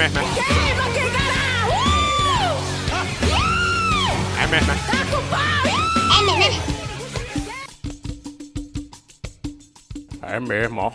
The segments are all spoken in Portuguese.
mesmo, é? Queima aqui, cara! Uh! É mesmo, é? Tá com pau! É mesmo, é? É mesmo, ó.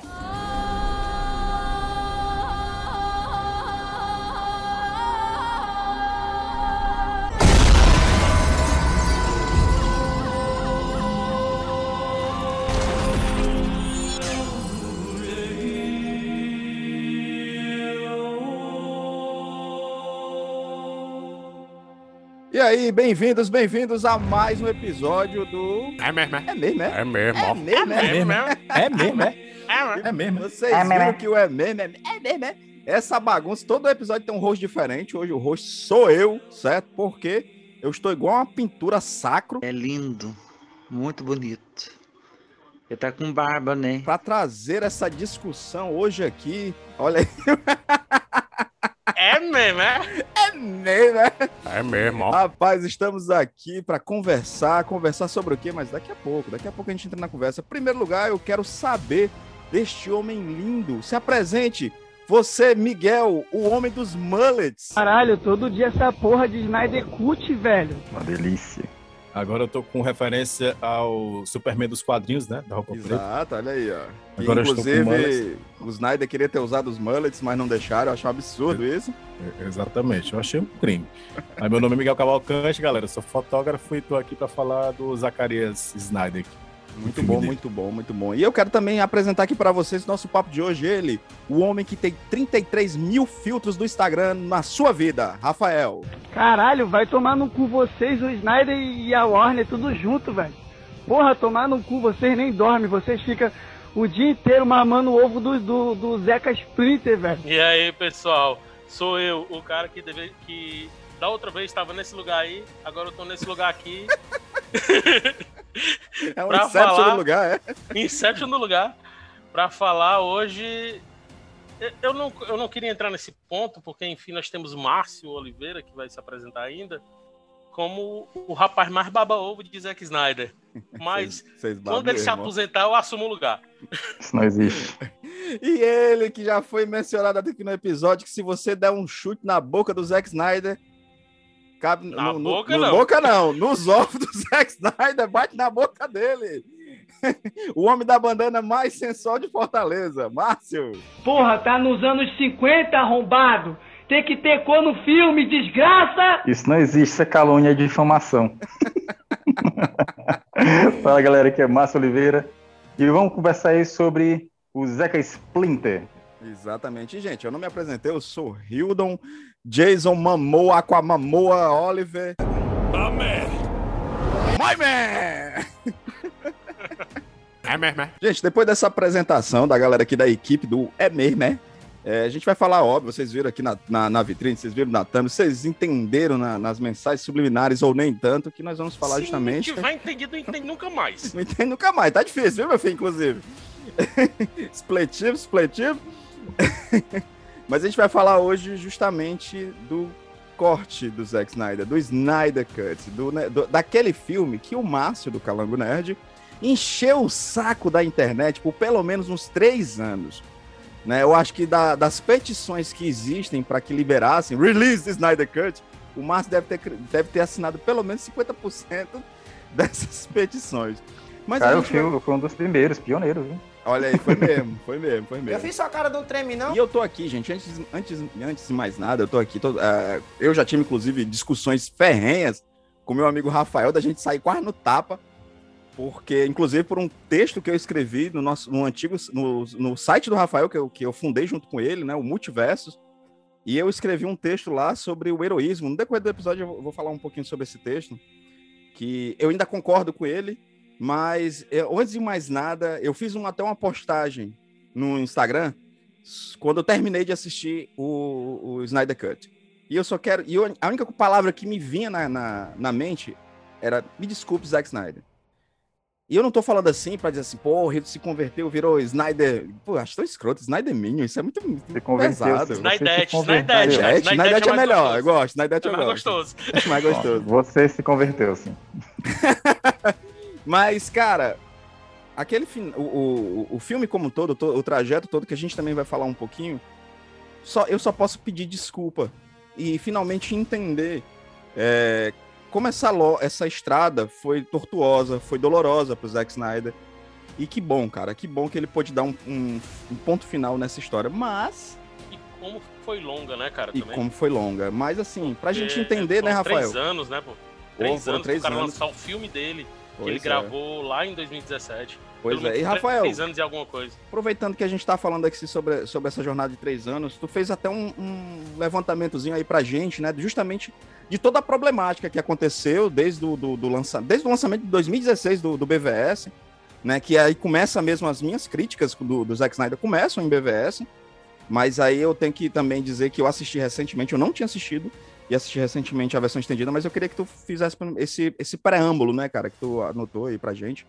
Aí, bem-vindos, bem-vindos a mais um episódio do. É mesmo, é? É mesmo, é? É mesmo. É mesmo, é? É mesmo, é? É mesmo, é? É É mesmo. Vocês É mesmo, viram que o é mesmo, é é mesmo, é? Essa bagunça, todo episódio tem um rosto diferente. Hoje o rosto sou eu, certo? Porque eu estou igual uma pintura sacro É lindo, muito bonito. Ele tá com barba, né? para trazer essa discussão hoje aqui. Olha aí, É mesmo, é? é mesmo, é? É mesmo, ó. Rapaz, estamos aqui para conversar, conversar sobre o quê? Mas daqui a pouco, daqui a pouco a gente entra na conversa. Em primeiro lugar, eu quero saber deste homem lindo. Se apresente, você, Miguel, o homem dos mullets. Caralho, todo dia essa porra de Snyder Cut, velho. Uma delícia. Agora eu tô com referência ao Superman dos quadrinhos, né? Da roupa preta. Exato, olha aí, ó. Que, Agora inclusive, o Snyder queria ter usado os mullets, mas não deixaram. Eu acho um absurdo isso. É, Exatamente, eu achei um crime. Aí meu nome é Miguel Cavalcante, galera. Eu sou fotógrafo e tô aqui pra falar do Zacarias Snyder. Muito bom, dele. muito bom, muito bom. E eu quero também apresentar aqui para vocês nosso papo de hoje, ele, o homem que tem 33 mil filtros do Instagram na sua vida, Rafael. Caralho, vai tomar no cu vocês, o Snyder e a Warner, tudo junto, velho. Porra, tomar no cu, vocês nem dormem, vocês ficam o dia inteiro mamando o ovo do, do, do Zeca Splinter, velho. E aí, pessoal, sou eu, o cara que deve, que da outra vez estava nesse lugar aí, agora eu tô nesse lugar aqui, É um Pra inception falar- do lugar, é? inception no lugar, pra falar hoje. Eu- não, eu não queria entrar nesse ponto, porque enfim, nós temos Márcio Oliveira, que vai se apresentar ainda, como o rapaz mais baba-ovo de Zack Snyder. Mas Vocês- vocês quando ele se aposentar, eu assumo o lugar. Isso não existe. E ele, que já foi mencionado aqui no episódio, que se você der um chute na boca do Zack Snyder, cabe Na no, boca, no, não. boca não, nos ovos do Zack Snyder, bate na boca dele. o homem da bandana mais sensual de Fortaleza, Márcio. Porra, tá nos anos 50, arrombado. Tem que ter cor no filme, desgraça! Isso não existe, isso é calúnia e difamação. Fala galera, aqui é Márcio Oliveira. E vamos conversar aí sobre o Zeca Splinter. Exatamente, gente. Eu não me apresentei, eu sou Hildon, Jason Mamoa, Aquamamoa, Oliver. My man! É mesmo, é? Gente, depois dessa apresentação da galera aqui da equipe do É Mesmo, é? É, a gente vai falar, óbvio, vocês viram aqui na, na, na vitrine, vocês viram na thumb, vocês entenderam na- nas mensagens subliminares ou nem tanto, que nós vamos falar Se justamente. não tiver entendido, não entende nunca mais. Não entendo nunca mais, tá difícil, viu, meu filho, inclusive? expletivo, expletivo. Mas a gente vai falar hoje justamente do corte do Zack Snyder, do Snyder Cut, do, né, do- daquele filme que o Márcio do Calango Nerd encheu o saco da internet por pelo menos uns três anos. Né? Eu acho que da- das petições que existem para que liberassem Release the Snyder Cut, o Márcio deve ter, deve ter assinado pelo menos 50% dessas petições. Mas Cara, o gente vai- filme foi um dos primeiros, pioneiros, viu? Olha aí, foi mesmo, foi mesmo, foi Eu mesmo. fiz sua cara não treme, não? E eu tô aqui, gente, antes, antes, antes de mais nada, eu tô aqui. tô- eh, eu já tive, inclusive, discussões ferrenhas com meu amigo Rafael, da gente sair quase no tapa, porque, inclusive, por um texto que eu escrevi no nosso no antigo no, no site do Rafael, que eu, que eu fundei junto com ele, né? O Multiversos. E eu escrevi um texto lá sobre o heroísmo. No decorrer do episódio, eu vou falar um pouquinho sobre esse texto, que eu ainda concordo com ele, mas eu- antes de mais nada, eu fiz uma, até uma postagem no Instagram quando eu terminei de assistir o, o Snyder Cut. E eu só quero. E eu- a única palavra que me vinha na, na, na mente era: me desculpe, Zack Snyder. E eu não tô falando assim pra dizer assim, pô, o Rito se converteu, virou Snyder. Pô, acho tão escroto, Snyder Minion, isso é muito, muito pesado. se. Snydete, Snidete, Snidete Snidete é, mais melhor, gostoso. eu gosto. Snidete É eu mais gosto. gostoso. É mais gostoso. Você se converteu, sim. Mas, cara, aquele fin... o, o, o filme como um todo, to- o trajeto todo, que a gente também vai falar um pouquinho, só, eu só posso pedir desculpa e finalmente entender é, como essa, lo, essa estrada foi tortuosa, foi dolorosa pro Zack Snyder. E que bom, cara, que bom que ele pôde dar um, um, um ponto final nessa história. Mas. E como foi longa, né, cara? E também. como foi longa. Mas assim, pra Porque gente entender, né, foram Rafael? Três anos, né, pô? Três anos três pro cara anos. lançar o filme dele, Pois ele é. gravou lá em 2017. Pois é. E Rafael, Três anos e alguma coisa. aproveitando que a gente tá falando aqui sobre, sobre essa jornada de três anos, tu fez até um, um levantamentozinho aí pra gente, né? Justamente de toda a problemática que aconteceu desde o do, do lança, desde o lançamento de 2016 do, do BVS, né? Que aí começa mesmo as minhas críticas do, do Zack Snyder começam em BVS, mas aí eu tenho que também dizer que eu assisti recentemente, eu não tinha assistido, e assisti recentemente a versão estendida, mas eu queria que tu fizesse esse, esse preâmbulo, né, cara, que tu anotou aí pra gente.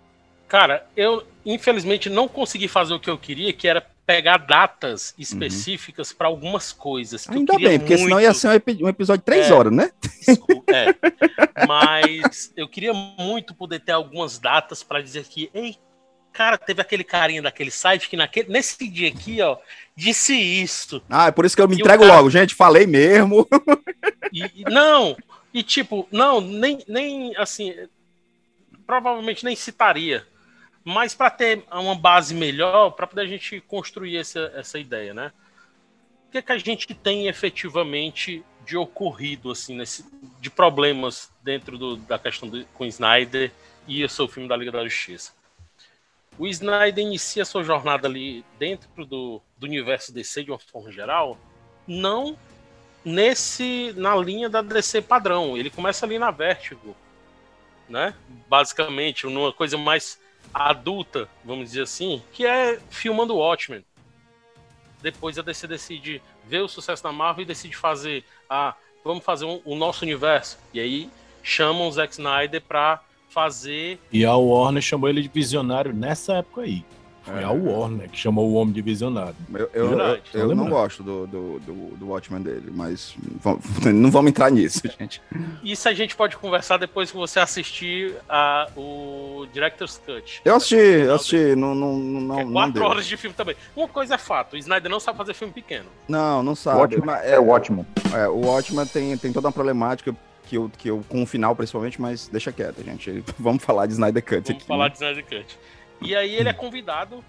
Cara, eu infelizmente não consegui fazer o que eu queria, que era pegar datas específicas pra algumas coisas. Uhum. Ainda bem, porque senão muito- ia ser um, epi- episódio de três É. horas, né? Desculpa, é. Mas eu queria muito poder ter algumas datas pra dizer que, ei, cara, teve aquele carinha daquele site que naquele, nesse dia aqui, ó, disse isso. Ah, é por isso que eu me E entrego cara- logo, gente. Falei mesmo. E, não, e tipo, não, nem, nem assim, provavelmente nem citaria. Mas para ter uma base melhor, para poder a gente construir essa, essa ideia, né? O que, é que a gente tem efetivamente de ocorrido, assim, nesse, de problemas dentro do- da questão do, com Snyder e o seu filme da Liga da Justiça? O Snyder inicia sua jornada ali dentro do, do universo DC de uma forma geral, não nesse na linha da DC padrão. Ele começa ali na Vertigo, né? Basicamente, numa coisa mais adulta, vamos dizer assim, que é filmando Watchmen. Depois a DC decide ver o sucesso da Marvel e decide fazer, ah, vamos fazer um- o nosso universo. E aí chamam o Zack Snyder para fazer E a Warner chamou ele de visionário nessa época aí. Foi É. a Warner que chamou o homem de visionário. Eu, eu, Verdade. eu- eu Só não gosto do, do, do, do Watchman dele, mas não vamos entrar nisso, gente. Isso a gente pode conversar depois que você assistir a, o Director's Cut. Eu assisti, eu assisti, não, não, não, é não, quatro deu. horas de filme também. Uma coisa é fato, o Snyder não sabe fazer filme pequeno. Não, não O sabe. Watchmen mas é ótimo. é, o Watchman tem, tem toda uma problemática que eu, que eu, com o final, principalmente, mas deixa quieto, gente. Vamos falar de Snyder Cut Vamos aqui. falar né? de Snyder Cut. E aí ele é convidado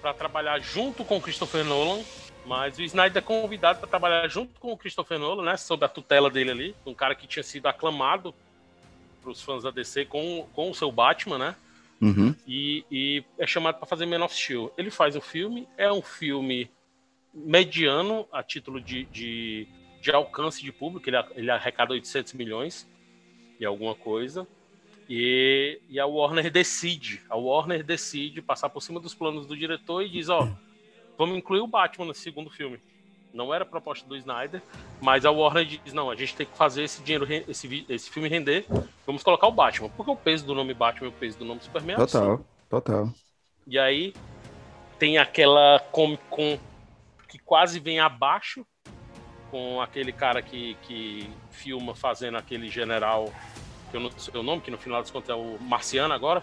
para trabalhar junto com o Christopher Nolan, mas o Snyder é convidado para trabalhar junto com o Christopher Nolan, né, sob a tutela dele ali, um cara que tinha sido aclamado para os fãs da DC com, com o seu Batman, né? Uhum. e, e é chamado para fazer Man of Steel. Ele faz o filme, é um filme mediano a título de, de, de alcance de público, ele, ele arrecada 800 milhões e alguma coisa. E, e a Warner decide, a Warner decide passar por cima dos planos do diretor e diz, ó, vamos incluir o Batman no segundo filme. Não era a proposta do Snyder, mas a Warner diz, não, a gente tem que fazer esse dinheiro, esse, esse filme render, vamos colocar o Batman. Porque o peso do nome Batman e o peso do nome Superman é. Total, total. E aí tem aquela Comic Con que quase vem abaixo com aquele cara que, que filma fazendo aquele general, que eu não sei o nome, que no final das contas é o Marciano agora.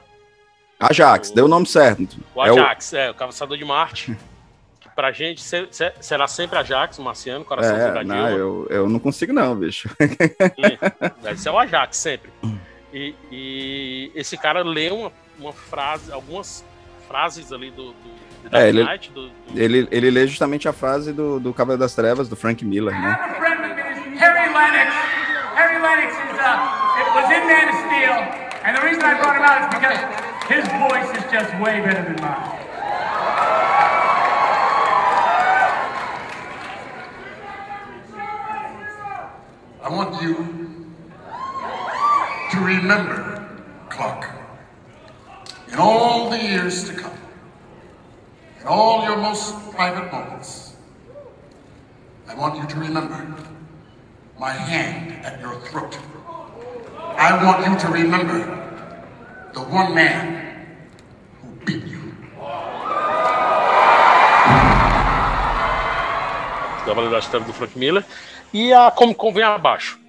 Ajax, deu o nome certo. O É o- Ajax, é, o Caçador de Marte. Que pra gente ser- ser- será sempre Ajax, o Marciano, coraçãozinho da É, Dilma. não, eu, eu não consigo não, bicho. E Deve ser o Ajax sempre. E, e esse cara lê uma, uma frase, algumas frases ali do, do da É, ele- Knight, do, do- Ele, ele lê justamente a frase do, do Cavaleiro das Trevas, do Frank Miller, né? Harry Lennox. Harry Lennox is, uh, it was in Man of Steel, and the reason I brought him out is because his voice is just way better than mine. I want you to remember, Clark, in all the years to come, in all your most private moments, I want you to remember my hand at your throat. I want you to remember the one man who beat you. Das Trevas do Frank Miller. E a Comic Con vem abaixo.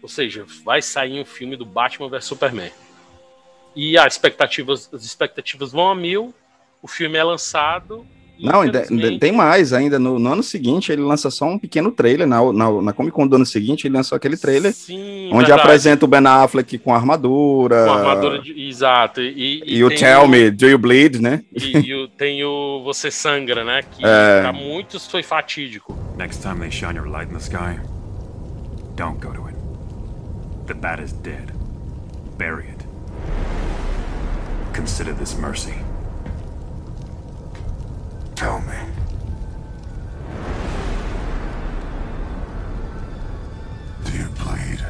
Ou seja, vai sair um filme do Batman vs Superman. E as expectativas, as expectativas vão a mil. O filme é lançado Não, ainda, ainda Infelizmente. tem mais ainda. No, no ano seguinte, ele lança só um pequeno trailer. Na, na, na Comic Con do ano seguinte, ele lançou aquele trailer Sim, onde verdade. apresenta o Ben Affleck com armadura. Com a armadura de... Exato. E, E, o tem Tell Me, Do You Bleed, né? E, e o- tem o Você Sangra, né? Que É. pra muitos foi fatídico. Next time they shine your light in the sky, don't go to it. The bat is dead. Bury it. Consider this mercy. Tell me. Do you bleed?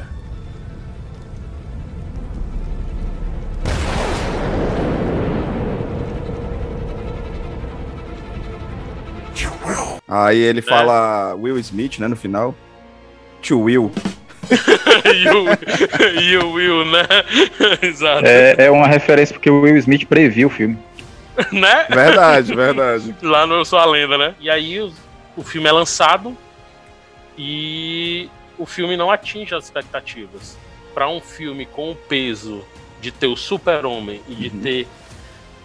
You will. Aí ele fala Will Smith, né, no final. To Will. e o Will, né? Exato. É, é uma referência porque o Will Smith previu o filme. Né? Verdade, verdade. Lá no Eu Sou a Lenda, né? E aí o, o filme é lançado e o filme não atinge as expectativas. Pra um filme com o peso de ter o Super-Homem e de ter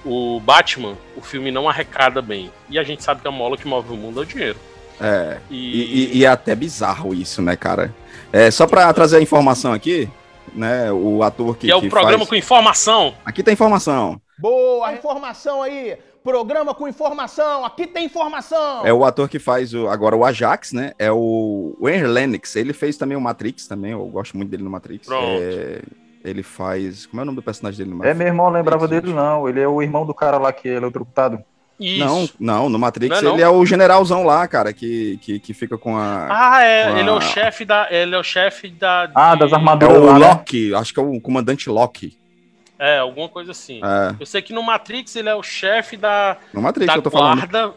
o Batman, o filme não arrecada bem. E a gente sabe que a mola que move o mundo é o dinheiro. É. E, E, e- é até bizarro isso, né, cara? É, só pra trazer a informação aqui, né? O ator que. que é o que programa faz- com informação. Aqui tem informação. Boa informação aí. Programa com informação. Aqui tem informação. É o ator que faz o, agora o Ajax, né? É o Wayne Lennox. Ele fez também o Matrix também. Eu gosto muito dele no Matrix. Pronto. É, ele faz. Como é o nome do personagem dele no É, Matrix? meu irmão lembrava dele, não. Ele é o irmão do cara lá que é eletrocutado. Isso. Não, não, no Matrix Não é não? ele é o generalzão lá, cara, que, que, que fica com a. Ah, é. a- Ele é o chefe da. Ele é o chefe da. Ah, de- das É armaduras o lá, né? Loki, acho que é o comandante Loki. É, alguma coisa assim. É, Eu sei que no Matrix ele é o chefe da, no Matrix da que eu tô falando. guarda.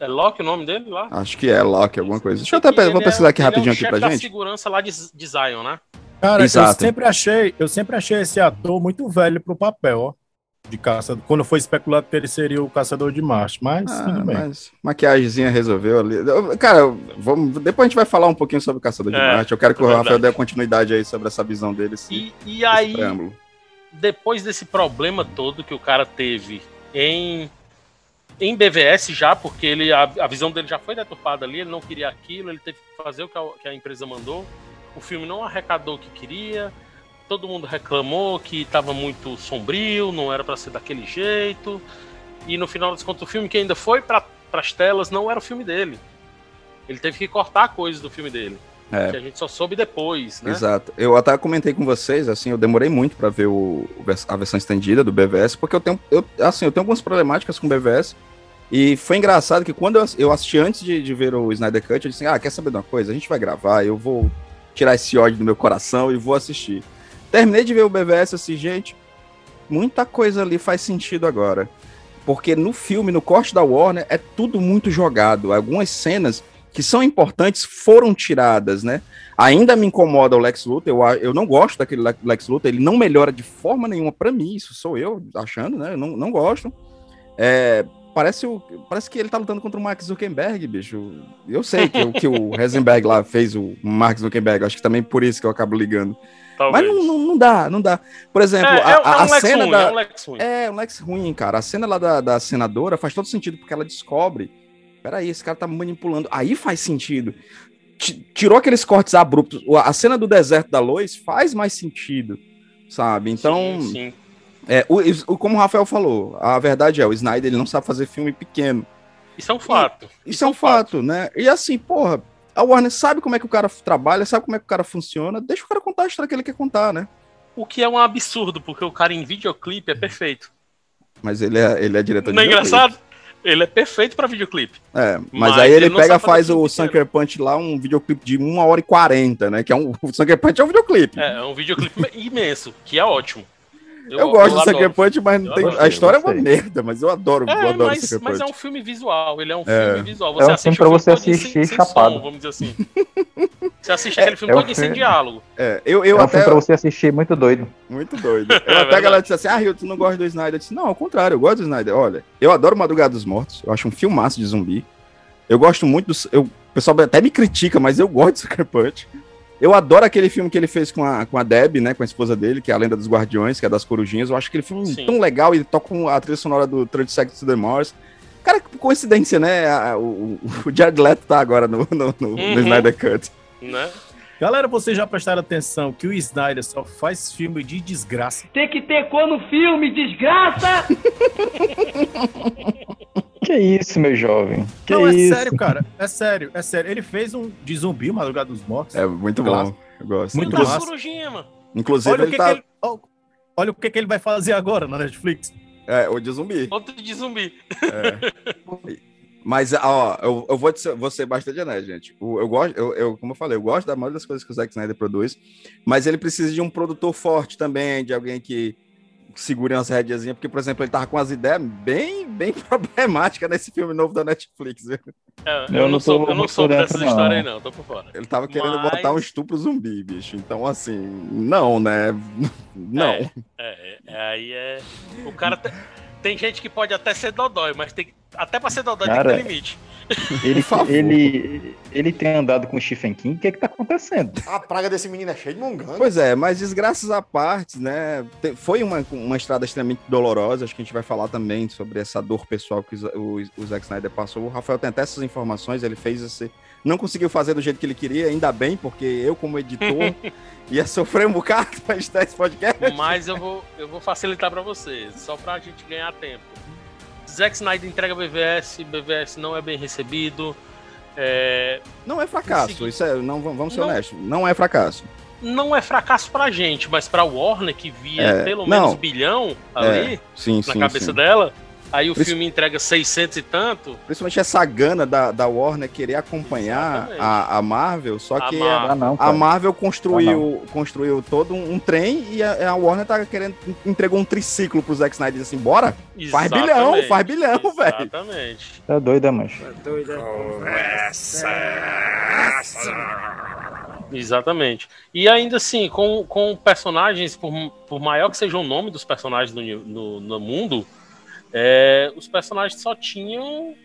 É Loki o nome dele lá? Acho que é Loki, alguma coisa. Deixa eu até vou é- pesquisar aqui ele rapidinho é o aqui chefe pra da gente. segurança lá de, de Zion, né? Cara, eu Exato. sempre achei, eu sempre achei esse ator muito velho pro papel, ó. De caça. Quando foi especulado que ele seria o caçador de Marte, mas Ah, tudo bem. mas maquiagemzinha resolveu ali. Eu- Cara, vamos, depois a gente vai falar um pouquinho sobre o Caçador de É, Marte. Eu quero que é o Rafael dê continuidade aí sobre essa visão dele. Esse, E, e esse aí, preâmbulo. Depois desse problema todo que o cara teve em em BVS já, porque ele a, a visão dele já foi deturpada ali, ele não queria aquilo, ele teve que fazer o que a, que a empresa mandou. O filme não arrecadou o que queria. Todo mundo reclamou que estava muito sombrio, não era para ser daquele jeito. E no final das contas, o filme que ainda foi para as telas não era o filme dele. Ele teve que cortar coisas do filme dele. É. Que a gente só soube depois, né? Exato. Eu até comentei com vocês, assim, eu demorei muito pra ver o, a versão estendida do BVS, porque eu tenho, eu, assim, eu tenho algumas problemáticas com o BVS. E foi engraçado que quando eu, eu assisti antes de, de ver o Snyder Cut, eu disse, ah, quer saber de uma coisa? A gente vai gravar, eu vou tirar esse ódio do meu coração e vou assistir. Terminei de ver o BVS assim, gente, muita coisa ali faz sentido agora. Porque no filme, no corte da Warner, é tudo muito jogado. Algumas cenas que são importantes foram tiradas, né? Ainda me incomoda o Lex Luthor, eu, eu não gosto daquele Le- Lex Luthor, ele não melhora de forma nenhuma pra mim, isso sou eu achando, né? Eu não, não gosto. É, parece, o, parece que ele tá lutando contra o Mark Zuckerberg, bicho. Eu sei que, o- que o Heisenberg lá fez o Mark Zuckerberg, acho que também por isso que eu acabo ligando. Talvez. Mas não, não, não dá, não dá. Por exemplo, é, a, é, a- é um cena ruim, da... é um Lex ruim. É, um Lex ruim, cara. A cena lá da, da senadora faz todo sentido, porque ela descobre. Peraí, esse cara tá manipulando. Aí faz sentido. Ti- Tirou aqueles cortes abruptos. A cena do deserto da Lois faz mais sentido, sabe? Então, Sim, sim. É, o, o- como o Rafael falou, a verdade é, o Snyder ele não sabe fazer filme pequeno. Isso é um fato. Isso é um fato, né? E assim, porra, a Warner sabe como é que o cara trabalha, sabe como é que o cara funciona, deixa o cara contar a história que ele quer contar, né? O que é um absurdo, porque o cara em videoclipe é perfeito. Mas ele é, ele é diretor Não é engraçado? Ele é perfeito pra videoclipe. É, mas, Mas aí ele, ele pega faz o Sucker Punch lá, um videoclipe de 1 hora e 40, né? Que é um. O Sucker Punch é um videoclipe. É, é um videoclipe imenso, que é ótimo. Eu, gosto do adoro. Sucker Punch, mas não Eu tem, adoro, a história é uma gostei. merda, mas eu adoro, eu É, adoro mas, Sucker mas Punch. é um filme visual, ele é um É. filme visual. É Você um assiste filme pra você assistir sem, chapado. Sem som, vamos dizer assim. Você assiste aquele filme é um todo sem filme- diálogo. É, eu, eu é um até. filme pra você assistir muito doido. Muito doido. Eu até a galera disse assim: Ah, Rio, tu não gosta do Snyder? Eu disse: Não, ao contrário, eu gosto do Snyder. Olha, eu adoro Madrugada dos Mortos, eu acho um filmaço de zumbi. Eu gosto muito do. Eu, o pessoal até me critica, mas eu gosto de Sucker Punch. Eu adoro aquele filme que ele fez com a, com a Deb, né, com a esposa dele, que é a Lenda dos Guardiões, que é das Corujinhas. Eu acho aquele filme Sim. tão legal, ele toca com a trilha sonora do 30 Seconds to the Mars. Cara, que coincidência, né? A- O, o Jared Leto tá agora no, no, no- no Uhum. Snyder Cut. Né? Galera, vocês já prestaram atenção que o Snyder só faz filme de desgraça? Tem que ter cor no filme, desgraça! Que isso, meu jovem? Que Não, é isso? sério, cara. É sério, é sério. Ele fez um de zumbi, Madrugada dos Mortos. É muito bom. Clássico. Eu gosto. Muito. Corujinha, mano. Inclusive, Olha o ele que, tá. que ele. Olha o que, que ele vai fazer agora na Netflix. É, o de zumbi. Outro de zumbi. Mas, ó, eu, eu vou, te ser, vou ser bastante honesto, gente. O- Eu, gosto, eu, eu, como eu falei, eu gosto da maioria das coisas que o Zack Snyder produz, mas ele precisa de um produtor forte também, de alguém que segure umas rédeazinhas, porque, por exemplo, ele tava com as ideias bem, bem problemáticas nesse filme novo da Netflix. viu? É, eu, Eu não sou, eu não sou por dessa história não. aí, não, tô por fora. Ele tava querendo Mas- botar um estupro zumbi, bicho. Então, assim, não, né? Não. É, é, é, aí é. O cara. te- Tem gente que pode até ser dodói, mas tem que- até pra ser dodói Cara, tem que ter limite. Ele, ele, ele tem andado com o Stephen King, o que é que tá acontecendo? A praga desse menino é cheia de munganga. Pois é, mas desgraças à parte, né? Foi uma, uma estrada extremamente dolorosa. Acho que a gente vai falar também sobre essa dor pessoal que o, o, o Zack Snyder passou. O Rafael tem até essas informações, ele fez esse. Não conseguiu fazer do jeito que ele queria, ainda bem, porque eu, como editor, ia sofrer um bocado pra editar esse podcast. Mas eu vou, eu vou facilitar pra vocês, só pra gente ganhar tempo. Zack Snyder entrega BVS, BVS não é bem recebido. é, Não é fracasso, isso é. Não, vamos ser Não. honestos. Não é fracasso. não é fracasso pra gente, mas pra Warner, que via É, pelo não. menos bilhão ali É, sim, na sim, cabeça sim. dela, aí o filme entrega 600 e tanto. Principalmente essa gana da, da Warner querer acompanhar Exatamente. a, a Marvel, só A que Marvel. a, Ah, não, a. Marvel construiu, construiu todo um, um trem e a, a Warner tá querendo, entregou um triciclo pro Zack Snyder e disse assim, bora, faz bilhão, Exatamente, faz bilhão, velho. Exatamente. Tá doida, mancho. Exatamente. E ainda assim, com, com personagens, por, por maior que seja o nome dos personagens no, no, no mundo, é, os personagens só tinham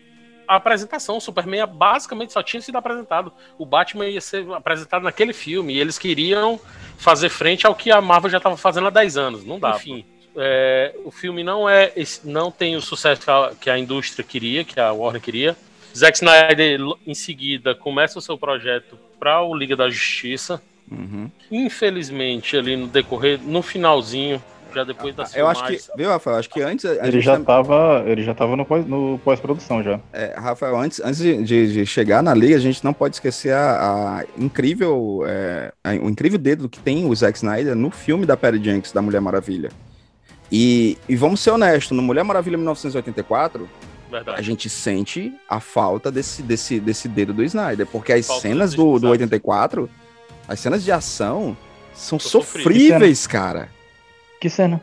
a apresentação. O Superman basicamente só tinha sido apresentado. O Batman ia ser apresentado naquele filme. E eles queriam fazer frente ao que a Marvel já estava fazendo há 10 anos. Não dá. Enfim. é, o filme não é não tem o sucesso que a, que a indústria queria, que a Warner queria. Zack Snyder, em seguida, começa o seu projeto para o Liga da Justiça. Uhum. Infelizmente, ali no decorrer, no finalzinho, já depois das Eu acho que, viu, Rafael, acho que antes... a Ele gente já tam- tava, ele já tava no, pós- no pós-produção já. É, Rafael, antes, antes de, de- de chegar na liga, a gente não pode esquecer a, a incrível, é, a- o incrível dedo que tem o Zack Snyder no filme da Perry Jenkins, da Mulher Maravilha. E, e vamos ser honestos, no Mulher Maravilha 1984, Verdade. a gente sente a falta desse, desse, desse dedo do Snyder, porque as Falta cenas do, do design. 84, as cenas de ação, são São sofríveis, cara. Que cena?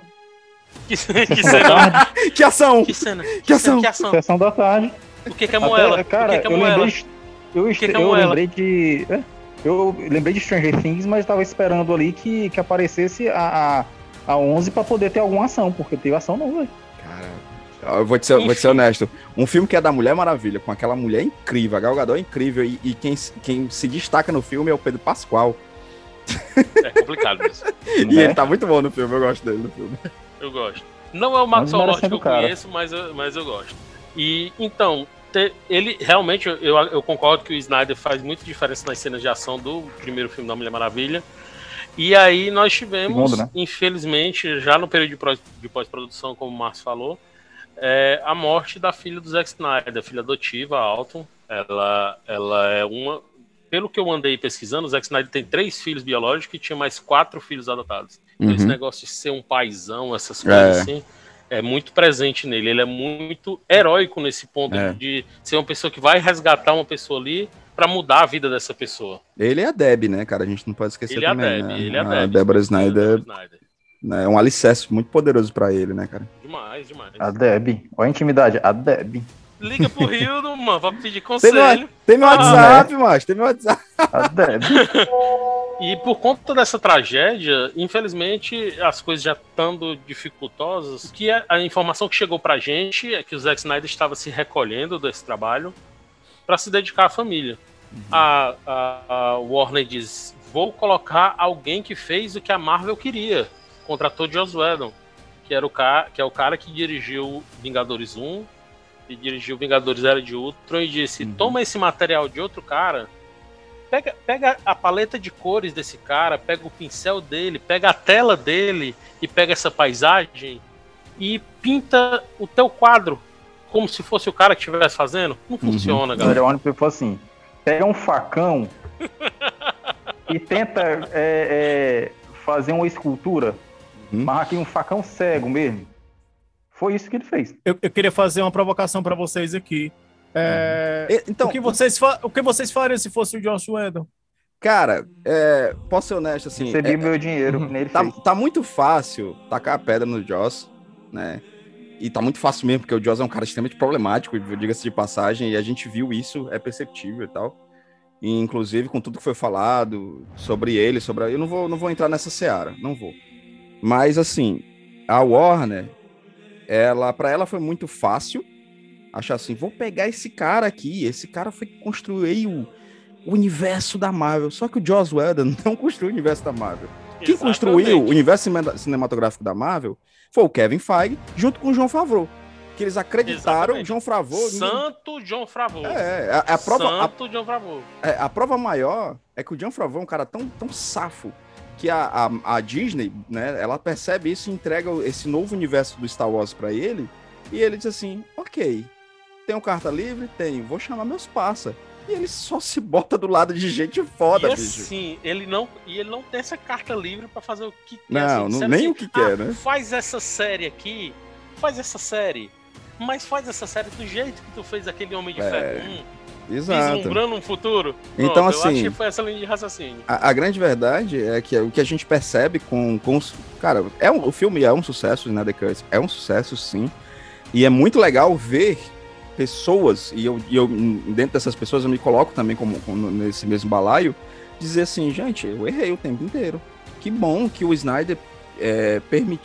Que, que cena? Que ação! Que cena? Que ação! Que ação? Sessão da tarde. O que, que é Até- moela? cara, o que, que é eu moela? lembrei, de- eu, que que é eu moela? lembrei de. é, eu lembrei de Stranger Things, mas tava esperando ali que, que aparecesse a, a, a 11 pra poder ter alguma ação, porque teve ação não, velho. Eu vou te, ser, vou te ser honesto. Um filme que é da Mulher Maravilha, com aquela mulher incrível, a Gal Gadot é incrível, e, e quem, quem se destaca no filme é o Pedro Pascoal. É complicado isso. E Né? ele tá muito bom no filme, eu gosto dele no filme. Eu gosto. Não é o Mas Lord que eu cara. conheço, mas eu, mas eu gosto. E então, te- ele realmente, eu, eu concordo que o Snyder faz muita diferença nas cenas de ação do primeiro filme da Mulher Maravilha. E aí nós tivemos, Segundo, né? infelizmente, já no período de pós-produção, como o Márcio falou, é, a morte da filha do Zack Snyder, filha adotiva, a Alton. Ela, ela é uma. Pelo que eu andei pesquisando, o Zack Snyder tem três filhos biológicos e tinha mais quatro filhos adotados. Então, esse Uhum. negócio de ser um paizão, essas coisas É. assim, é muito presente nele. Ele é muito heróico nesse ponto É. de ser uma pessoa que vai resgatar uma pessoa ali pra mudar a vida dessa pessoa. Ele é a Deb, né, cara? A gente não pode esquecer Ele é a também, Deb, né? ele é a a Deb. Deborah Snyder Snyder. né, é um alicerce muito poderoso pra ele, né, cara? Demais, demais. A Deb. Olha a intimidade, a Deb. Liga pro Rio, mano, pra pedir Tem conselho. meu, tem meu Ah, WhatsApp, macho, tem meu WhatsApp. E por conta dessa tragédia, infelizmente, as coisas já estando dificultosas, que a, a informação que chegou pra gente é que o Zack Snyder estava se recolhendo desse trabalho para se dedicar à família. A, a- a Warner diz: vou colocar alguém que fez o que a Marvel queria. Contratou Joss Whedon, que, era o cara, que é o cara que dirigiu Vingadores 1, que dirigiu Vingadores Era de Ultron, e disse: toma esse material de outro cara, pega, pega a paleta de cores desse cara, pega o pincel dele, pega a tela dele e pega essa paisagem e pinta o teu quadro como se fosse o cara que estivesse fazendo. Não funciona, O galera. Leone foi assim: pega um facão e tenta é, é, fazer uma escultura, mas aqui um facão cego mesmo. Foi isso que ele fez. Eu, eu queria fazer uma provocação pra vocês aqui. É, Então, o, que vocês o que vocês fariam se fosse o Josh Whedon? Cara, é, posso ser honesto assim. Recebi é- meu dinheiro, que nem ele tá, tá muito fácil tacar a pedra no Joss, né? E tá muito fácil mesmo, porque o Joss é um cara extremamente problemático, diga-se de passagem, e a gente viu isso, é perceptível e tal. E, inclusive, com tudo que foi falado sobre ele, sobre. Eu não vou, não vou entrar nessa seara, não vou. Mas, assim, a Warner, ela, para ela foi muito fácil achar assim: vou pegar esse cara aqui, esse cara foi que construiu o universo da Marvel. Só que o Joss Whedon não construiu o universo da Marvel. Quem Exatamente. construiu o universo cine- cinematográfico da Marvel foi o Kevin Feige, junto com o João Favreau. Que eles acreditaram, Exatamente. João Favreau. Santo John Favreau. É, a, a prova, a, Santo John Favreau. é, a prova maior é que o John Favreau é um cara tão, tão safo que a, a, a Disney, né, ela percebe isso e entrega esse novo universo do Star Wars pra ele. E ele diz assim: ok, tenho carta livre? Tenho, vou chamar meus parça. E ele só se bota do lado de gente foda, e bicho. assim, ele não, e ele não tem essa carta livre pra fazer o que quer. Não, assim, não- nem assim, o que quer, "Ah, né?" Faz essa série aqui, faz essa série, mas faz essa série do jeito que tu fez aquele Homem de É, Ferro 1, Exato. vislumbrando um futuro. Então, Pronto, eu assim- acho que foi essa linha de raciocínio. A, a grande verdade é que o que a gente percebe com, com. Cara, é um, o filme é um sucesso, né, The Curse? É um sucesso, sim. E é muito legal ver pessoas, e eu, e eu dentro dessas pessoas eu me coloco também como, como nesse mesmo balaio, dizer assim, gente, eu errei o tempo inteiro. Que bom que o Snyder é,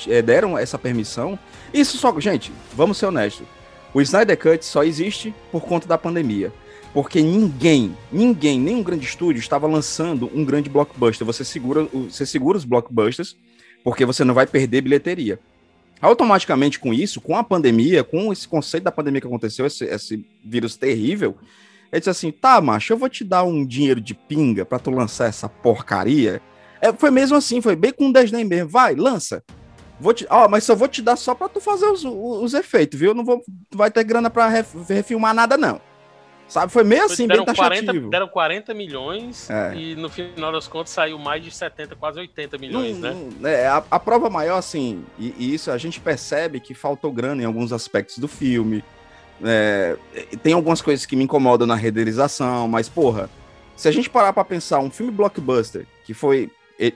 é, deram essa permissão. Isso só, gente, vamos ser honestos. O Snyder Cut só existe por conta da pandemia. Porque ninguém, ninguém, nenhum grande estúdio estava lançando um grande blockbuster. Você segura, você segura os blockbusters porque você não vai perder bilheteria. Automaticamente com isso, com a pandemia, com esse conceito da pandemia que aconteceu, esse, esse vírus terrível, ele disse assim: tá, macho, eu vou te dar um dinheiro de pinga pra tu lançar essa porcaria. É, foi mesmo assim, foi bem com um desdém mesmo. Vai, lança. Vou te, ó, mas só vou te dar só pra tu fazer os, os, os efeitos, viu? Não vou, vai ter grana pra ref- refilmar nada, não. Sabe? Foi meio assim, bem deram, 40, taxativo. deram 40 milhões É. e no final das contas saiu mais de 70, quase 80 milhões, Não- né? é, a, a prova maior, assim, e, e isso a gente percebe que faltou grana em alguns aspectos do filme. É, tem algumas coisas que me incomodam na renderização, mas, porra, se a gente parar pra pensar, um filme blockbuster, que foi.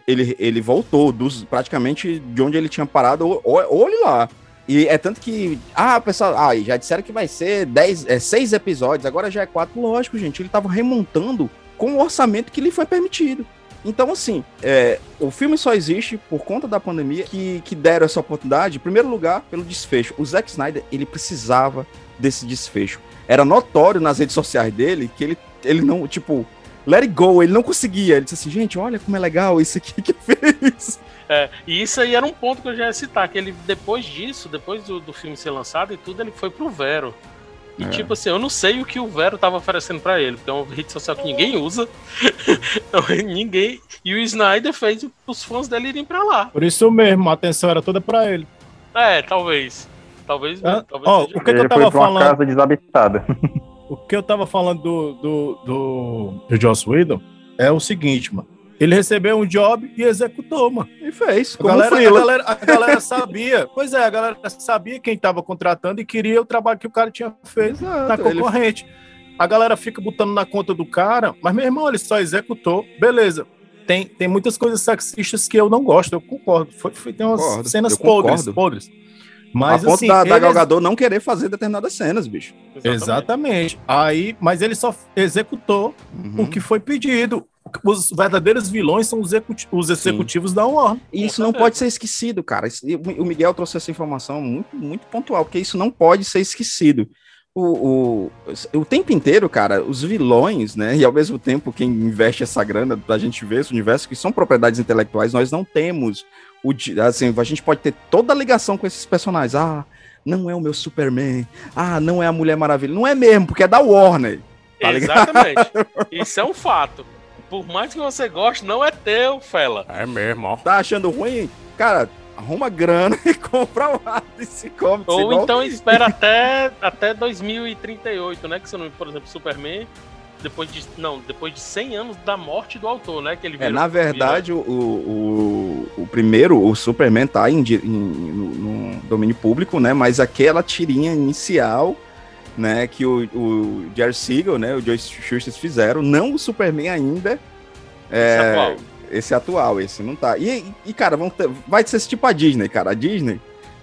Ele, ele voltou dos, praticamente de onde ele tinha parado, olhe lá. E é tanto que. Ah, pessoal, ah, já disseram que vai ser 10, é, seis episódios, agora já é quatro. Lógico, gente, ele tava remontando com o orçamento que lhe foi permitido. Então, assim, é, o filme só existe por conta da pandemia que, que deram essa oportunidade, em primeiro lugar, pelo desfecho. O Zack Snyder, ele precisava desse desfecho. Era notório nas redes sociais dele que ele, ele não, tipo, let it go, ele não conseguia. Ele disse assim, gente, olha como é legal isso aqui que fez. É, e isso aí era um ponto que eu já ia citar, que ele, depois disso, depois do, do filme ser lançado e tudo, ele foi pro Vero. E É. tipo assim, eu não sei o que o Vero tava oferecendo pra ele, porque é uma rede social que ninguém usa. Então, ninguém. E o Snyder fez os fãs dele irem pra lá. Por isso mesmo, a atenção era toda pra ele. É, talvez. Talvez. Ah, talvez ó, seja. o que, que eu Ele tava foi pra uma falando? casa desabitada. O que eu tava falando do, do, do, do Joss Whedon é o seguinte, mano. Ele recebeu um job e executou, mano. E fez. A galera, a, galera, a galera sabia. Pois é, a galera sabia quem tava contratando e queria o trabalho que o cara tinha feito Exato, na ele- concorrente. A galera fica botando na conta do cara, mas meu irmão, ele só executou. Beleza. Tem, tem muitas coisas sexistas que eu não gosto, eu concordo. Foi, foi- tem umas Concordo, cenas podres, concordo. podres. A Mas ponto assim, da, da ele- Gal Gadot não querer fazer determinadas cenas, bicho. Exatamente. Aí, mas ele só executou Uhum. o que foi pedido. Os verdadeiros vilões são os, executi- os executivos da Warner. E isso não pode ser esquecido, cara. O Miguel trouxe essa informação muito, muito pontual, porque isso não pode ser esquecido. O, o, o tempo inteiro, cara, os vilões, né? E ao mesmo tempo, quem investe essa grana pra gente ver esse universo, que são propriedades intelectuais, nós não temos. O, assim, a gente pode ter toda a ligação com esses personagens. Ah, não é o meu Superman. Ah, não é a Mulher Maravilha. Não é mesmo, porque é da Warner. Tá Exatamente. Isso é um fato. Por mais que você goste, não é teu, fela. É mesmo, ó. Tá achando ruim? Cara, arruma grana e compra o DC Comics. Ou igual- então espera até, até 2038, né? Que se não, por exemplo, Superman, depois de. Não, depois de 100 anos da morte do autor, né? Que ele É, virou- na verdade, o, o, o primeiro, o Superman tá em, em- no, no domínio público, né? Mas aquela tirinha inicial, né? Que o, o Jerry Siegel, né? O Joe Shuster fizeram, não o Superman ainda. É, Esse atual. Esse atual, esse não tá. E, e cara, vão ter- vai ser esse tipo a Disney, cara. A Disney,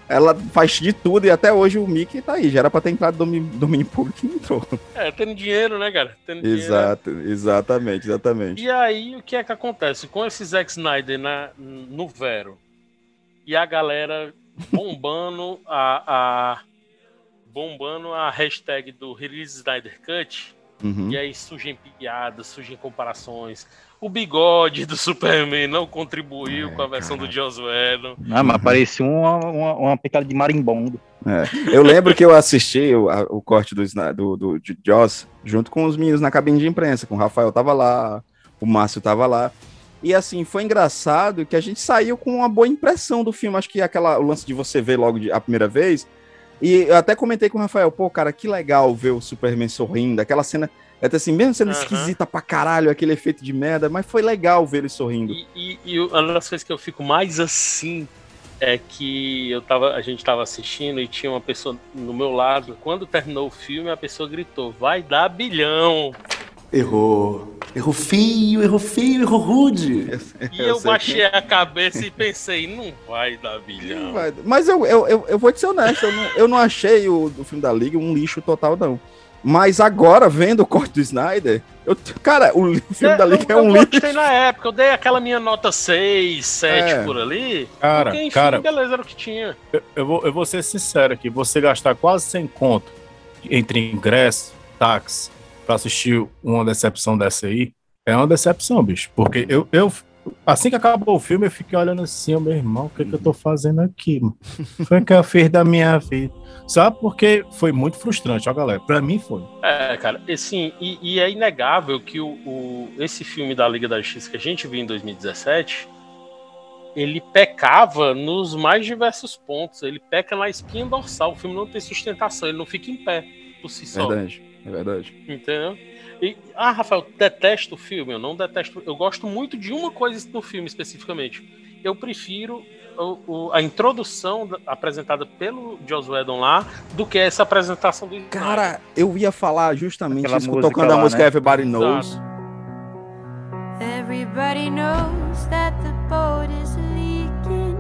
ela faz de tudo e até hoje o Mickey tá aí. Já era pra ter entrado domínio, domínio público e entrou. É, tendo dinheiro, né, cara? Tendo dinheiro. Exato, exatamente, exatamente. E aí, o que é que acontece? Com esse Zack Snyder na, no Vero e a galera bombando a, a- bombando a hashtag do Release Snyder Cut, Uhum. e aí surgem piadas, surgem comparações. O bigode do Superman não contribuiu com a versão do Joss Whedon. Ah, mas parecia uma, uma, uma picada de marimbondo. É, Eu lembro que eu assisti o, a- o corte do, do, do de Joss junto com os meninos na cabine de imprensa, com o Rafael tava lá, o Márcio tava lá. E assim, foi engraçado que a gente saiu com uma boa impressão do filme. Acho que aquela, o lance de você ver logo de- a primeira vez. E eu até comentei com o Rafael, pô, cara, que legal ver o Superman sorrindo, aquela cena. É até assim, mesmo sendo esquisita pra caralho, aquele efeito de merda, mas foi legal ver ele sorrindo. E, e uma das coisas que eu fico mais assim é que eu tava, a gente tava assistindo e tinha uma pessoa no meu lado. Quando terminou o filme, a pessoa gritou: Vai dar bilhão! Errou. Errou feio, errou feio, errou rude. E eu, baixei a cabeça e pensei: Não vai dar bilhão. Vai- Mas eu, eu, eu, eu vou te ser honesto, eu não, eu não achei o, o filme da Liga um lixo total, não. Mas agora, vendo o corte do Snyder, eu, cara, o, filme da Liga é eu um lixo. gostei na época, eu dei aquela minha nota 6, 7 É. por ali. Cara, porque, enfim, cara. beleza, era o que tinha. Eu, eu vou, eu vou ser sincero aqui, você gastar quase 100 conto entre ingresso, táxi, pra assistir uma decepção dessa aí, é uma decepção, bicho. Porque eu, eu assim que acabou o filme, eu fiquei olhando assim, meu irmão, o que, que eu tô fazendo aqui? mano? Foi o que eu fiz da minha vida. Sabe porque foi muito frustrante, ó, galera. Pra mim foi. É, cara, assim, e, e é inegável que o, o- esse filme da Liga da Justiça que a gente viu em 2017, ele pecava nos mais diversos pontos. Ele peca na espinha dorsal. O filme não tem sustentação, ele não fica em pé por si só. Verdade, é verdade. Entendeu? E, ah, Rafael, detesto o filme. Eu não detesto. Eu gosto muito de uma coisa no filme especificamente. Eu prefiro o- o- a introdução da- apresentada pelo Joss Whedon lá do que essa apresentação do. Cara, eu ia falar justamente Aquela isso, tocando a lá, música né? Everybody Knows. Everybody knows that the boat is leaking.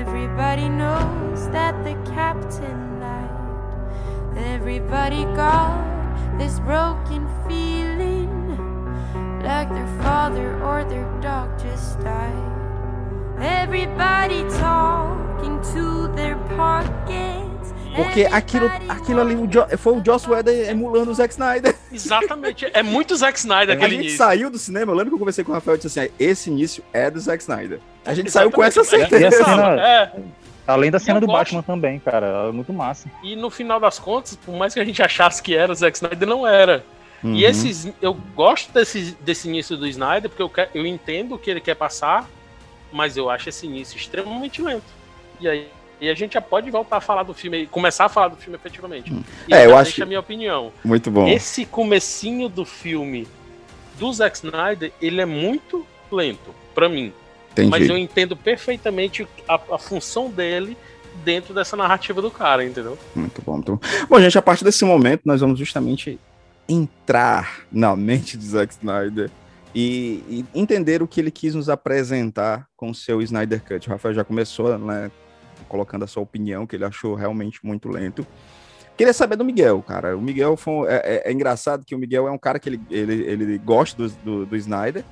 Everybody knows that the captain lied. Everybody got this broken feeling like their father or their dog just died. Everybody talking to their pockets. Porque aquilo, aquilo ali o Jo- foi o Joss Whedon emulando o Zack Snyder. Exatamente. É muito Zack Snyder A aquele gente início. saiu do cinema, eu lembro que eu conversei com o Rafael e disse assim, "Ah, esse início é do Zack Snyder. A gente saiu com essa Exatamente. A certeza. cena, É, além da cena do gosto. Batman também, cara. É muito massa. e no final das contas, por mais que a gente achasse que era o Zack Snyder, não era. Uhum. E esses, eu gosto desse, desse início do Snyder, porque eu, que- eu entendo o que ele quer passar, mas eu acho esse início extremamente lento. E aí e a gente já pode voltar a falar do filme, começar a falar do filme efetivamente. E É, eu acho deixa que- a minha opinião. Muito bom. Esse comecinho do filme do Zack Snyder, ele é muito lento, pra mim. Entendi. Mas eu entendo perfeitamente a, a função dele dentro dessa narrativa do cara, entendeu? Muito bom, muito bom. Bom, gente, a partir desse momento, nós vamos justamente entrar na mente de Zack Snyder e, e entender o que ele quis nos apresentar com o seu Snyder Cut. O Rafael já começou, né, colocando a sua opinião, que ele achou realmente muito lento. Queria saber do Miguel, cara. O Miguel foi, é, é- é engraçado que o Miguel é um cara que ele, ele, ele gosta do, do, do Snyder,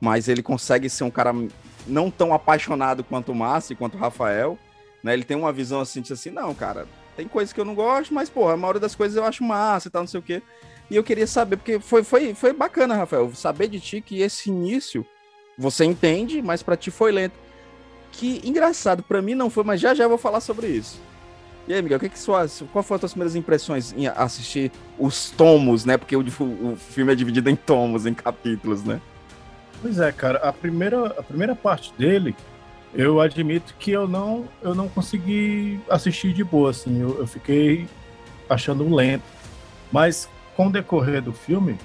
mas ele consegue ser um cara não tão apaixonado quanto o Márcio, quanto o Rafael. Né? Ele tem uma visão assim, de assim, não, cara, tem coisas que eu não gosto, mas, porra, a maioria das coisas eu acho massa e tal, não sei o quê. E eu queria saber, porque foi, foi, foi bacana, Rafael, saber de ti que esse início você entende, mas pra ti foi lento. Que engraçado, pra mim não foi, mas já já eu vou falar sobre isso. E aí, Miguel, o que que qual foram as suas primeiras impressões em assistir os tomos, né? Porque o, o filme é dividido em tomos, em capítulos, né? Pois é, cara, a primeira, a primeira parte dele, eu admito que eu não, eu não consegui assistir de boa, assim, eu, eu fiquei achando lento. Mas com o decorrer do filme,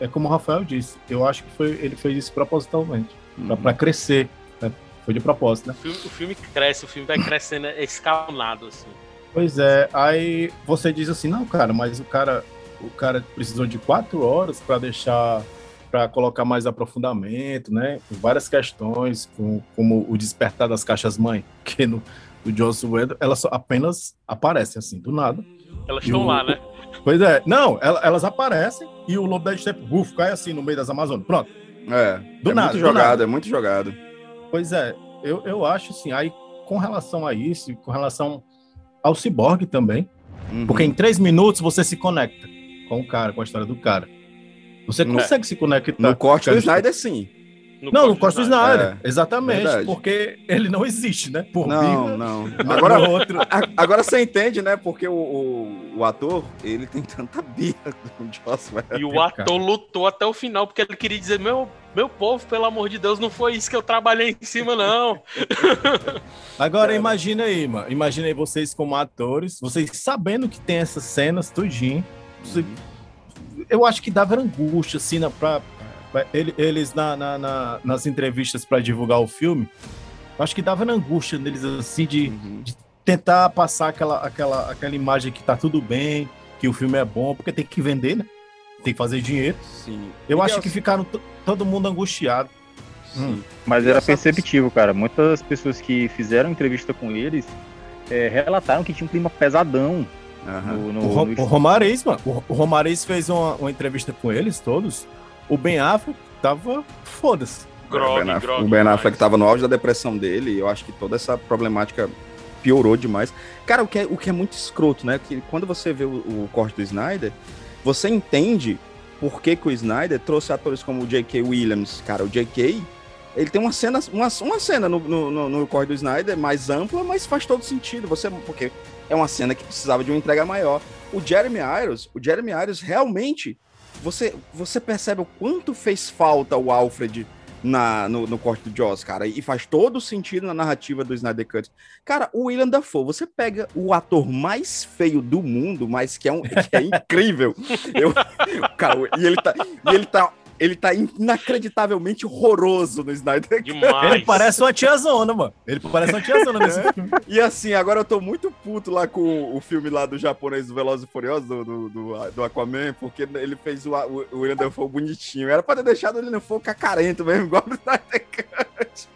é como o Rafael disse, eu acho que foi, ele fez isso propositalmente, Uhum. pra, pra crescer, né? Foi de propósito, né? O filme, o filme cresce, o filme vai crescendo escalonado, assim. Pois é, aí você diz assim, não, cara, mas o cara, o cara precisou de quatro horas para deixar, para colocar mais aprofundamento, né? Várias questões, com, como o despertar das caixas mãe, que no do Joss Whedon, elas só apenas aparecem assim, do nada. Elas estão o- lá, né? Pois é, não, ela- elas aparecem e o lobo da steppe, buf, cai assim no meio das Amazonas, pronto. É, Do é nada, muito do jogado, nada. é muito jogado. Pois é, eu, eu acho assim, aí com relação a isso, e com relação ao Cyborg também, Uhum. porque em três minutos você se conecta com o cara, com a história do cara. Você No- consegue se conectar. No corte com do Snyder, sim. não, no corte do Snyder, É, exatamente, verdade. porque ele não existe, né? Por Não, birra, não. no Agora, agora você entende, né? Porque o, o, o ator, ele tem tanta birra do Joss Whedon. E o ator lutou até o final, porque ele queria dizer, meu, meu povo, pelo amor de Deus, não foi isso que eu trabalhei em cima, não. Agora imagina aí, mano. Imagina aí vocês como atores, vocês sabendo que tem essas cenas tudinho. você- Eu acho que dava angústia, assim, na, pra, pra- ele- eles na, na- na- nas entrevistas para divulgar o filme. Eu acho que dava angústia neles, assim, de, de tentar passar aquela, aquela, aquela imagem que tá tudo bem, que o filme é bom, porque tem que vender, né? Tem que fazer dinheiro. Sim. Eu Miguel, acho que ficaram to- todo mundo angustiado. Hum. Mas E era perceptível, cara. Muitas pessoas que fizeram entrevista com eles é, relataram que tinha um clima pesadão no, no, O, Ro- no o Romariz, mano, o, Romariz fez uma, uma entrevista com eles todos. O Ben Affleck tava foda-se. o Ben Affleck, o Ben Affleck tava no auge da depressão dele, e eu acho que toda essa problemática piorou demais. Cara, o que é, o que é muito escroto, né? Que quando você vê o, o corte do Snyder, você entende por que, que o Snyder trouxe atores como o J.K. Williams. Cara, o J.K. Ele tem uma cena, uma, uma cena no, no, no, no corte do Snyder mais ampla, mas faz todo sentido. Você, porque é uma cena que precisava de uma entrega maior. O Jeremy Irons, o Jeremy Irons realmente você, você percebe o quanto fez falta o Alfred na, no, no corte do Joss, cara, e faz todo sentido na narrativa do Snyder Cut. Cara, o William Dafoe, você pega o ator mais feio do mundo, mas que é, um, que é incrível. Eu, cara, e ele tá, e ele tá, ele tá inacreditavelmente horroroso no Snyder Cut. Ele parece uma tiazona, mano. Ele parece uma tiazona nesse filme. E assim, agora eu tô muito puto lá com o filme lá do japonês do Velozes e Furiosos, do, do, do, do Aquaman, porque ele fez o, o, o William Dafoe bonitinho. Era pra ter deixado o William Dafoe cacarento mesmo, igual no Snyder Cut.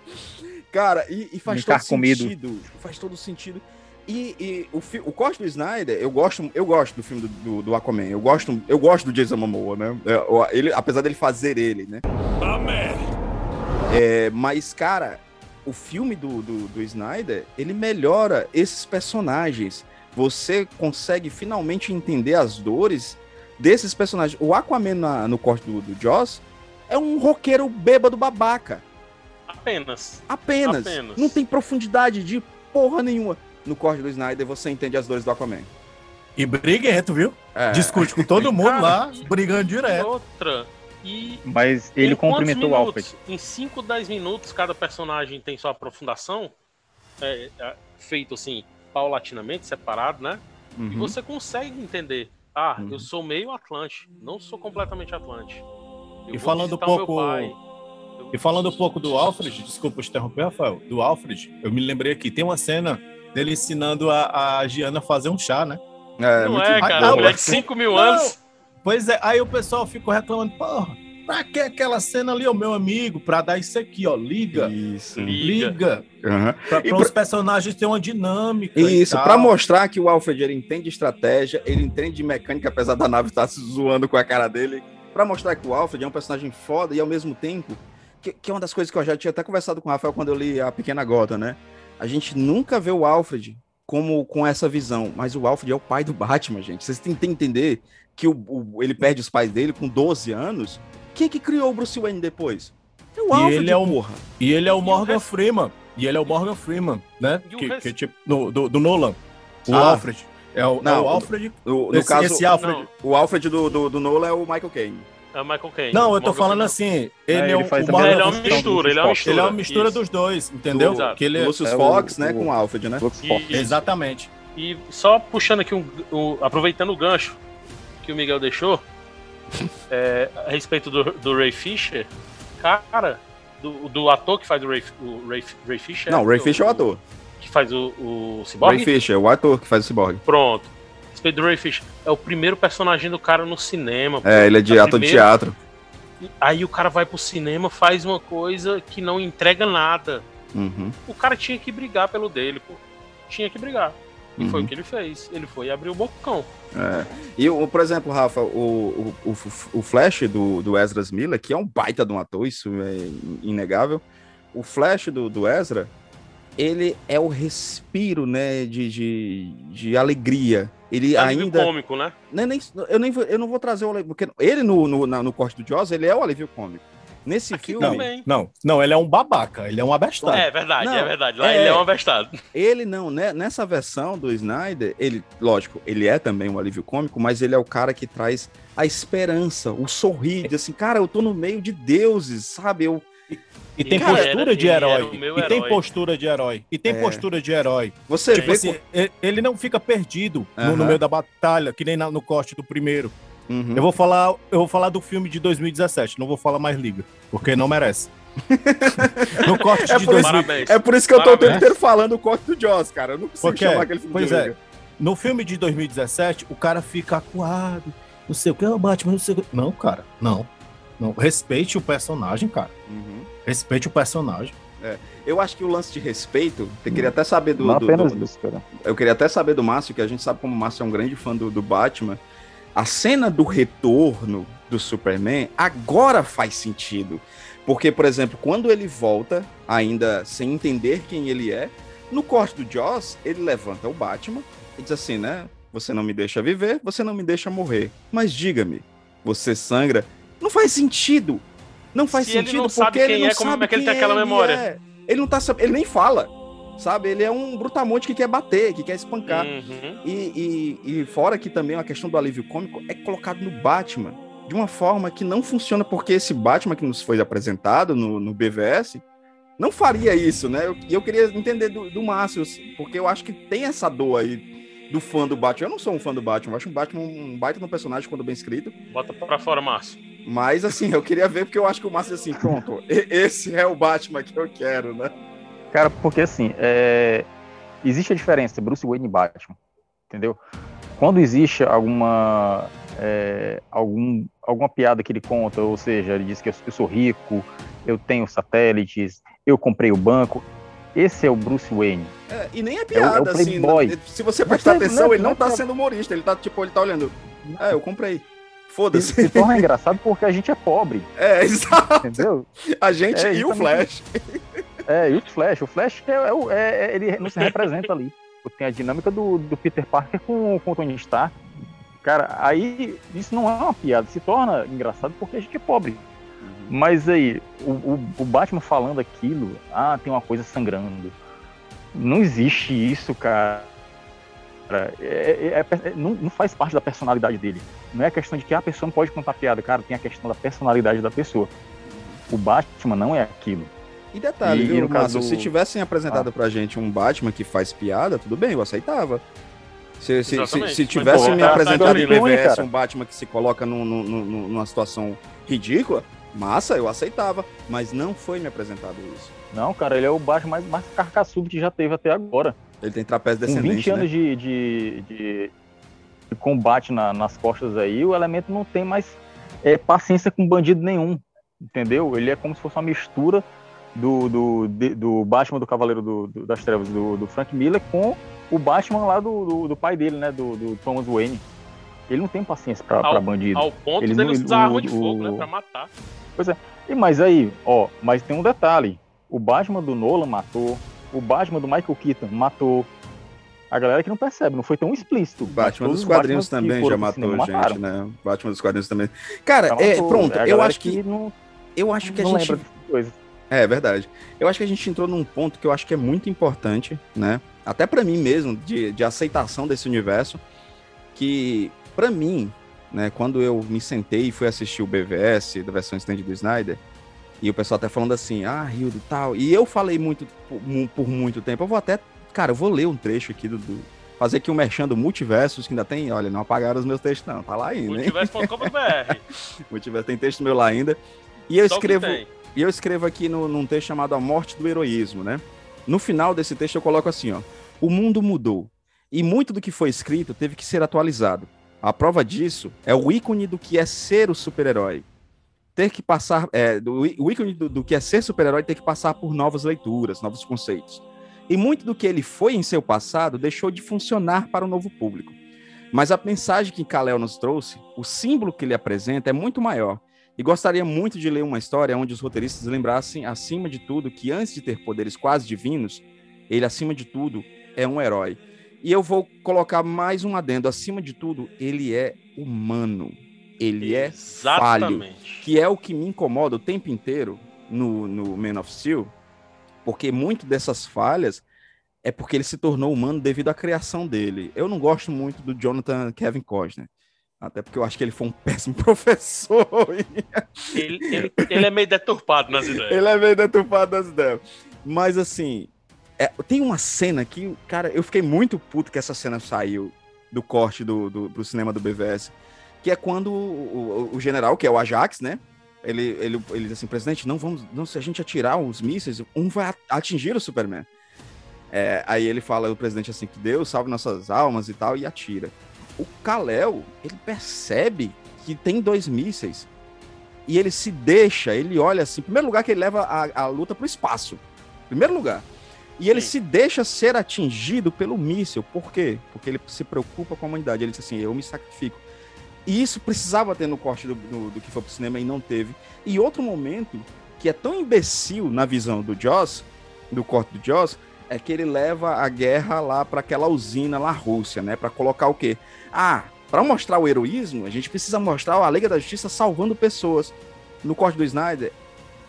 Cara, e, e faz todo Encarcomido. sentido. Faz todo sentido. E, e o, o corte do Snyder, eu gosto, eu gosto do filme do, do, do Aquaman. Eu gosto, eu gosto do Jason Momoa, né? É, Ele, apesar dele fazer ele, né? É, mas, cara, o filme do, do, do Snyder, ele melhora esses personagens. Você consegue finalmente entender as dores desses personagens. O Aquaman na- no corte do, do Joss é um roqueiro bêbado babaca. Apenas. Apenas. Apenas. Não tem profundidade de porra nenhuma. No corte do Snyder, você entende as dores do Aquaman. E briguento, viu? É. Discute com todo mundo Cara, lá, brigando E direto. outra. E Mas ele cumprimentou o? Alfred. Em 5, 10 minutos, cada personagem tem sua aprofundação. é, é, feito assim, paulatinamente, separado, né? E Uhum. você consegue entender. Ah, eu sou meio Atlante, não sou completamente Atlante. Eu E falando um pouco. pai. E falando um pouco do Alfred, desculpa te interromper, Rafael. Do Alfred, eu me lembrei aqui, tem uma cena dele ensinando a, a Giana a fazer um chá, né? É, Não muito é, cara, mulher de 5 mil Não. anos. Pois é, aí o pessoal ficou reclamando, porra, pra que aquela cena ali, ô meu amigo, pra dar isso aqui, ó, liga, Isso. liga, pra, E pra pra- os personagens terem uma dinâmica. Isso, pra mostrar que o Alfred ele entende estratégia, ele entende de mecânica, apesar da nave estar se zoando com a cara dele. Pra mostrar que o Alfred é um personagem foda e ao mesmo tempo, que, que é uma das coisas que eu já tinha até conversado com o Rafael quando eu li a Pequena Gota, né? A gente nunca vê o Alfred como com essa visão, mas o Alfred é o pai do Batman, gente. Vocês têm que entender que o, o- ele perde os pais dele com 12 anos. Quem é que criou o Bruce Wayne depois? É o E Alfred, ele é o- porra. E ele é o Morgan Freeman. E ele é o Morgan Freeman, né? E Que, que tipo, no- do, do Nolan. O Ah. Alfred. É o, é Não, o Alfred. No, no esse, caso, esse Alfred. Não. o Alfred do, do, do Nolan é o Michael Caine. É o Michael Caine. Não, eu tô Morgan falando Freeman. assim. Ele É, é, ele um, faz o também Morgan Ele é uma mistura, ele é uma mistura. Ele é uma mistura Isso. dos dois, entendeu? Exato. Que ele é- Lucius é o- Fox, né, o- com o Alfred, né? Lux E- Fox. Exatamente. E só puxando aqui um, o- aproveitando o gancho que o Miguel deixou é, a respeito do, do Ray Fisher, cara, do, do ator que faz o Ray, o Ray, Ray Fisher. Não, o Ray Fisher é o ator. Que faz o, o Cyborg? Ray Fisher, o ator que faz o Cyborg. Pronto. Ray Fisher. É o primeiro personagem do cara no cinema. É, ele é de o ator de teatro. Aí o cara vai pro cinema, faz uma coisa que não entrega nada. Uhum. O cara tinha que brigar pelo dele, pô. Tinha que brigar. E foi Uhum. o que ele fez. Ele foi abrir o bocão. É. E, por exemplo, Rafa, o, o, o, o Flash do, do Ezra Miller, que é um baita de um ator, isso é inegável. O Flash do, do Ezra, ele é o respiro, né, de, de, de alegria. Ele Alívio ainda... cômico, né? Nem, nem, eu, nem, eu não vou trazer o alívio, porque ele no, no, na- no corte do Jaws, ele é o alívio cômico. Nesse filme, Não, Também. não, não, ele é um babaca, ele é um abestado. É verdade, Não, é verdade. Lá é. ele é um abestado. Ele não, né? Nessa versão do Snyder, ele, lógico, ele é também um alívio cômico, mas ele é o cara que traz a esperança, o sorrir, de assim, cara, eu tô no meio de deuses, sabe? Eu, E tem Cara, postura era- de herói. E tem postura de herói. E tem É. postura de herói. você Tipo vê assim, ele não fica perdido no- meio da batalha, que nem na- no corte do primeiro. Uhum. Eu vou falar, eu vou falar do filme de 2017, não vou falar mais Liga, porque não merece. no corte É de por, isso, 2000, Parabéns. é por isso que eu tô o tempo inteiro falando o corte do Jaws, cara. Eu não consigo Porque, chamar aquele filme pois de é, Liga. no filme de 2017, o cara fica acuado, não sei o que, é o Batman, não sei o que. Não, cara, não. não. Respeite o personagem, cara. Uhum. Respeite o personagem. Eu acho que o lance de respeito, eu queria até saber do, Não do- apenas do- isso, cara. eu queria até saber do Márcio, que a gente sabe como o Márcio é um grande fã do, do Batman. A cena do retorno do Superman agora faz sentido. Porque, por exemplo, quando ele volta, ainda sem entender quem ele é, no corte do Joss, ele levanta o Batman e diz assim, né? Você não me deixa viver, você não me deixa morrer. Mas diga-me, você sangra? Não faz sentido. Não faz Se sentido não porque ele não é, como sabe é que ele tem aquela memória? é. Ele não tá ele nem fala. Sabe? Ele é um brutamonte que quer bater, que quer espancar. Uhum. E, e, e fora que também a questão do alívio cômico é colocado no Batman de uma forma que não funciona, porque esse Batman que nos foi apresentado no, no BVS não faria isso, né? Eu- E eu, queria entender do, do Márcio, porque eu acho que tem essa dor aí do fã do Batman. Eu não sou um fã do Batman, eu acho um Batman um baita no personagem quando bem escrito. Bota pra fora, Márcio. Mas assim, eu queria ver porque eu acho que o Márcio assim, pronto, esse é o Batman que eu quero, né? Cara, porque assim, é, existe a diferença Bruce Wayne e Batman, entendeu? Quando existe alguma é, algum, alguma piada que ele conta, ou seja, ele diz que eu, eu sou rico, eu tenho satélites, eu comprei o banco, esse é o Bruce Wayne. É, e nem é É o- é piada, o assim. né? Se você prestar atenção, não ele não não é tá piada. sendo humorista, ele tá, tipo, ele tá olhando. É, eu comprei. Se, Foda-se. se torna engraçado porque a gente é pobre, É, exato. entendeu? A gente É, e o. Flash. É, e o Flash, o Flash é, é é- é- ele não se representa ali. Tem a dinâmica do, do Peter Parker com, com o Tony Stark. Cara, aí isso não é uma piada, se torna engraçado porque a gente é pobre. Mas aí, o, o, o Batman falando aquilo, ah, tem uma coisa sangrando. Não existe isso, cara. É- é- é- é- não, não faz parte da personalidade dele. Não é questão de que a pessoa não pode contar piada, cara, tem a questão da personalidade da pessoa. O Batman não é aquilo. E detalhe, E- viu, e no Márcio? caso- Se tivessem apresentado pra gente um Batman que faz piada, tudo bem, eu aceitava. Se, se, se, se tivessem me tá- tá apresentado né, BVS cara? um Batman que se coloca num- num- num- numa situação ridícula, massa, eu aceitava. Mas não foi me apresentado isso. Não, cara, ele é o Batman mais, mais carcaçudo que já teve até agora. Ele tem trapézio Com descendente, 20 anos né? de- de combate na- nas costas aí, o elemento não tem mais é, paciência com bandido nenhum. Entendeu? Ele é como se fosse uma mistura do, do, de- do Batman do Cavaleiro do- do- das Trevas do, do Frank Miller com o Batman lá do, do, do pai dele, né? Do, do Thomas Wayne. Ele não tem paciência pra, pra bandido. Ao ponto Ele dele usar arma de fogo, o- né? Pra matar. Pois é. E, mas aí, ó, mas tem um detalhe. O Batman do Nolan matou. O Batman do Michael Keaton matou. A galera que não percebe, não foi tão explícito. Batman dos quadrinhos Batmans que também já pro cinema matou gente, mataram. né? Batman dos quadrinhos também. Cara, Já é, matou. pronto, É eu acho que. não, Eu acho que a gente. É, é verdade. Eu acho que a gente entrou num ponto que eu acho que é muito importante, né? até para mim mesmo, de, de aceitação desse universo, que para mim, né, quando eu me sentei e fui assistir o BVS da versão stand do Snyder, e o pessoal até falando assim, ah, Rio e tal, e eu falei muito por, por, muito tempo, eu vou até, cara, eu vou ler um trecho aqui do, do fazer aqui um merchan do Multiversos, que ainda tem, olha, não apagaram os meus textos não, tá lá ainda? Multiverso.com.br Multiverso tem texto meu lá ainda, e eu Só escrevo, e eu escrevo aqui no, num texto chamado A Morte do Heroísmo, né? No final desse texto eu coloco assim, ó, o mundo mudou, e muito do que foi escrito teve que ser atualizado. A prova disso é o ícone do que é ser o super-herói. Ter que passar. É, do, o ícone do, do que é ser super-herói ter que passar por novas leituras, novos conceitos. E muito do que ele foi em seu passado deixou de funcionar para o novo público. Mas a mensagem que Kalel nos trouxe, o símbolo que ele apresenta, é muito maior. E gostaria muito de ler uma história onde os roteiristas lembrassem, acima de tudo, que antes de ter poderes quase divinos, ele, acima de tudo, é um herói. E eu vou colocar mais um adendo. Acima de tudo, ele é humano. Ele é Exatamente. falho. Que é o que me incomoda o tempo inteiro no, no Man of Steel. Porque muito dessas falhas é porque ele se tornou humano devido à criação dele. Eu não gosto muito do Jonathan Kevin Costner. Até porque eu acho que ele foi um péssimo professor. Ele, ele, ele é meio deturpado nas ideias. ele é meio deturpado nas ideias. Mas assim, é, tem uma cena que, cara, eu fiquei muito puto que essa cena saiu do corte do, do, do cinema do BVS. Que é quando o, o, o, general, que é o Ajax, né? Ele, ele, ele diz assim, presidente, não vamos. Não, se a gente atirar os mísseis, um vai atingir o Superman. É, aí ele fala, o presidente assim, que Deus salve nossas almas e tal, e atira. O Kalel, ele percebe que tem dois mísseis. E ele se deixa, ele olha assim. Em primeiro lugar, que ele leva a, a luta pro espaço. Primeiro lugar. E ele Sim. se deixa ser atingido pelo míssil. Por quê? Porque ele se preocupa com a humanidade. Ele diz assim: eu me sacrifico. E isso precisava ter no corte do, do, do que foi pro cinema e não teve. E outro momento que é tão imbecil na visão do Joss, do corte do Joss, é que ele leva a guerra lá para aquela usina lá Rússia, né? Para colocar o quê? Ah, para mostrar o heroísmo, a gente precisa mostrar a Liga da Justiça salvando pessoas. No corte do Snyder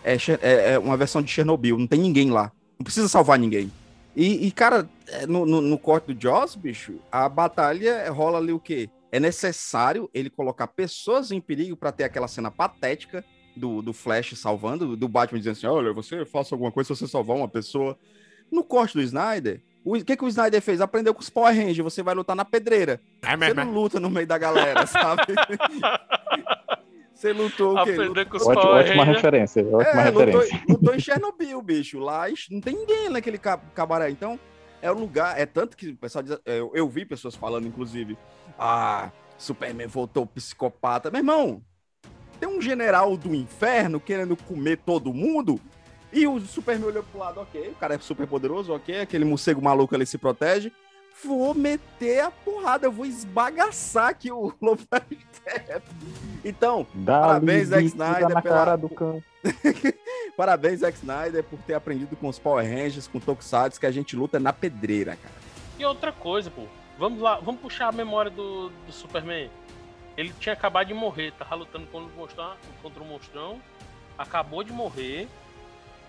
é, é, é uma versão de Chernobyl, não tem ninguém lá. Não precisa salvar ninguém. E, e cara, é, no, no, no, corte do Joss, bicho, a batalha rola ali o quê? É necessário ele colocar pessoas em perigo para ter aquela cena patética do, do Flash salvando, do Batman dizendo assim: olha, você faça alguma coisa se você salvar uma pessoa. No corte do Snyder, o que, que o Snyder fez? Aprendeu com os Power Rangers, você vai lutar na pedreira. É você não luta no meio da galera, sabe? Você lutou o quê? Com os ótima, ótima referência, ótima é, referência. Lutou, lutou em Chernobyl, bicho. Lá não tem ninguém naquele cabaré. Então, é o lugar. É tanto que o pessoal diz. É, eu, eu vi pessoas falando, inclusive. Ah, Superman voltou psicopata. Meu irmão, tem um general do inferno querendo comer todo mundo. E o Superman olhou pro lado, ok, o cara é super poderoso, ok, aquele morcego maluco ali se protege vou meter a porrada, eu vou esbagaçar aqui o Lobo Então, Dá parabéns, Zack Snyder. Na pela... cara do cão. parabéns, Zack Snyder, por ter aprendido com os Power Rangers, com o Tokusatsu, que a gente luta na pedreira, cara. E outra coisa, pô. Vamos lá, vamos puxar a memória do, do Superman. Ele tinha acabado de morrer, tava lutando contra o monstrão, contra o monstrão acabou de morrer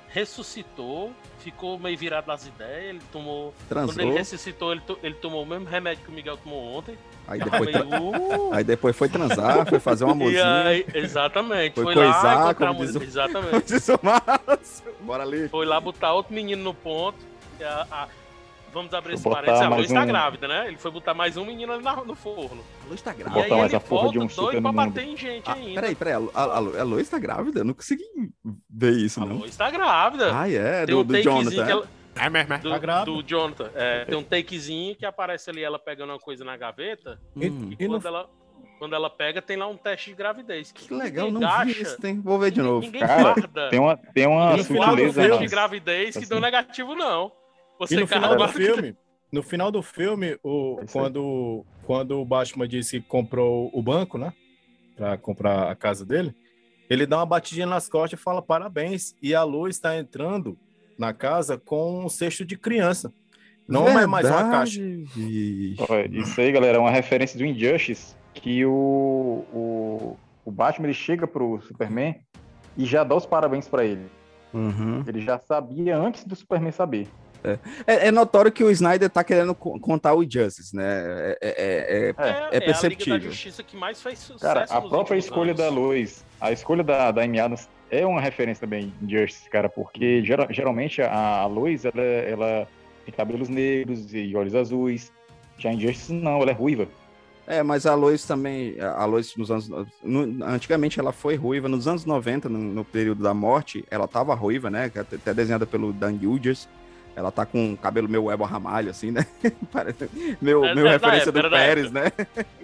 ressuscitou, ficou meio virado nas ideias, ele tomou. Transou. Quando ele ressuscitou, ele, to, ele tomou o mesmo remédio que o Miguel tomou ontem. Aí depois, meio... Uh! aí depois foi transar, foi fazer uma mozinha. Exatamente. Foi, foi coisar, lá encontrar diz... Exatamente. Bora ali. Foi lá botar outro menino no ponto. A, a, vamos abrir esse parênteses. A Luz um... tá grávida, né? Ele foi botar mais um menino ali no forno. A Luz tá grávida. E aí ele volta de um doido pra bater em gente ah, ainda. Peraí, peraí. A, a, a Luz tá grávida? Eu não consegui ver isso, não. A Luz tá grávida. Ah, é? Tem do, um do Jonathan. Ela... É mesmo, é. Do, tá do Jonathan. É, tem um takezinho que aparece ali ela pegando uma coisa na gaveta. Hum. E, e quando, no... ela, quando ela pega, tem lá um teste de gravidez. Que, que legal, não gacha, vi isso, tem. Vou ver de novo. Ninguém Cara, guarda. Tem uma, tem uma sutileza. Não teste de gravidez que assim. deu negativo, não. Você e no final do filme, no final do filme, o, quando, quando o Batman disse que comprou o banco, né? Pra comprar a casa dele, ele dá uma batidinha nas costas e fala parabéns. E a luz está entrando na casa com um cesto de criança. Não Verdade. é mais uma caixa. Isso aí, galera, é uma referência do Injustice que o, o, o Batman ele chega pro Superman e já dá os parabéns para ele. Uhum. Ele já sabia antes do Superman saber. É, é, é notório que o Snyder tá querendo co- contar o Justice, né? É, é, é, é, É, é a Liga da perceptível. Justiça que mais fez sucesso. Cara, a nos própria escolha anos. da Lois, a escolha da, da Amy Adams é uma referência também em Justice, cara, porque gera- geralmente a, a Lois, ela, ela tem cabelos negros e olhos azuis. Já em Justice, não, ela é ruiva. É, mas a Lois também, a Lois nos anos. no- antigamente ela foi ruiva, nos anos 90, no, no período da morte, ela tava ruiva, né? é Até desenhada pelo Dan Hughes. Ela tá com cabelo meio Eva Ramalho, assim, né? Meu É, meu é referência época, era do Pérez, né?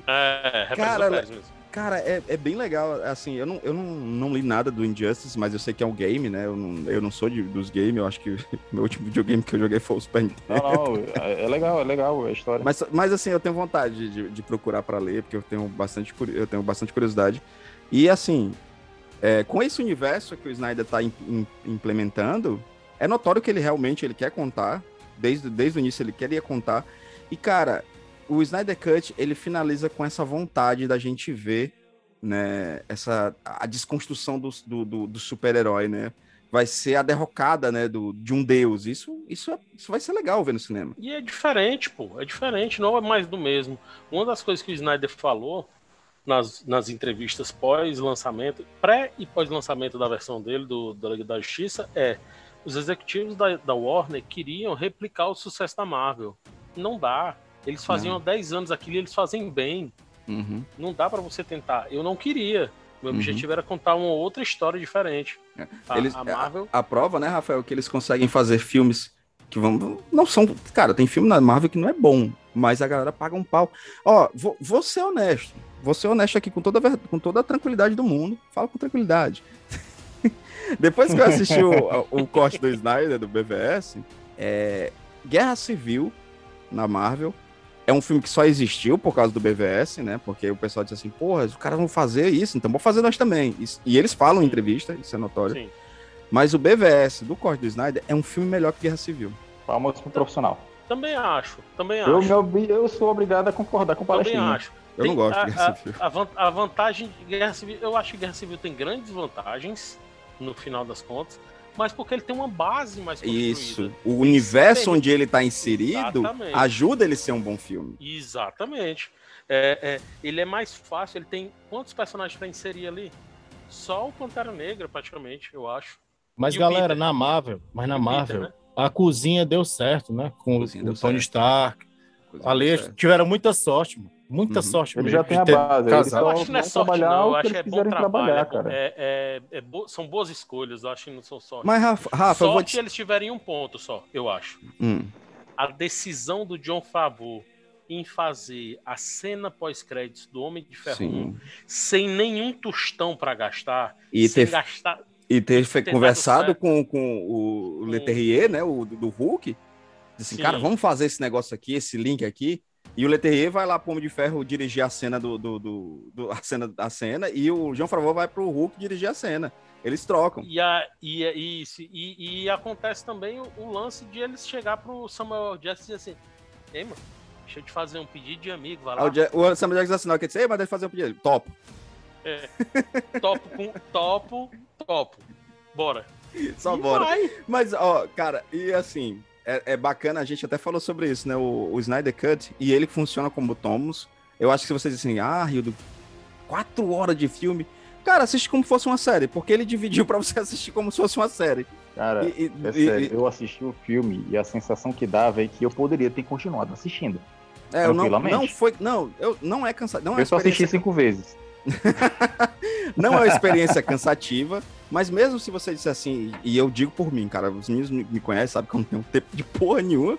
É, referência Cara, do Pérez mesmo. Cara, é, é bem legal, assim, eu, não, eu não, não li nada do Injustice, mas eu sei que é um game, né? Eu não, eu não sou de- dos games, eu acho que meu último videogame que eu joguei foi o Super Nintendo. Não, não, é, é legal, é legal a história. Mas, mas assim, eu tenho vontade de, de procurar para ler, porque eu tenho bastante, eu tenho bastante curiosidade. E assim, é, com esse universo que o Snyder está implementando, é notório que ele realmente ele quer contar, desde, desde o início ele queria contar. E cara, o Snyder Cut, ele finaliza com essa vontade da gente ver, né, essa, a desconstrução do, do, do- do super-herói, né? Vai ser a derrocada, né, do, de um deus. Isso, isso, é- isso vai ser legal ver no cinema. E é diferente, pô. É diferente, não é mais do mesmo. Uma das coisas que o Snyder falou nas, nas entrevistas pós-lançamento, pré e pós-lançamento da versão dele, do, Liga da Justiça, é os executivos da, da Warner queriam replicar o sucesso da Marvel. Não dá. Eles faziam Não. há 10 anos aquilo e eles fazem bem. Uhum. Não dá pra você tentar. Eu não queria. Meu Uhum. objetivo era contar uma outra história diferente. A, Eles, a Marvel. a, a prova, né, Rafael, que eles conseguem fazer filmes que vão. Não são. Cara, tem filme na Marvel que não é bom, mas a galera paga um pau. Ó, vou, vou ser honesto. Vou ser honesto aqui com toda, com toda a tranquilidade do mundo. Falo com tranquilidade. Depois que eu assisti o, o corte do Snyder, do BVS, é, Guerra Civil na Marvel. É um filme que só existiu por causa do BVS, né? Porque o pessoal disse assim, porra, os caras vão fazer isso, então vamos fazer nós também. E eles falam em entrevista, isso é notório. Sim. Mas o BVS do corte do Snyder é um filme melhor que Guerra Civil. Palmas pro profissional. Também acho. Também acho. Eu, me obri- eu sou obrigado a concordar com o Também Palestina. acho. Eu não gosto a, de Guerra a- Civil. A, a vantagem de Guerra Civil, eu acho que Guerra Civil tem grandes vantagens no final das contas, mas porque ele tem uma base mais construída. Isso. O universo onde ele tá inserido Exatamente. ajuda ele a ser um bom filme. Exatamente. É, é, ele é mais fácil, ele tem quantos personagens pra inserir ali? Só o Pantera Negra, praticamente, eu acho. Mas, E galera, Peter? na Marvel, mas na o Peter, Marvel, né? a cozinha deu certo, né? Com o, Tony certo. Stark. Ali tiveram muita sorte, mano. Muita Uhum. sorte Ele já tem a base, casado. Eu acho que não é sorte, trabalhar não. Eu acho que é eles bom trabalho. trabalhar, é, cara. é- é- é bo- são boas escolhas, eu acho que não são sorte. Mas, Rafa, Rafa eu vou sorte te... eles tiverem um ponto só, eu acho. Hum, a decisão do John Favreau em fazer a cena pós-créditos do Homem de Ferro 1 sim. sem nenhum tostão pra gastar, E sem ter, gastar e ter ter conversado com, com o Leterrier, né? O do, Hulk. Disse assim, Sim. cara, vamos fazer esse negócio aqui, esse link aqui. E o Leterrier vai lá pro Homem de Ferro dirigir a cena do, do, do- do- a cena da cena e o João Favreau vai pro Hulk dirigir a cena. Eles trocam. E, a, e, é isso, e, e acontece também o, o lance de eles chegar pro Samuel Jackson e dizer assim: Ei, mano, deixa eu te fazer um pedido de amigo, vai lá. O, o Samuel Jackson assinou que disse, ei, mas ele fazer um pedido. Top. É, topo com topo, topo. Bora. Só E bora. vai. Mas, ó, cara, e assim, é, é bacana, a gente até falou sobre isso, né? O, o Snyder Cut, e ele funciona como tomos. Eu acho que se vocês dizem, ah, Rildo, quatro horas de filme. Cara, assiste como fosse uma série, porque ele dividiu pra você assistir como se fosse uma série. Cara, E- e- é sério, e- eu assisti o filme e a sensação que dava é que eu poderia ter continuado assistindo. É, eu não, não foi. Não, eu, não é cansado. Não é eu só assisti cinco vezes. Não é uma experiência cansativa, mas mesmo se você disser assim, e eu digo por mim, cara, os meninos me, conhecem, sabem que eu não tenho tempo de porra nenhuma.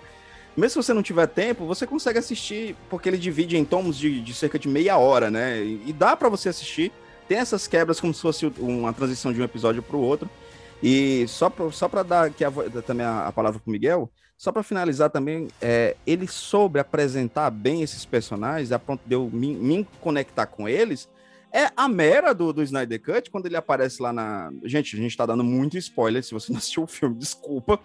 Mesmo se você não tiver tempo, você consegue assistir, porque ele divide em tomos de, de cerca de meia hora, né? E, e dá pra você assistir. Tem essas quebras como se fosse uma transição de um episódio pro outro. E só pra, só pra dar aqui a também a, a palavra pro Miguel, só pra finalizar também, é, ele soube apresentar bem esses personagens, a ponto de eu me, me conectar com eles, é a mera do, do Snyder Cut, quando ele aparece lá na. Gente, a gente tá dando muito spoiler. Se você não assistiu o filme, desculpa.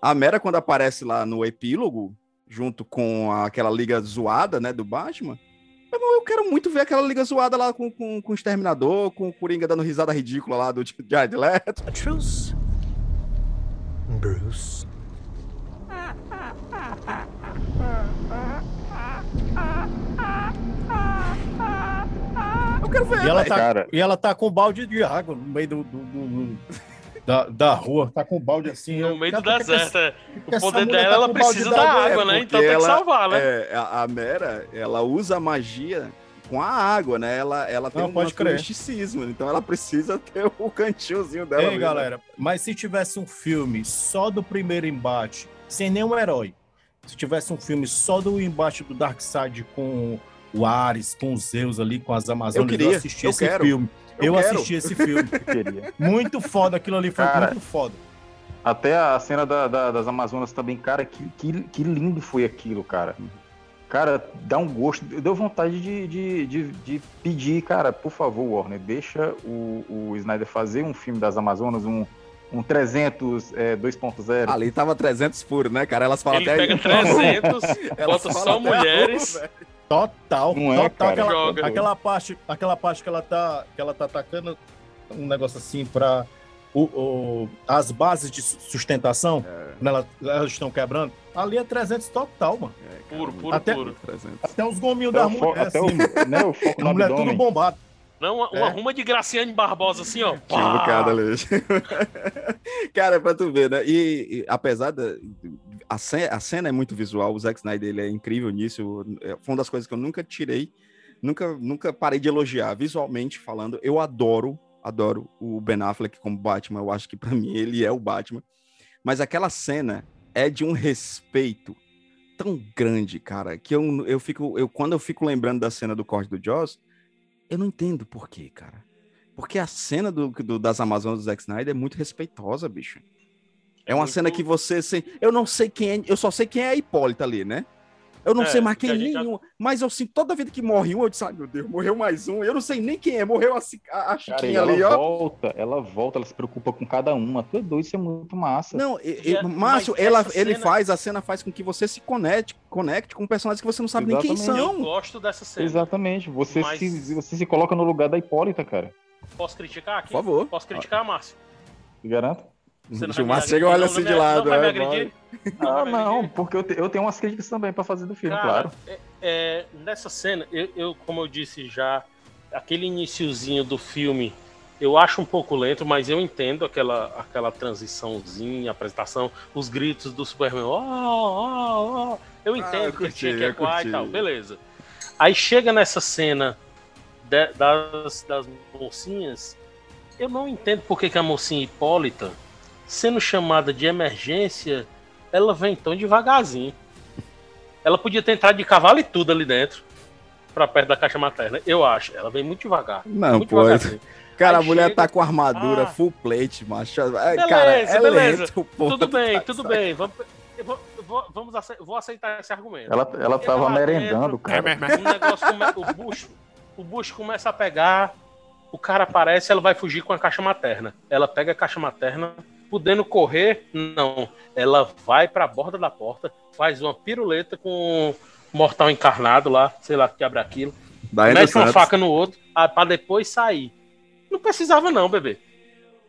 A mera, quando aparece lá no epílogo, junto com aquela liga zoada, né, do Batman. Eu quero muito ver aquela liga zoada lá com, com, com o Exterminador, com o Coringa dando risada ridícula lá do Jared Leto. A truce, Bruce. Eu quero ver, E ela, tá, Cara. e ela tá com um balde de água no meio do, do- do- do- da, da rua. Tá com um balde assim. No meio do deserto. é. O poder dela, tá ela precisa da É, água, né? porque Então tem que ela- salvar, né? É, a, a Mera, ela usa a magia com a água, né? Ela, ela tem Não, um pode crer. misticismo, então ela precisa ter o cantinhozinho dela. Ei, mesmo. galera, mas se tivesse um filme só do primeiro embate, sem nenhum herói, se tivesse um filme só do embate do Darkseid com o Ares, com os Zeus ali, com as Amazonas, Eu queria, assisti eu esse quero, filme. eu Eu, assisti esse filme. Muito foda, aquilo ali foi Cara, muito foda. Até a cena da- da- das Amazonas também, cara, que, que, que lindo foi aquilo, cara. Cara, dá um gosto. Deu vontade de, de, de, de pedir, cara, por favor, Warner, deixa o, o Snyder fazer um filme das Amazonas, um, um 300 é, 2.0. Ali tava 300 puro, né, cara? Elas falam Ele até. pega 300, Elas bota falam só mulheres. rua. Total, Não é, total. cara? aquela, Joga. aquela parte, aquela parte que ela tá, que ela tá atacando um negócio assim para as bases de su- sustentação, né, elas, elas estão quebrando. Ali é 300 total, mano. Puro, puro, Até- puro. 300. Até os gominhos da o mulher, até assim, o, né, o no mulher tudo abdômen. bombado. Não, uma, uma É. ruma de Graciane Barbosa, assim, ó. Pá! ali. Cara, pra tu ver, né? E, e apesar da. A cena, a cena é muito visual, o Zack Snyder ele é incrível nisso. é, Foi uma das coisas que eu nunca tirei, nunca, nunca parei de elogiar. Visualmente falando, eu adoro, adoro o Ben Affleck como Batman. Eu acho que pra mim ele é o Batman. Mas aquela cena é de um respeito tão grande, cara, que eu, eu fico. Eu, quando eu fico lembrando da cena do corte do Joss, eu não entendo por quê, cara. Porque a cena do, do- das Amazonas do Zack Snyder é muito respeitosa, bicho. É uma muito- cena que você. se- Eu não sei quem é. Eu só sei quem é a Hipólita ali, né? Eu não É, sei mais que quem gente já- nenhum. Mas eu sinto toda vida que morre um, eu disse, ai meu Deus, morreu mais um. Eu não sei nem quem é. Morreu a, a, a Chiquinha ela ali, ó. volta, ela volta, ela se preocupa com cada uma. Tu é doido, isso é muito massa. Não, e- a- Márcio, ela, essa ele cena- faz, a cena faz com que você se conecte, conecte com personagens que você não sabe nem quem Exatamente. Eu são. gosto dessa cena. Exatamente. Você, Mas- se, você se coloca no lugar da Hipólita, cara. Posso criticar aqui? Por favor. Posso criticar, Márcio? Te garanto? Você não Márcio chega e olha não, assim não de lado. Não vai me é? Ah, não, agredir? porque eu, te- eu tenho umas críticas também pra fazer do filme, Cara, claro. é- é, nessa cena, eu, eu, como eu disse já, aquele iniciozinho do filme, eu acho um pouco lento, mas eu entendo aquela, aquela transiçãozinha, apresentação, os gritos do Superman. ó, ó, ó. Eu entendo Ah, eu que ele tinha curti, que ecoar curti. e tal, beleza. Aí chega nessa cena de- das, das mocinhas, eu não entendo por que, que a mocinha Hipólita, sendo chamada de emergência, ela vem tão devagarzinho. Ela podia ter entrado de cavalo e tudo ali dentro. Pra perto da caixa materna. Eu acho. Ela vem muito devagar. Não, muito pode. Cara, Aí a mulher chega- tá com armadura Ah. full plate, macho. É, Beleza, cara, é beleza. lento, tudo bem, Tá tudo sabe? bem. Vamos, eu vou, vamos ace- vou aceitar esse argumento. Ela, ela tava lá merendando, dentro, cara. O negócio come... o bucho, o bucho começa a pegar, o cara aparece, ela vai fugir com a caixa materna. Ela pega a caixa materna, podendo correr, não. Ela vai pra borda da porta, faz uma piruleta com um mortal encarnado lá, sei lá que abre aquilo. Da Ender mete uma faca no outro, ah, pra depois sair. Não precisava não, bebê.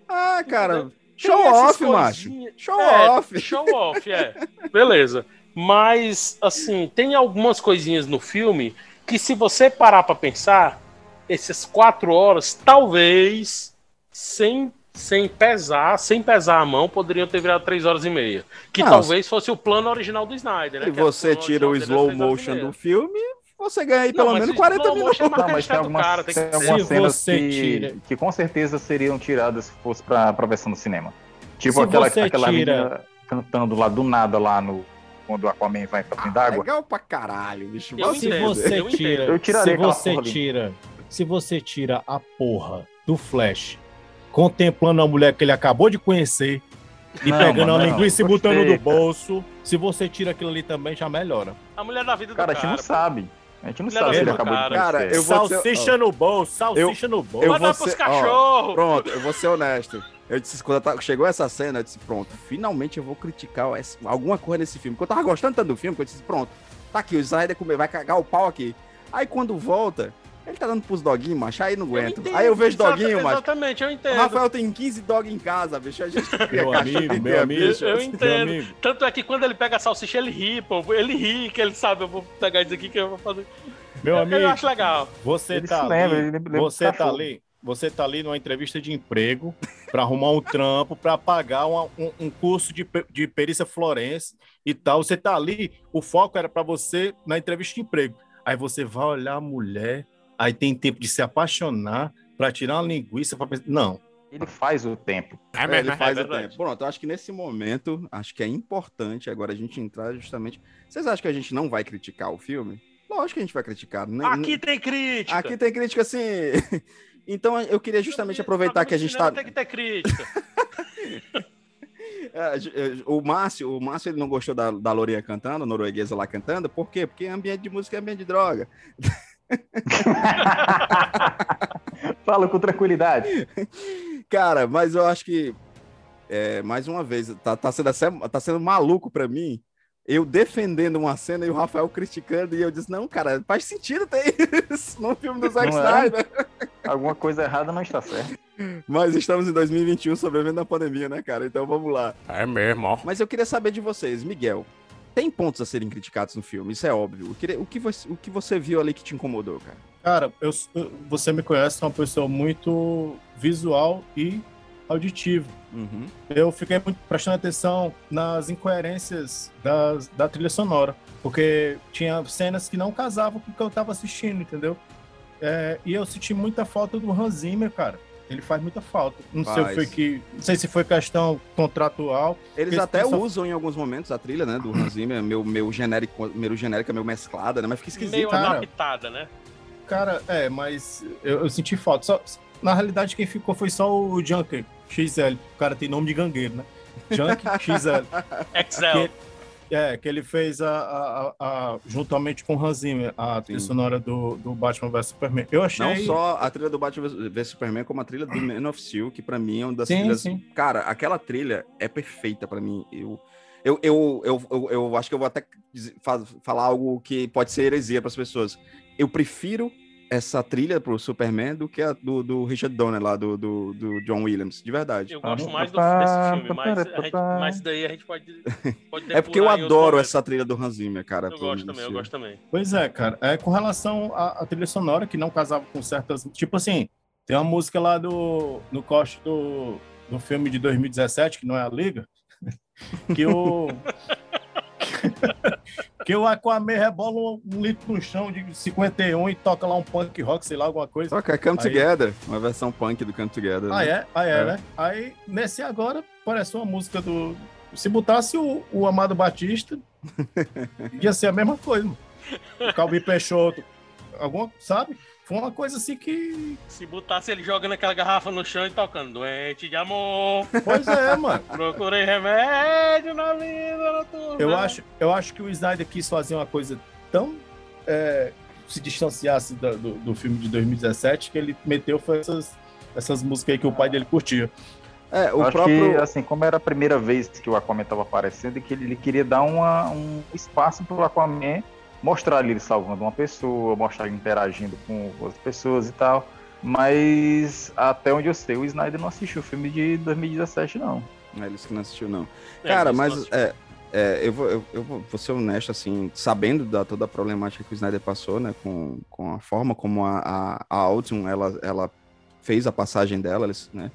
Ah, cara, show off, macho. Show É, off. Show off, é. Beleza. Mas, assim, tem algumas coisinhas no filme que, se você parar pra pensar, essas quatro horas, talvez, sem, sem pesar, sem pesar a mão, poderiam ter virado três horas e meia. Que Não, talvez fosse o plano original do Snyder, né? Você tira o slow motion do filme, você ganha aí Não, pelo menos o 40 slow minutos. é Não, mas tem algumas, cara, tem que tem algumas cenas que, que com certeza seriam tiradas se fosse pra, pra versão do cinema. Tipo Se aquela, você aquela tira- menina cantando lá do nada lá no. Quando o Aquaman vai pra dentro d'água. Legal pra caralho, bicho. Eu Vai se entendo, você eu tira, Eu se você tira, se você tira a porra do Flash contemplando a mulher que ele acabou de conhecer e Não, pegando mano, a não. linguiça e Gostei, botando no cara. bolso, se você tira aquilo ali também já melhora. A mulher da vida do Cara, a cara. gente não sabe. A gente não Filha sabe se ele acabou de cara. Cara, conhecer. eu vou ser- salsicha no bolso, salsicha no bolso. Eu Vai vou dar pros ser- ó, cachorros. Pronto, eu vou ser honesto. Eu disse, quando eu tava- chegou essa cena, eu disse, pronto, finalmente eu vou criticar alguma coisa nesse filme. Porque eu tava gostando tanto do filme que eu disse, pronto, tá aqui, o Snyder vai cagar o pau aqui. Aí quando volta, Ele tá dando pros doguinhos, macho, aí não aguento. entendo, aí eu vejo doguinho, macho. Exatamente, eu O entendo. Rafael tem 15 dog em casa, bicho. A gente Meu amigo, meu amigo. bicho. Eu Meu entendo. amigo. Tanto é que quando ele pega a salsicha, ele ri, pô. Ele ri, que ele sabe, eu vou pegar isso aqui que eu vou fazer. Meu Eu- amigo, Eu acho legal. você Ele tá se lembra, ali, lembra você tá cachorro. ali, você tá ali numa entrevista de emprego para arrumar um trampo, para pagar uma- um, um curso de, de perícia florense e tal. Você tá ali, o foco era para você na entrevista de emprego. Aí você vai olhar a mulher, aí tem tempo de se apaixonar para tirar uma linguiça para pensar, não. Ele faz o tempo. É É, ele faz é o tempo. Pronto, eu acho que nesse momento, acho que é importante agora a gente entrar justamente. Vocês acham que a gente não vai criticar o filme? Lógico que a gente vai criticar. né? Aqui tem crítica. Aqui tem crítica assim. Então eu queria justamente aproveitar que a gente tá. Tem que ter crítica. É, é, O Márcio, o Márcio ele não gostou da, da Lourinha cantando, a norueguesa lá cantando. Por quê? Porque ambiente de música é ambiente de droga. Fala com tranquilidade. Cara, mas eu acho que, é, mais uma vez, tá, tá, sendo, tá sendo maluco pra mim. Eu defendendo uma cena e o Rafael criticando, e eu disse: Não, cara, faz sentido ter isso no filme do Zack é? Snyder. Alguma coisa errada não está certa. Mas estamos em 2021 sobrevivendo à pandemia, né, cara? Então vamos lá. É mesmo. Mas eu queria saber de vocês, Miguel. Tem pontos a serem criticados no filme, isso é óbvio. Eu queria- o, que você, o que você viu ali que te incomodou, cara? Cara, eu- você me conhece, é uma pessoa muito visual e auditiva. Uhum. Eu fiquei muito prestando atenção nas incoerências das, da trilha sonora, porque tinha cenas que não casavam com o que eu tava assistindo, entendeu? É, e eu senti muita falta do Hans Zimmer, cara. Ele faz muita falta. Não sei, Faz. foi que, não sei se foi questão contratual. Eles até usam em alguns momentos a trilha, né, do Hans Zimmer, meu, meu genérico, meio genérica, meio mesclada, né? Mas fica esquisito. Meio cara. adaptada, né? Cara, é, mas eu, eu senti falta. Só, na realidade, quem ficou foi só o Junker XL. O cara tem nome de gangueiro, né? Junker XL. Excel. É, que ele fez a, a- a- juntamente com o Hans Zimmer, a trilha Sim. sonora do, do Batman vs Superman. Eu achei. Não só a trilha do Batman vs Superman, como a trilha do Man of Steel, que pra mim é uma das Sim, trilhas. sim. Cara, aquela trilha é perfeita pra mim. Eu, eu, eu, eu, eu, eu acho que eu vou até dizer- falar algo que pode ser heresia pras pessoas. Eu prefiro essa trilha pro Superman do que a do, do Richard Donner lá, do, do, do John Williams, de verdade. Eu gosto mais do, desse filme, mas, a gente, mas daí a gente pode, pode É porque eu adoro essa trilha do Hans Zimmer, cara. Eu gosto também, eu gosto também. Pois é, cara. É, com relação à, à trilha sonora, que não casava com certas. Tipo assim, tem uma música lá do, no corte do, do filme de 2017, que não é a Liga, que o. que o Aquaman rebola um, um litro no chão de 51 e toca lá um punk rock, sei lá, alguma coisa. Que é Come Aí- Together, uma versão punk do Come Together. Ah, né? é? Ah, é, É. né? Aí, nesse agora, parece uma música do. Se botasse o, o Amado Batista, ia ser a mesma coisa, mano. O Calbi Peixoto, alguma, sabe? Foi uma coisa assim que. Se botasse ele jogando aquela garrafa no chão e tocando doente de amor. Pois é, mano. Procurei remédio na vida noturna. Eu acho, eu acho que o Snyder quis fazer uma coisa tão. é, se distanciasse da- do, do filme de 2017 que ele meteu foi essas, essas músicas aí que o pai dele curtia. É, o acho próprio. que, assim, como era a primeira vez que o Aquaman estava aparecendo, e que ele, ele queria dar uma- um espaço para o Aquaman mostrar ali ele salvando uma pessoa, mostrar ele interagindo com outras pessoas e tal. Mas até onde eu sei, o Snyder não assistiu o filme de 2017, não. É, eles que não assistiu, não. É, Cara, mas é, é, eu, vou, eu, eu vou vou ser honesto, assim, sabendo da toda a problemática que o Snyder passou, né, com, com a forma como a, a, a Autumn, ela, ela fez a passagem dela, eles, né,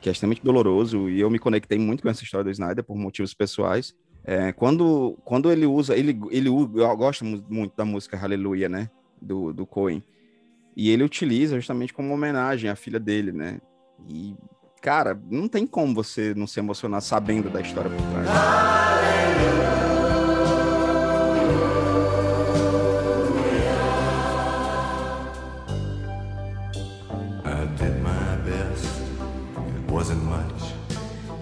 que é extremamente doloroso, e eu me conectei muito com essa história do Snyder por motivos pessoais. É, quando, quando ele usa, ele, ele mu- muito da música Hallelujah, né, do, do Cohen, e ele utiliza justamente como homenagem à filha dele, né, e, cara, não tem como você não se emocionar sabendo da história por trás.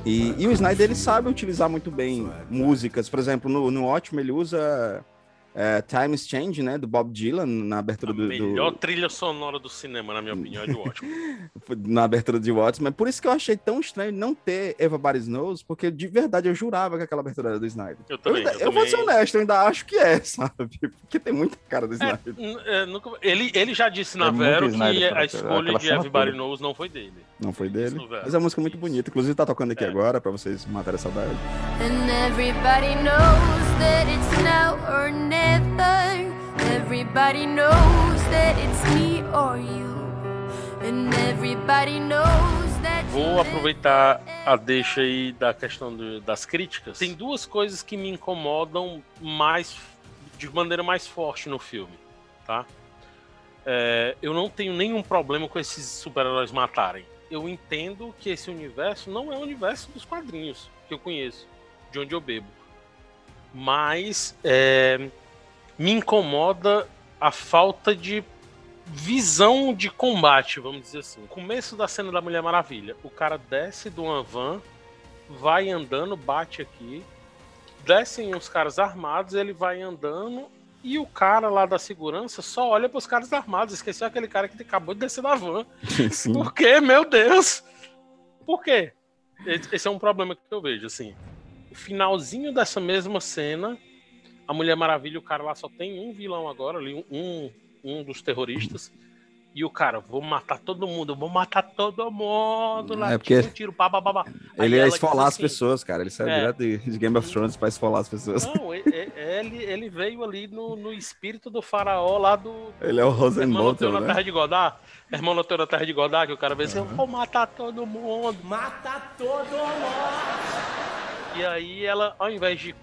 E, e o Snyder ele sabe utilizar muito bem músicas. Por exemplo, no, no Ótimo ele usa é, Times Change, né? Do Bob Dylan, na abertura do, do- Melhor trilha sonora do cinema, na minha opinião, é de Watchmen. na abertura de Watchmen. Por isso que eu achei tão estranho não ter Everybody Knows, porque de verdade eu jurava que aquela abertura era do Snyder. Eu também, eu, eu eu vou ser honesto, eu ainda acho que é, sabe? Porque tem muita cara do Snyder. N- é, nunca- ele, ele já disse na É Vero que Snyder, a escolha de Everybody. Knows não foi dele. Não foi dele. Isso. Mas é uma música muito bonita. Inclusive tá tocando aqui agora, pra vocês matarem a saudade. And everybody knows that it's now or never. Everybody knows that it's me or you. And everybody knows that Vou aproveitar a deixa aí da questão do- das críticas. Tem duas coisas que me incomodam mais de maneira mais forte no filme, tá? É, eu não tenho nenhum problema com esses super-heróis matarem. Eu entendo que esse universo não é o universo dos quadrinhos que eu conheço, de onde eu bebo. Mas é, me incomoda a falta de visão de combate, vamos dizer assim. Começo da cena da Mulher Maravilha. O cara desce de uma van, vai andando, bate aqui. Descem uns caras armados, ele vai andando. E o cara lá da segurança só olha para os caras armados. Esqueceu aquele cara que acabou de descer da van. Sim. Por quê, meu Deus? Por quê? Esse esse é um problema que eu vejo, assim. O finalzinho dessa mesma cena, a Mulher Maravilha, o cara lá só tem um vilão agora, ali, um, um dos terroristas. E o cara, vou matar todo mundo, vou matar todo mundo lá, É porque- tiro, tiro, pá, pá, pá, Ele ia esfolar as assim, pessoas, cara. Ele saiu É. direto de, de Game of Thrones pra esfolar as pessoas. Não, ele, ele veio ali no, no espírito do faraó lá do. Ele é o Irmão Rosenbolter, Noteu na Terra né? de Godard. Irmão na Terra de Godard, que o cara veio assim, eu vou matar todo mundo. Mata todo mundo! E aí ela, ao invés de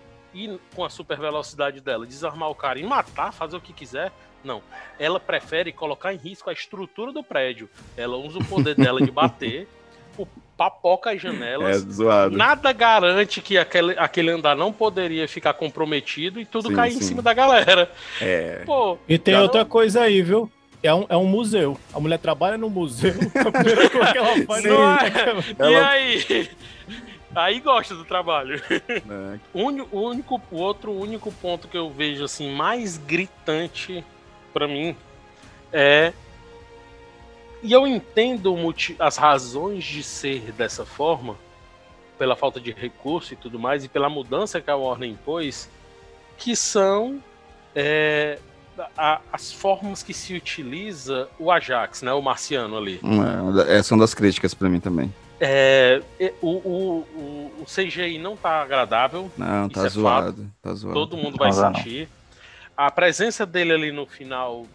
ir com a super velocidade dela, desarmar o cara e matar, fazer o que quiser, não. Ela prefere colocar em risco a estrutura do prédio. Ela usa o poder dela de bater, o papoca as janelas. É, zoado. Nada garante que aquele, aquele andar não poderia ficar comprometido e tudo Sim, cair em sim. cima da galera. É. Pô, E tem outra coisa aí, viu? É um, é um museu. A mulher trabalha no museu. A primeira coisa que ela faz Não é- é? E aí? Aí gosta do trabalho. É. O, único, o outro único ponto que eu vejo assim mais gritante pra mim é e eu entendo as razões de ser dessa forma pela falta de recurso e tudo mais e pela mudança que a Warner impôs que são é, a- as formas que se utiliza o Ajax, né, o marciano ali. É, são das críticas pra mim também. É, o, o, o, o CGI não tá agradável. Não, tá é zoado. fato. Tá zoado. Todo mundo vai Não dá, não. sentir. A presença dele ali no final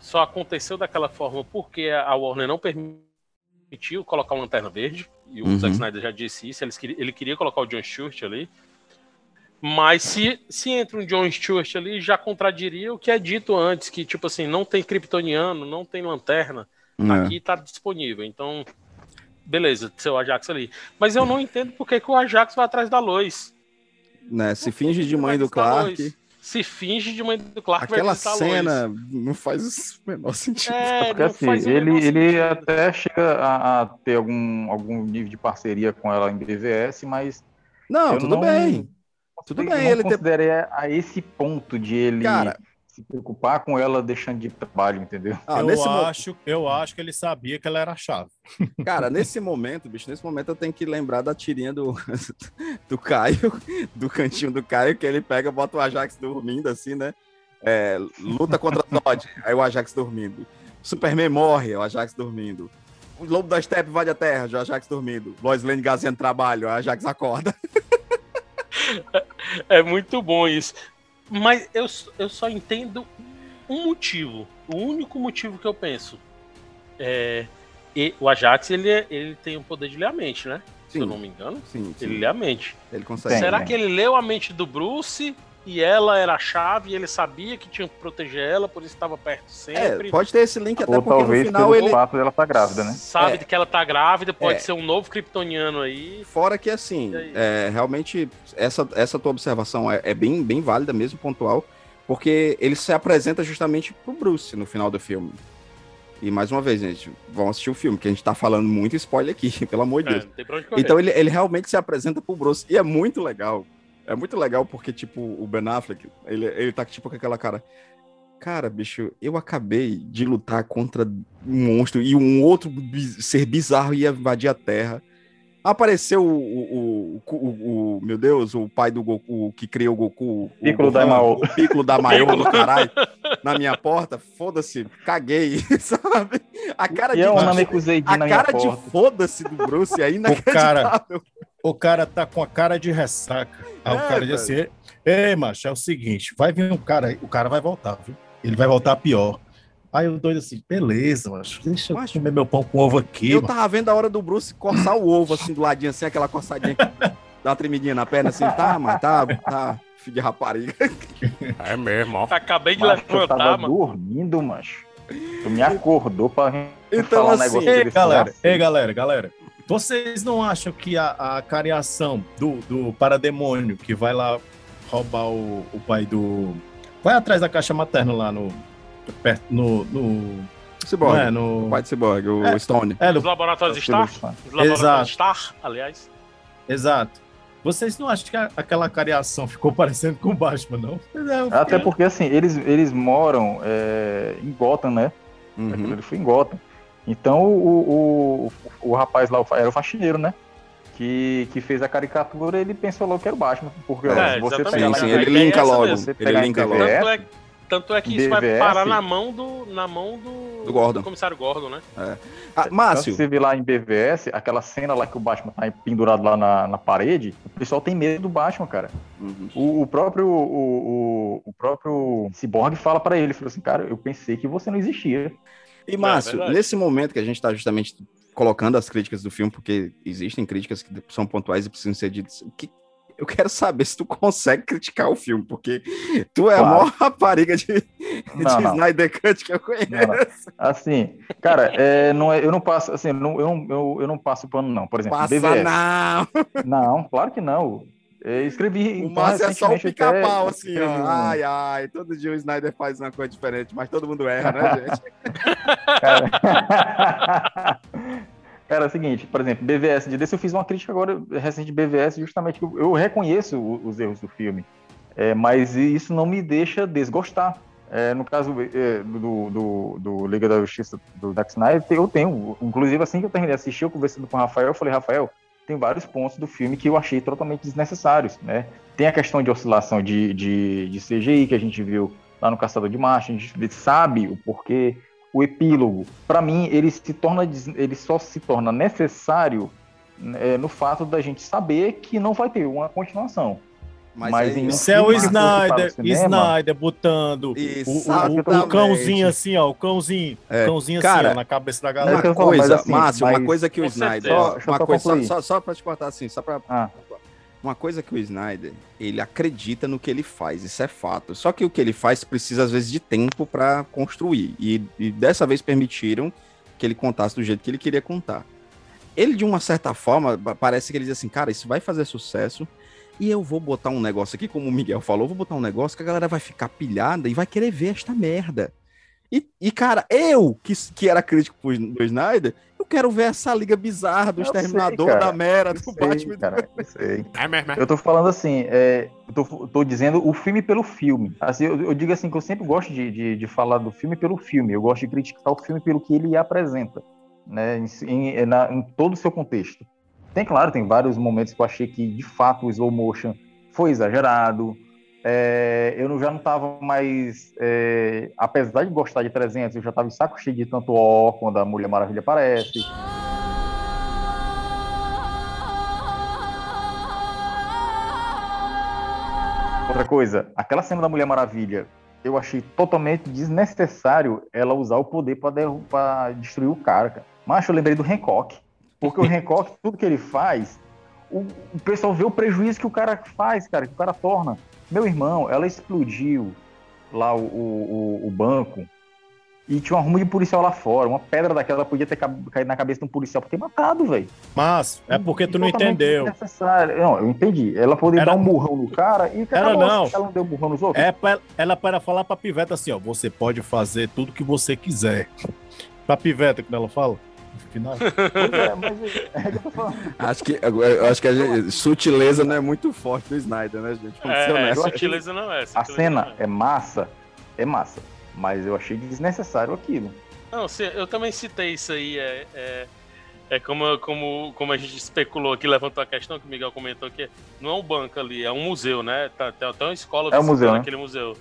só aconteceu daquela forma porque a Warner não permitiu colocar uma lanterna verde. E o Uhum. Zack Snyder já disse isso. Queri- ele queria colocar o John Stewart ali. Mas se, se entra um John Stewart ali, já contradiria o que é dito antes, que tipo assim, não tem kryptoniano, não tem lanterna, É. aqui tá disponível. Então, beleza, seu Ajax ali. Mas eu não entendo por que, que o Ajax vai atrás da Lois. Né, se finge de mãe do Clark. Se finge de mãe do Clark vai Aquela cena Lois. não faz o menor sentido. É, Porque não assim, ele, menor ele até chega a, a ter algum, algum nível de parceria com ela em BVS, mas. Não, eu tudo bem. Tudo bem, ele ter- a esse ponto de ele Cara- se preocupar com ela deixando de trabalho, entendeu? Ah, eu, mo- acho, eu acho que ele sabia que ela era a chave. Cara, nesse momento, bicho, nesse momento eu tenho que lembrar da tirinha do, do Caio, do cantinho do Caio, que ele pega, bota o Ajax dormindo assim, né? É, luta contra Todd, aí o Ajax dormindo. Superman morre, o Ajax dormindo. O Lobo da Steppe invade a Terra, o Ajax dormindo. Lois Lane Gaziano trabalho, o Ajax acorda. É muito bom isso. Mas eu, eu só entendo um motivo. O único motivo que eu penso. É, e o Ajax, ele, é- ele tem o poder de ler a mente, né? Se eu Sim. não me engano. Sim, sim. Ele lê a mente. Ele consegue. Será Tem, que ele leu a mente do Bruce e ela era a chave e ele sabia que tinha que proteger ela, por isso estava perto sempre? É, pode ter esse link até Ou porque no talvez final pelo ele. fato dela estar grávida, né? Sabe É. que ela tá grávida, pode É. ser um novo kryptoniano aí. Fora que, assim, é, realmente, essa, essa tua observação é, é bem, bem válida mesmo, pontual, porque ele se apresenta justamente pro Bruce no final do filme. E, mais uma vez, gente, vamos assistir o filme, que a gente tá falando muito spoiler aqui, pelo amor de É, Deus. não tem pra onde correr. Então, ele, ele realmente se apresenta pro Bruce, e é muito legal É muito legal porque, tipo, o Ben Affleck, ele, ele tá tipo com aquela cara. Cara, bicho, eu acabei de lutar contra um monstro e um outro ser bizarro ia invadir a Terra. Apareceu o, o, o, o- o- meu Deus, o pai do Goku, o que criou o Goku. o Piccolo Gohan, Daimao. O Piccolo da Maior do caralho, na minha porta. Foda-se, caguei, sabe? A cara E de é a cara de foda-se do Bruce aí O cara, inacreditável. O cara tá com a cara de ressaca. Aí É, o cara diz assim: Ei, macho, é o seguinte, vai vir um cara aí, o cara vai voltar, viu? Ele vai voltar pior. Aí o doido assim, beleza, macho, deixa eu comer meu pão com ovo aqui. Eu mano. tava vendo a hora do Bruce coçar o ovo assim do ladinho, assim, aquela coçadinha que dá uma tremidinha na perna, assim, tá, mas tá, tá, filho de rapariga. É mesmo, ó. Acabei de Macho, eu levantar, tava mano. dormindo, macho. Tu me acordou pra gente Então, falar um assim, negócio Ei, galera, lá. ei, galera, galera. Vocês não acham que a, a cariação do, do parademônio que vai lá roubar o, o pai do. Vai atrás da caixa materna lá no. Perto, no. no Cyborg, não é, no... o pai de Cyborg, o É, Stone. É, Os do... laboratórios Os Star? Star. Os laboratórios Exato. Star, aliás. Exato. Vocês não acham que a- aquela cariação ficou parecendo com o Batman, não? É, Até porque, assim, eles, eles moram é, em Gotham, né? Uhum. Aquilo ali foi em Gotham. Então, o, o, o, o rapaz lá era o faxineiro, né? Que, que fez a caricatura, ele pensou logo que era o Batman. Porque ó, É, se você pegar lá Sim, sim, ele é linka essa logo. mesmo. Ele linka logo. Tanto é, tanto é que isso vai parar na mão do, na mão do, Do Gordon. comissário Gordon, né? Ah, Então, Márcio, se você vê lá em BVS, aquela cena lá que o Batman tá pendurado lá na, na parede, o pessoal tem medo do Batman, cara. Uhum. O, o próprio o, o, o próprio Cyborg fala pra ele, falou assim, cara, eu pensei que você não existia. E, Márcio, verdade. nesse momento que a gente está justamente colocando as críticas do filme, porque existem críticas que são pontuais e precisam ser ditas, o que eu quero saber se tu consegue criticar o filme, porque tu é a Claro. maior rapariga de, Não, de não. Snyder Cut que eu conheço. Não. Assim, cara, é, não é, eu não passo, assim, eu não, eu, não, eu, eu não passo pano, não. Por exemplo, Passa BVS. não! Não, claro que não. Eu escrevi. O Márcio é só o pica-pau, assim, ó. um- Ai, ai, todo dia o Snyder faz uma coisa diferente, mas todo mundo erra, né, gente? Cara... Cara, é o seguinte, por exemplo, BVS, de desse eu fiz uma crítica agora recente de BVS, justamente que eu, reconheço os erros do filme, é, mas isso não me deixa desgostar. É, no caso é, do, do, do Liga da Justiça do Zack Snyder, eu tenho, inclusive assim que eu terminei de assistir, eu conversando com o Rafael, eu falei, Rafael, tem vários pontos do filme que eu achei totalmente desnecessários, né? Tem a questão de oscilação de, de, de CGI que a gente viu lá no Caçador de Marte, a gente sabe o porquê, o epílogo, para mim, ele se torna, ele só se torna necessário é, no fato da gente saber que não vai ter uma continuação. Mas, Mas aí- em um Isso é o filme para o Snyder, cinema- Snyder botando o, o- o, cãozinho assim, ó, o cãozinho, É, o cãozinho cara, assim, ó, na cabeça da É galera. Uma falo, mas coisa, assim, Márcio, uma mas- coisa que o Com Snyder. certeza. Só- uma coisa, só, só, pra te cortar assim, só pra. Ah. Uma coisa que o Snyder, ele acredita no que ele faz, isso é fato. Só que o que ele faz precisa, às vezes, de tempo pra construir. E, e dessa vez permitiram que ele contasse do jeito que ele queria contar. Ele, de uma certa forma, pa- parece que ele diz assim, cara, isso vai fazer sucesso. E eu vou botar um negócio aqui, como o Miguel falou, vou botar um negócio que a galera vai ficar pilhada e vai querer ver esta merda. E, e, cara, eu, que, que era crítico pro- do Snyder, eu quero ver essa liga bizarra do Eu Exterminador, da Mera, Eu do sei, Batman. cara, eu sei. É é. Eu tô falando assim, é, eu tô, tô dizendo o filme pelo filme. Assim, eu, eu digo assim que eu sempre gosto de, de, de falar do filme pelo filme. Eu gosto de criticar o filme pelo que ele apresenta, né, em, em, na- em todo o seu contexto. Tem, claro, tem vários momentos que eu achei que, de fato, o slow motion foi exagerado. É, eu já não tava mais... é, apesar de gostar de 300, eu já tava em saco cheio de tanto ó quando a Mulher Maravilha aparece. Outra coisa, aquela cena da Mulher Maravilha, eu achei totalmente desnecessário ela usar o poder para destruir o cara, cara. Mas eu lembrei do Hancock. Porque o Hancock, tudo que ele faz, o, o pessoal vê o prejuízo que o cara faz, cara, que o cara torna. Meu irmão, ela explodiu lá o, o, o- banco e tinha uma ruma de policial lá fora. Uma pedra daquela podia ter ca- caído na cabeça de um policial por ter matado, velho. Mas é porque tu não entendeu. Não, eu entendi. Ela poderia dar um burrão no cara e acabou. não. Ela não deu burrão nos outros? É pra, ela para falar pra piveta assim, ó, você pode fazer tudo que você quiser. Pra piveta, quando ela fala, final. É, mas é que eu tô falando. Acho que, eu, acho que a gente- sutileza não é muito forte do Snyder, né, gente? Vamos É, honestos. sutileza não é. A sutileza cena não é. é massa, é massa. Mas eu achei desnecessário aquilo. Não, eu também citei isso aí. É, é, é como, como, como a gente especulou aqui, levantou a questão que o Miguel comentou que não é um banco ali, é um museu, né? Tá, tem até uma escola É um museu, né? aquele museu.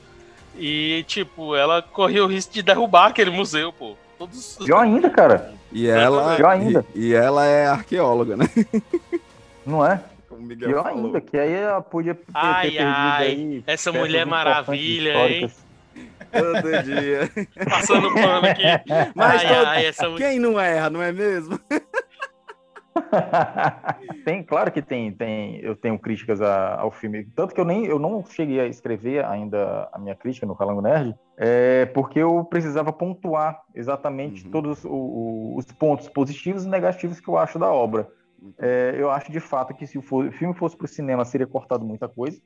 E, tipo, ela corria o risco de derrubar aquele museu, pô. Todos... Pior ainda, cara. E ela, Pior ainda. E, e ela é arqueóloga, né? Não é? Como Miguel Pior falou. ainda, que aí ela podia ter, ter Ai, perdido ai, aí. essa Mulher importantes Maravilha, históricas. Todo dia. Passando pano aqui. Mas ai, todo- ai, essa quem não erra, não é mesmo? tem, claro que tem, tem, eu tenho críticas a- ao filme, tanto que eu nem, eu não cheguei a escrever ainda a minha crítica no Calango Nerd, é porque eu precisava pontuar exatamente todos o- os pontos positivos e negativos que eu acho da obra. É, eu acho de fato que se o, filme fosse para o cinema seria cortado muita coisa.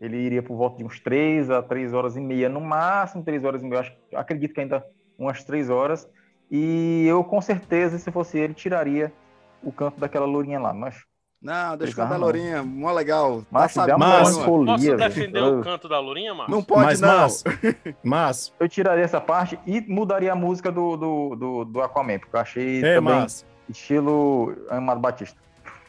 Ele iria por volta de uns 3 a 3 horas e meia, no máximo 3 horas e meia. Acho, acredito que ainda umas 3 horas. E eu, com certeza, se fosse ele, tiraria o canto daquela lourinha lá. Mas Não, deixa Precisava com a não. Lourinha, mó legal. Mas Tá sabendo, melancolia, Posso velho. defender o canto da Lourinha, Márcio? Não pode, Mas, não. Márcio, Márcio, eu tiraria essa parte e mudaria a música do, do, do, do Aquaman, porque eu achei Ei, também Márcio. estilo Amado Batista.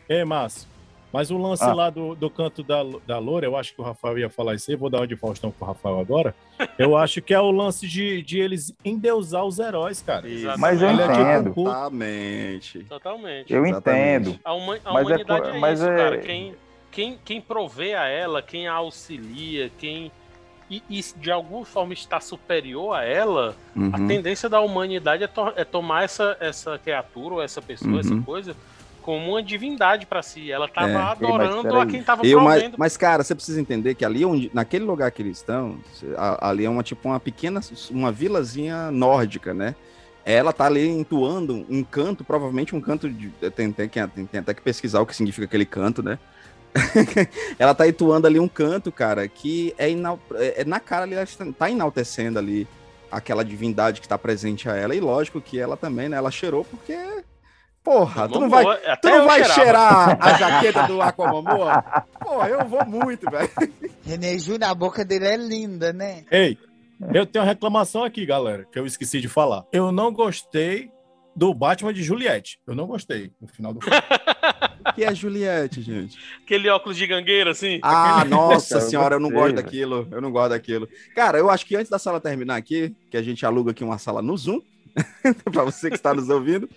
Ei, Márcio. Mas o lance Ah. lá do, do canto da, da loura, eu acho que o Rafael ia falar isso aí, vou dar uma de Faustão pro Rafael agora. Eu acho que é o lance de, de eles endeusar os heróis, cara. Exatamente. Mas eu Ele é tipo entendo. um cu- Totalmente. Totalmente. Eu Exatamente. entendo. A, huma- a Mas é humanidade co- é, mas isso, é- cara. Quem, quem, quem provê a ela, quem a auxilia, quem. E, e de alguma forma está superior a ela, a Uhum. tendência da humanidade é, to- é tomar essa, essa criatura ou essa pessoa, essa Uhum. coisa, como uma divindade pra si. Ela tava É. adorando peraí. a quem tava Eu, mas, mas, cara, você precisa entender que ali onde, naquele lugar que eles estão, ali é uma tipo uma pequena, uma vilazinha nórdica, né? Ela tá ali entoando um canto, provavelmente um canto de. Tem, tem, que- tem, tem até que pesquisar o que significa aquele canto, né? ela tá entoando ali um canto, cara, que é, é é na cara ali, ela está- tá enaltecendo ali aquela divindade que tá presente a ela. E lógico que ela também, né? Ela cheirou porque. Porra, tu não vai, Tu não vai cheirava. cheirar a jaqueta do Aquamomoa? Pô, eu vou muito, velho. René Júnior, a boca dele é linda, né? Ei, eu tenho uma reclamação aqui, galera, que eu esqueci de falar. Eu não gostei do Batman de Juliette. Eu não gostei no final do filme. Que é Juliette, gente. Aquele óculos de gangueira, assim. Ah, nossa Cara, senhora, eu não gostei, gosto velho. daquilo. Eu não gosto daquilo. Cara, eu acho que antes da sala terminar aqui, que a gente aluga aqui uma sala no Zoom, pra você que está nos ouvindo,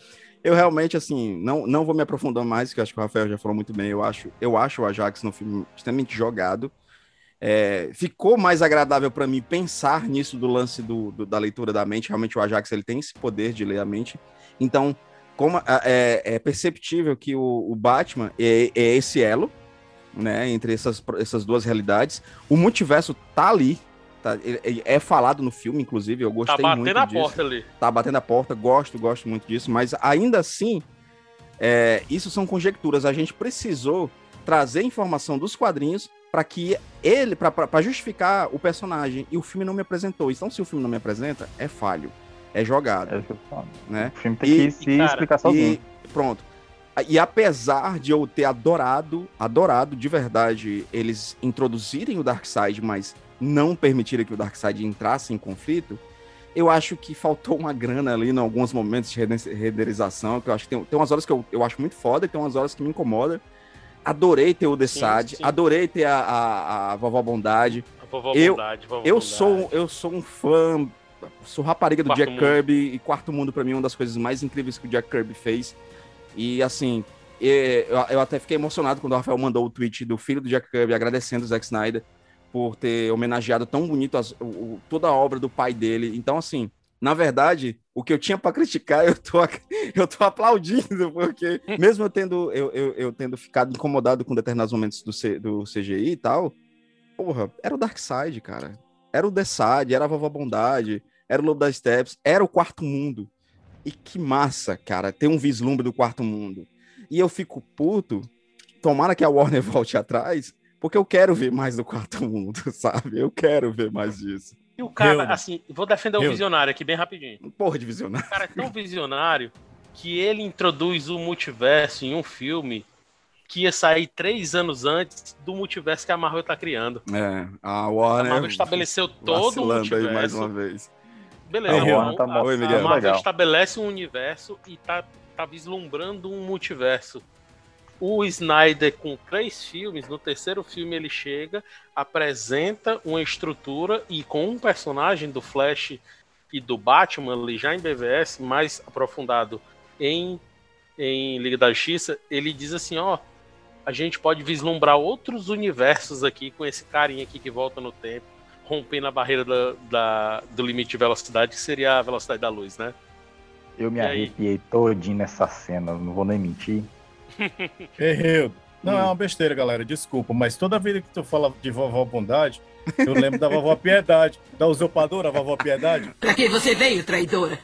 eu realmente, assim, não, não vou me aprofundar mais, que acho que o Rafael já falou muito bem. Eu acho, eu acho o Ajax no filme extremamente jogado. É, ficou mais agradável para mim pensar nisso do lance do, do- da leitura da mente. Realmente o Ajax ele tem esse poder de ler a mente. Então, como é, é perceptível que o, o Batman é, é esse elo, né, entre essas, essas duas realidades. O multiverso tá ali, tá, é falado no filme, inclusive. Eu Tá gostei batendo muito a disso porta ali. tá batendo a porta, gosto, gosto muito disso, mas ainda assim, é, isso são conjecturas. A gente precisou trazer informação dos quadrinhos para que ele, para justificar o personagem, e o filme não me apresentou. Então, se o filme não me apresenta, é falho, é jogado, É né? O filme tem E- que se cara, explicar sozinho. E pronto. E apesar de eu ter adorado, adorado de verdade eles introduzirem o Darkseid, mas não permitirem que o Darkseid entrasse em conflito, eu acho que faltou uma grana ali em alguns momentos de renderização, que eu acho que tem, tem umas horas que eu, eu acho muito foda e tem umas horas que me incomoda. Adorei ter o The Sad, adorei ter a, a, a Vovó Bondade. A vovó Eu- bondade, vovó Eu bondade. sou, eu sou um fã, sou rapariga do Quarto Jack Mundo. Kirby e Quarto Mundo pra mim é uma das coisas mais incríveis que o Jack Kirby fez. E assim, eu, eu até fiquei emocionado quando o Rafael mandou o tweet do filho do Jack Kirby agradecendo o Zack Snyder por ter homenageado tão bonito as- o- toda a obra do pai dele. Então assim, na verdade, o que eu tinha pra criticar, eu tô, eu tô aplaudindo, porque mesmo eu tendo, eu, eu, eu tendo ficado incomodado com determinados momentos do, C- do CGI e tal, porra, era o Darkseid, cara. Era o Desad, era a Vovó Bondade, era o Lobo das Steps, era o Quarto Mundo. E que massa, cara, ter um vislumbre do Quarto Mundo. E eu fico puto, tomara que a Warner volte atrás, porque eu quero ver mais do Quarto Mundo, sabe? Eu quero ver mais disso. E o cara, Helder. assim, vou defender o Helder. visionário aqui bem rapidinho. Porra de visionário. O cara é tão visionário que ele introduz o multiverso em um filme que ia sair três anos antes do multiverso que a Marvel tá criando. É, a A Warner. Marvel estabeleceu todo o multiverso. aí mais uma vez. Beleza, A Warner tá a. Oi, a Miguel. Marvel Legal. estabelece um universo e tá, tá vislumbrando um multiverso. O Snyder, com três filmes, no terceiro filme ele chega, apresenta uma estrutura e com um personagem do Flash e do Batman ali já em BVS, mais aprofundado em, em Liga da Justiça, ele diz assim, ó, a gente pode vislumbrar outros universos aqui com esse carinha aqui que volta no tempo, rompendo a barreira da, da- do limite de velocidade, que seria a velocidade da luz, né? Eu me E aí? arrepiei todinho nessa cena, não vou nem mentir. Erreu. Não, é uma besteira, galera. Desculpa, mas toda vez que tu fala de vovó Bondade, eu lembro da vovó Piedade, da usurpadora vovó Piedade. Pra que você veio, traidora?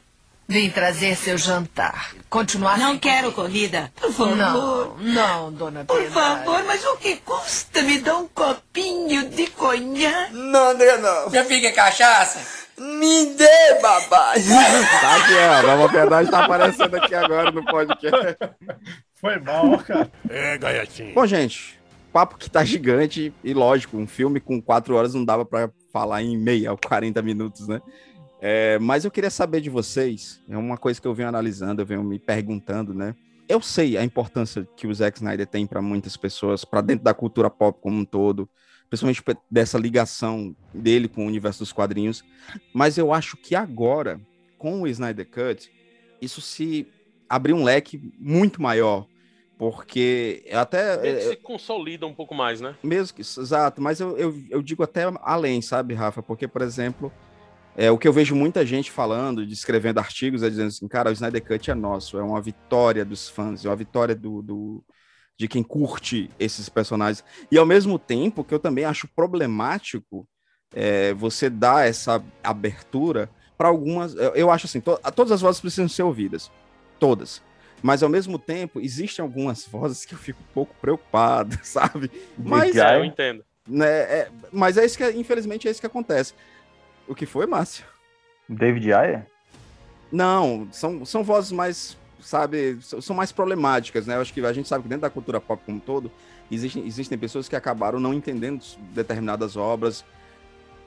Vim trazer seu jantar. Continuar. Não quero comida. Por favor. Não, não, dona Por Piedade. favor, mas o que custa? Me dá um copinho de conhaque. Não, André, não. Minha filha é cachaça? Me dê, babá. Tá aqui, ó. A Nova Piedade tá aparecendo aqui agora no podcast. Foi mal, cara. É, gaiatinho. Bom, gente, papo que tá gigante e lógico, um filme com quatro horas não dava pra falar em meia ou 40 minutos, né? É, mas eu queria saber de vocês, é uma coisa que eu venho analisando, eu venho me perguntando, né? Eu sei a importância que o Zack Snyder tem para muitas pessoas, para dentro da cultura pop como um todo, principalmente dessa ligação dele com o universo dos quadrinhos, mas eu acho que agora, com o Snyder Cut, isso se abriu um leque muito maior, porque até Ele eu- se consolida um pouco mais, né? mesmo que, exato, mas eu, eu, eu digo até além, sabe, Rafa? Porque, por exemplo, é, o que eu vejo muita gente falando, descrevendo artigos, é dizendo assim, cara, o Snyder Cut é nosso, é uma vitória dos fãs, é uma vitória do, do- de quem curte esses personagens. E ao mesmo tempo que eu também acho problemático é, você dar essa abertura para algumas. Eu, eu acho assim, to- todas as vozes precisam ser ouvidas. Todas. Mas ao mesmo tempo, existem algumas vozes que eu fico um pouco preocupado, sabe? Mas, É, eu entendo. né, é- mas é isso que, infelizmente, é isso que acontece. O que foi, Márcio? David Ayer? Não, são, são vozes mais, sabe, são mais problemáticas, né? Eu acho que a gente sabe que dentro da cultura pop como um todo, existem, existem pessoas que acabaram não entendendo determinadas obras.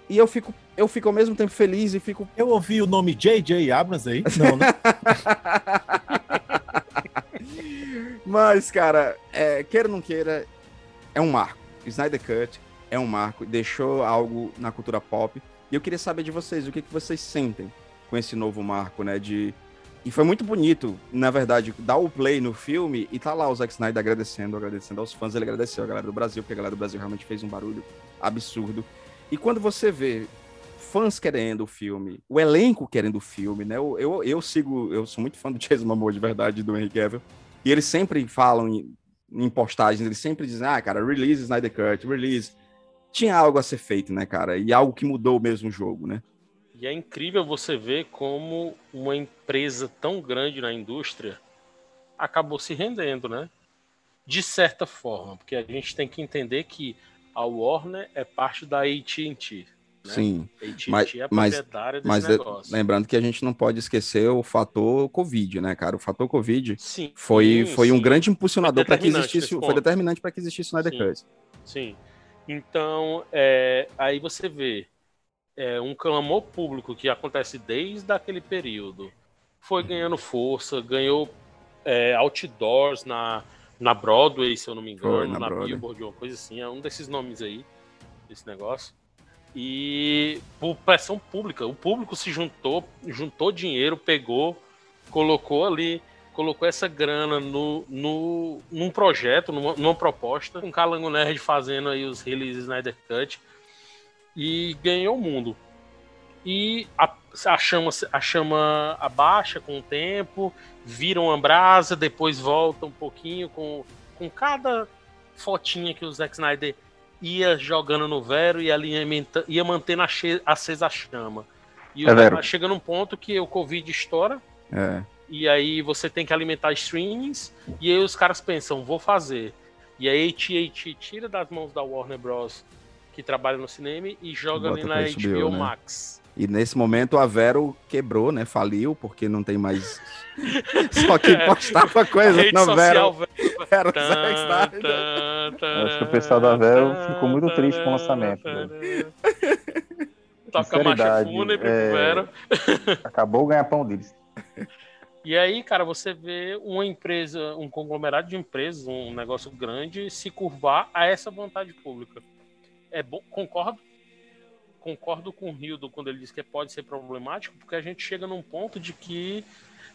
E eu fico, eu fico ao mesmo tempo feliz e fico. Eu ouvi o nome J.J. Abrams aí? Não, né? Mas, cara, é, queira ou não queira, é um marco. Snyder Cut é um marco, deixou algo na cultura pop. E eu queria saber de vocês, o que, que vocês sentem com esse novo marco, né? De... E foi muito bonito, na verdade, dar o play no filme e tá lá o Zack Snyder agradecendo, agradecendo aos fãs. Ele agradeceu a galera do Brasil, porque a galera do Brasil realmente fez um barulho absurdo. E quando você vê fãs querendo o filme, o elenco querendo o filme, né? Eu, eu, eu sigo, eu sou muito fã do Jason Momoa de verdade, do Henry Cavill. E eles sempre falam em, em postagens, eles sempre dizem, ah, cara, release Snyder Cut, release. Tinha algo a ser feito, né, cara? E algo que mudou mesmo o jogo, né? E é incrível você ver como uma empresa tão grande na indústria acabou se rendendo, né? De certa forma, porque a gente tem que entender que a Warner é parte da AT&T. Né? Sim. Mas, é mas, mas é- negócio. lembrando que a gente não pode esquecer o fator Covid, né, cara? O fator Covid Sim, foi, sim, foi um sim. grande impulsionador para que existisse, foi determinante para que existisse o Snyder Sim. Sim. Então, é, aí você vê é, um clamor público que acontece desde aquele período. Foi Uhum. ganhando força, ganhou é, outdoors na, na Broadway, se eu não me engano, Foi, na na, Broadway. Billboard, uma coisa assim. É um desses nomes aí, desse negócio. E por pressão pública, o público se juntou, juntou dinheiro, pegou, colocou ali, colocou essa grana no, no, num projeto, numa, numa proposta, com Calango Nerd fazendo aí os releases Snyder Cut e ganhou o mundo. E a, a, chama, a chama abaixa com o tempo, vira uma brasa, depois volta um pouquinho com, com cada fotinha que o Zack Snyder ia jogando no Vero e ali alimenta- ia mantendo acesa a chama. E É, o- chega num ponto que o Covid estoura, É. e aí você tem que alimentar streamings, e aí os caras pensam, vou fazer. E aí AT&T tira das mãos da Warner Bros, que trabalha no cinema, e joga Bota ali na HBO, HBO, né? Max. E nesse momento a Vero quebrou, né? Faliu, porque não tem mais. Só que postava coisa Rede na social, Vero. Vero. Tan, tan, tan, Acho que o pessoal da Vero ficou muito triste com o lançamento. Toca marcha fúnebre pro é, Vero. Acabou o ganha-pão deles. E aí, cara, você vê uma empresa, um conglomerado de empresas, um negócio grande, se curvar a essa vontade pública. É bom, concordo. Concordo com o Rildo quando ele diz que pode ser problemático, porque a gente chega num ponto de que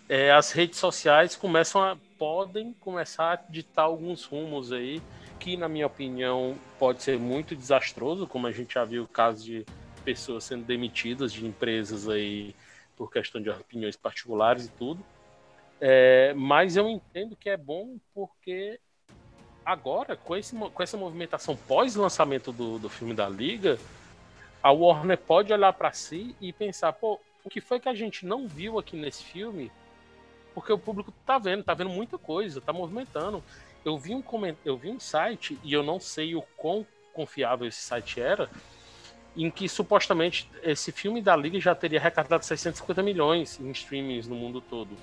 é, as redes sociais começam a podem começar a ditar alguns rumos aí que, na minha opinião, pode ser muito desastroso, como a gente já viu casos de pessoas sendo demitidas de empresas aí por questão de opiniões particulares e tudo. É, mas eu entendo que é bom porque agora, com, esse, com essa movimentação pós-lançamento do, do filme da Liga, a Warner pode olhar para si e pensar, pô, o que foi que a gente não viu aqui nesse filme? Porque o público tá vendo, tá vendo muita coisa, tá movimentando. Eu vi um coment... eu vi um site e eu não sei o quão confiável esse site era, em que supostamente esse filme da Liga já teria arrecadado 650 milhões em streamings no mundo todo.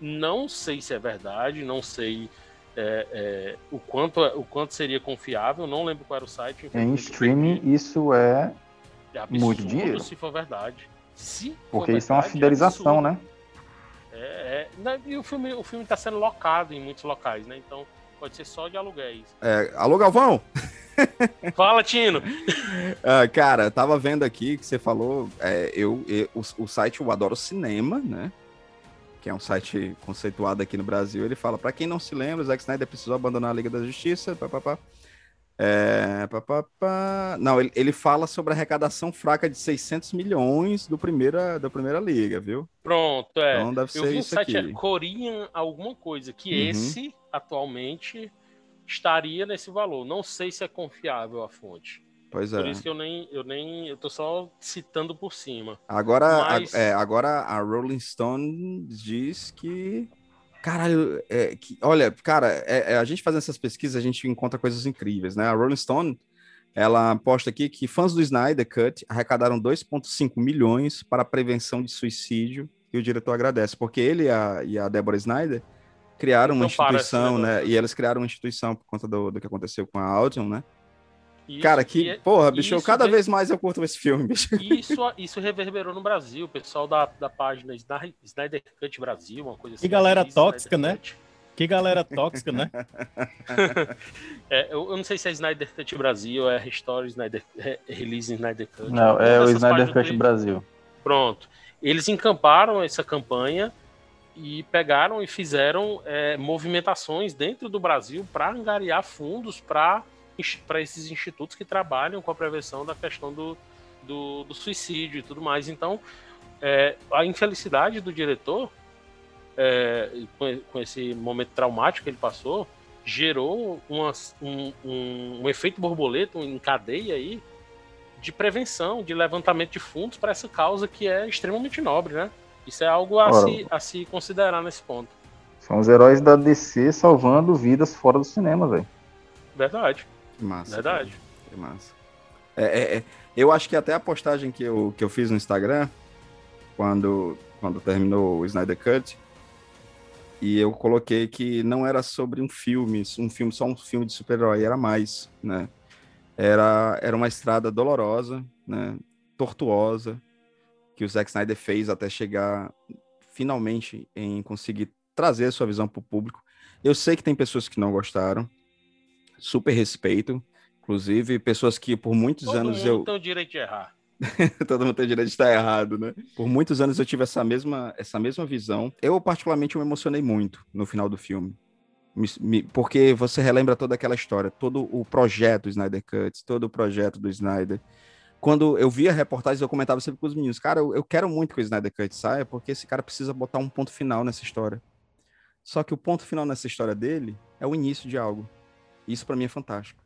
Não sei se é verdade, não sei é, é, o, quanto, o quanto seria confiável, não lembro qual era o site. Em streaming, isso é é absurdo muito dinheiro. se for verdade. Se for Porque isso é uma verdade, fidelização, né? É, é, né, e o filme o filme está sendo locado em muitos locais, né? Então pode ser só de aluguéis. É, alô, Galvão? Fala, Tino! Ah, cara, tava vendo aqui que você falou, é, eu, eu- o, o site Eu Adoro Cinema, né? Que é um site conceituado aqui no Brasil. Ele fala, pra quem não se lembra, o Zack Snyder precisou abandonar a Liga da Justiça, papapá. É, papapá. Não, ele, ele fala sobre a arrecadação fraca de 600 milhões do primeira, da primeira liga, viu? Pronto, é. Então deve eu ser vi um isso site aqui. é Korean alguma coisa, que Uhum. esse atualmente estaria nesse valor. Não sei se é confiável a fonte. Pois Por é. isso que eu nem, eu nem, eu tô só citando por cima. Agora, a- Mas- é, agora a Rolling Stone diz que. Caralho, é, que, olha, cara, é- é, a gente fazendo essas pesquisas, a gente encontra coisas incríveis, né? A Rolling Stone, ela posta aqui que fãs do Snyder Cut arrecadaram 2,5 milhões para a prevenção de suicídio, e o diretor agradece, porque ele e a, e a Deborah Snyder criaram uma Então, para esse instituição, né? E eles criaram uma instituição por conta do, do que aconteceu com a Audion, né? Isso- Cara, que, e é- porra, bicho, eu cada vez mais eu curto esse filme, bicho. Isso, isso reverberou no Brasil. O pessoal da, da página Snyder, Cut Brasil, uma coisa assim. Que galera tóxica, né? Cut. Que galera tóxica, né? É, eu, eu não sei se é Snyder Cut Brasil ou é Restore Snyder, é, Release Snyder Cut. Não, é o Snyder Cut do- Brasil. Pronto. Eles encamparam essa campanha e pegaram e fizeram é, movimentações dentro do Brasil para angariar fundos para esses institutos que trabalham com a prevenção da questão do, do, do suicídio e tudo mais. Então, é, a infelicidade do diretor, é, com, com esse momento traumático que ele passou, gerou uma- um, um- um efeito borboleta em cadeia aí de prevenção, de levantamento de fundos para essa causa que é extremamente nobre, né? Isso é algo a, Ora. se, a se considerar nesse ponto. São os heróis da DC salvando vidas fora do cinema, velho. Verdade. Que massa. Verdade. cara. Que massa. É, é, é, eu acho que até a postagem que eu, que eu fiz no Instagram, quando, quando terminou o Snyder Cut, e eu coloquei que não era sobre um filme, um filme só um filme de super-herói, era mais, né? Era, era uma estrada dolorosa, né? Tortuosa, que o Zack Snyder fez até chegar finalmente em conseguir trazer a sua visão para o público. Eu sei que tem pessoas que não gostaram, super respeito, inclusive pessoas que por muitos Todo anos mundo eu tem o direito de errar. todo mundo tem direito de estar errado, né? Por muitos anos eu tive essa mesma essa mesma visão. Eu particularmente me emocionei muito no final do filme. Me- me- porque você relembra toda aquela história, todo o projeto Snyder Cut, todo o projeto do Snyder. Quando eu via reportagens, eu comentava sempre com os meninos, cara, eu, eu quero muito que o Snyder Cut saia, porque esse cara precisa botar um ponto final nessa história. Só que o ponto final nessa história dele é o início de algo. Isso pra mim é fantástico.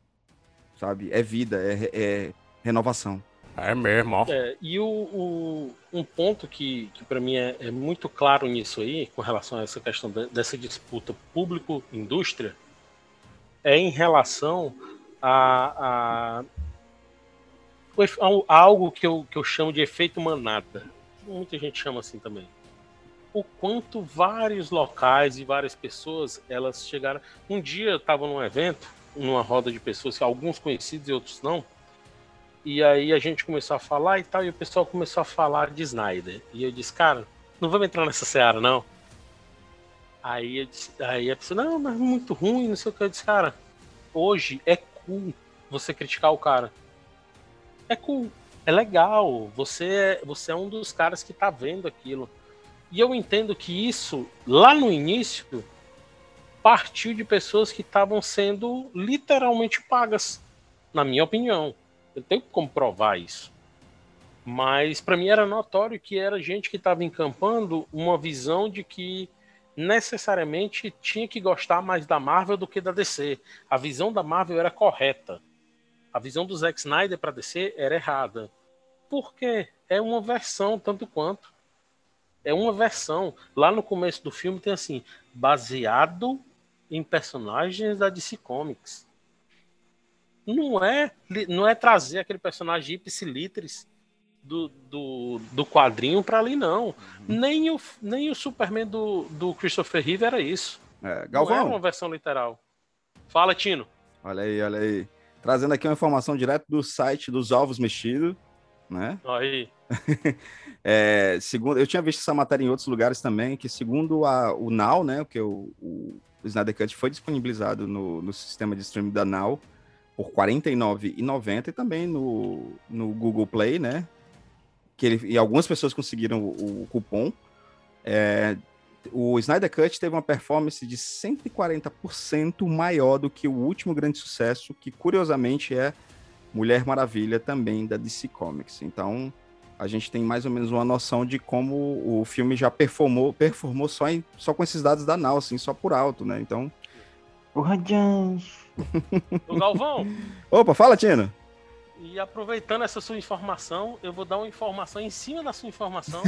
Sabe? É vida, é, é renovação. É mesmo, ó. É, e o, o- um ponto que, que para mim é, é muito claro nisso aí, com relação a essa questão de- dessa disputa público-indústria, é em relação a, a efe- algo que eu, que eu chamo de efeito manada. Muita gente chama assim também. O quanto vários locais e várias pessoas elas chegaram. Um dia eu estava num evento, numa roda de pessoas, alguns conhecidos e outros não. E aí a gente começou a falar e tal, e o pessoal começou a falar de Snyder. E eu disse, cara, não vamos entrar nessa seara, não. Aí, eu disse- aí a pessoa, não, mas é muito ruim, não sei o que. Eu disse, cara, hoje é cool você criticar o cara. É cool, é legal. Você, é- você é um dos caras que tá vendo aquilo. E eu entendo que isso, lá no início, partiu de pessoas que estavam sendo literalmente pagas, na minha opinião. Eu tenho como provar isso. Mas para mim era notório que era gente que estava encampando uma visão de que necessariamente tinha que gostar mais da Marvel do que da DC. A visão da Marvel era correta. A visão do Zack Snyder para DC era errada. Por quê? É uma versão tanto quanto. É uma versão. Lá no começo do filme tem assim, baseado em personagens da DC Comics. Não é, não é trazer aquele personagem ipsilitris do, do, do quadrinho para ali, não. Nem, o, nem o Superman do, do Christopher Reeve era isso. É, Não Galvão. era uma versão literal. Fala, Tino. Olha aí, olha aí. Trazendo aqui uma informação direto do site dos Ovos Mexidos, né? Aí. É, segundo, eu tinha visto essa matéria em outros lugares também, que segundo a, o Now, né, o, o, o Snyder Cut foi disponibilizado no, no sistema de streaming da Now por R$ 49,90 e também no, no Google Play, né, que ele, e algumas pessoas conseguiram o, o cupom. É, o Snyder Cut teve uma performance de 140% maior do que o último grande sucesso, que curiosamente é Mulher Maravilha, também da DC Comics. Então, a gente tem mais ou menos uma noção de como o filme já performou, performou só, em, só com esses dados da Now, assim, só por alto, né? Então. O Radiante. O Galvão. Opa, fala, Tino. E aproveitando essa sua informação, eu vou dar uma informação em cima da sua informação.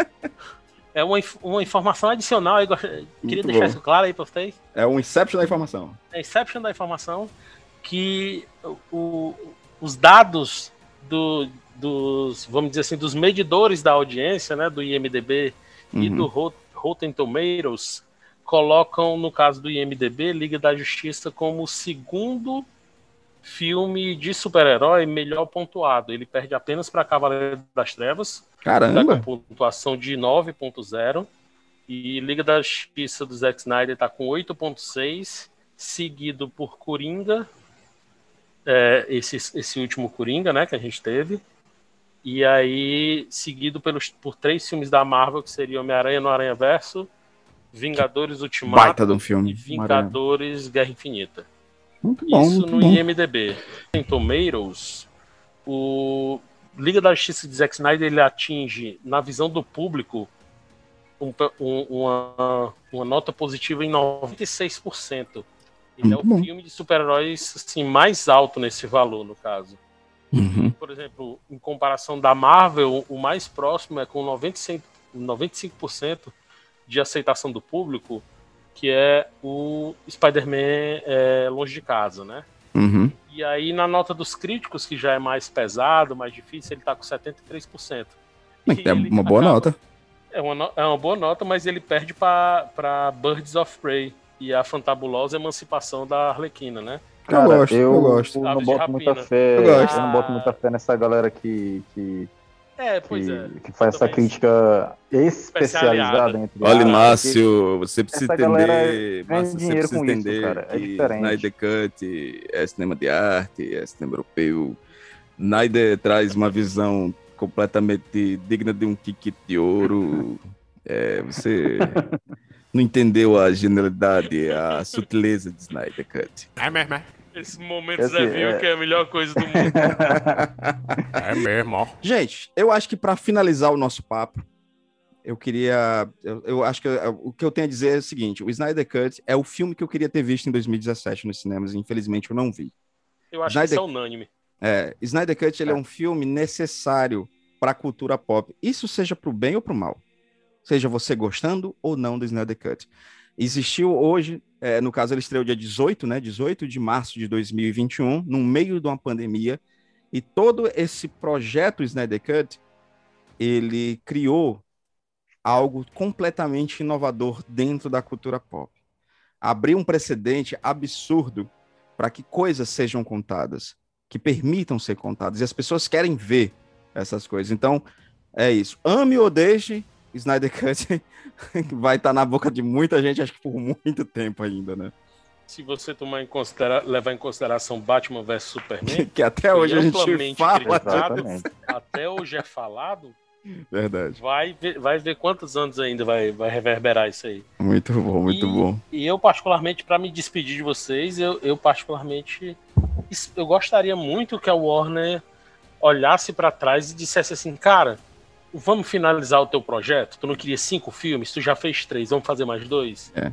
é uma, uma informação adicional. Eu queria Muito deixar bom. isso claro aí para vocês. É um Inception da informação. a exception da informação que o- os dados do- dos, vamos dizer assim, dos medidores da audiência, né, do IMDB e Uhum. do Rot- Rotten Tomatoes, colocam, no caso do IMDB, Liga da Justiça como o segundo filme de super-herói melhor pontuado. Ele perde apenas para Cavaleiro das Trevas, Caramba! tá com pontuação de 9.0. E Liga da Justiça do Zack Snyder tá com 8.6, seguido por Coringa, é, esse, esse último Coringa, né, que a gente teve. E aí, seguido pelos, por três filmes da Marvel, que seriam Homem-Aranha no Aranha Verso, Vingadores Ultimato Baita de um filme. e Vingadores Guerra Infinita. Muito bom, Isso muito no bom. IMDB. Em Tomatoes, o Liga da Justiça de Zack Snyder ele atinge, na visão do público, um um- uma, uma nota positiva em 96%. Ele é Muito o bom. filme de super-heróis assim, mais alto nesse valor, no caso. Uhum. Por exemplo, em comparação da Marvel, o mais próximo é com 95%, 95% de aceitação do público, que é o Spider-Man é, Longe de Casa, né? Uhum. E aí, na nota dos críticos, que já é mais pesado, mais difícil, ele tá com 73%. É uma boa nota. É uma, no- é uma boa nota, mas ele perde para Birds of Prey e a fantabulosa emancipação da Arlequina, né? Cara, gosto, eu, eu gosto. não boto muita fé. Eu gosto. não boto muita fé nessa galera que, que, É, pois que, é. que faz essa crítica especializada entre Olha, Márcio, você precisa entender, Márcio, você precisa com isso, entender cara, é que diferente. Snyder Cut é cinema de arte, é cinema europeu. Snyder traz uma visão completamente digna de um ticket de ouro. É, você não entendeu a genialidade, a sutileza de Snyder Cut. É mesmo, é? Esse momento Esse Zé Viu é- que é a melhor coisa do mundo. É mesmo, ó. Gente, eu acho que para finalizar o nosso papo, eu queria. Eu, eu acho que eu- o que eu tenho a dizer é o seguinte: o Snyder Cut é o filme que eu queria ter visto em 2017 nos cinemas, e infelizmente eu não vi. Eu acho que isso é Snyder- unânime. É, Snyder Cut ele é um filme necessário para a cultura pop. Isso seja para o bem ou para o mal. Seja você gostando ou não do Snyder Cut. Existiu hoje, é, no caso ele estreou dia 18, né? 18 de março de 2021, no meio de uma pandemia. E todo esse projeto Snyder Cut, ele criou algo completamente inovador dentro da cultura pop. Abriu um precedente absurdo para que coisas sejam contadas, que permitam ser contadas. E as pessoas querem ver essas coisas. Então, é isso. Ame ou deixe, Snyder Cut vai estar na boca de muita gente, acho que por muito tempo ainda, né? Se você tomar em considera levar em consideração Batman vs Superman, que até hoje a gente fala criticado, até hoje é falado. Verdade. Vai ver, vai ver quantos anos ainda vai, vai reverberar isso aí. Muito bom, muito e, bom. E eu, particularmente, para me despedir de vocês, eu, eu, particularmente, eu gostaria muito que a Warner olhasse para trás e dissesse assim, cara, vamos finalizar o teu projeto? Tu não queria cinco filmes? Tu já fez três, vamos fazer mais dois? É.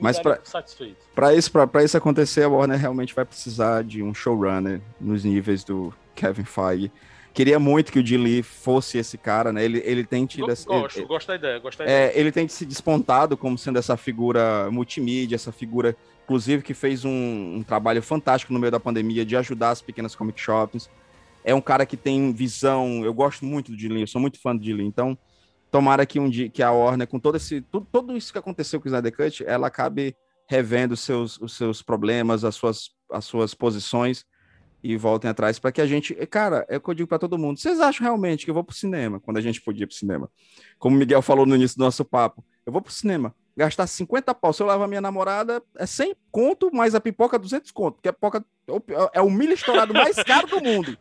Mas para isso, pra, isso acontecer, a Warner realmente vai precisar de um showrunner nos níveis do Kevin Feige. Queria muito que o Jim Lee fosse esse cara, né? Ele, ele tem tido... Gosto, ele, gosto da ideia, gosto da é, ideia. Ele tem se despontado como sendo essa figura multimídia, essa figura, inclusive, que fez um, um trabalho fantástico no meio da pandemia de ajudar as pequenas comic shops. É um cara que tem visão... Eu gosto muito do Lee, eu sou muito fã do Lee, então tomara que um dia que a Warner, com todo esse tudo, tudo isso que aconteceu com o Snyder Cut, ela acabe revendo seus, os seus problemas, as suas, as suas posições e voltem atrás para que a gente, cara, é o que eu digo para todo mundo. Vocês acham realmente que eu vou pro cinema quando a gente podia ir pro cinema? Como o Miguel falou no início do nosso papo, eu vou pro cinema, gastar 50 pau, se eu levar minha namorada, é 100 conto, mais a pipoca 200 conto, que a pipoca é o milho estourado mais caro do mundo.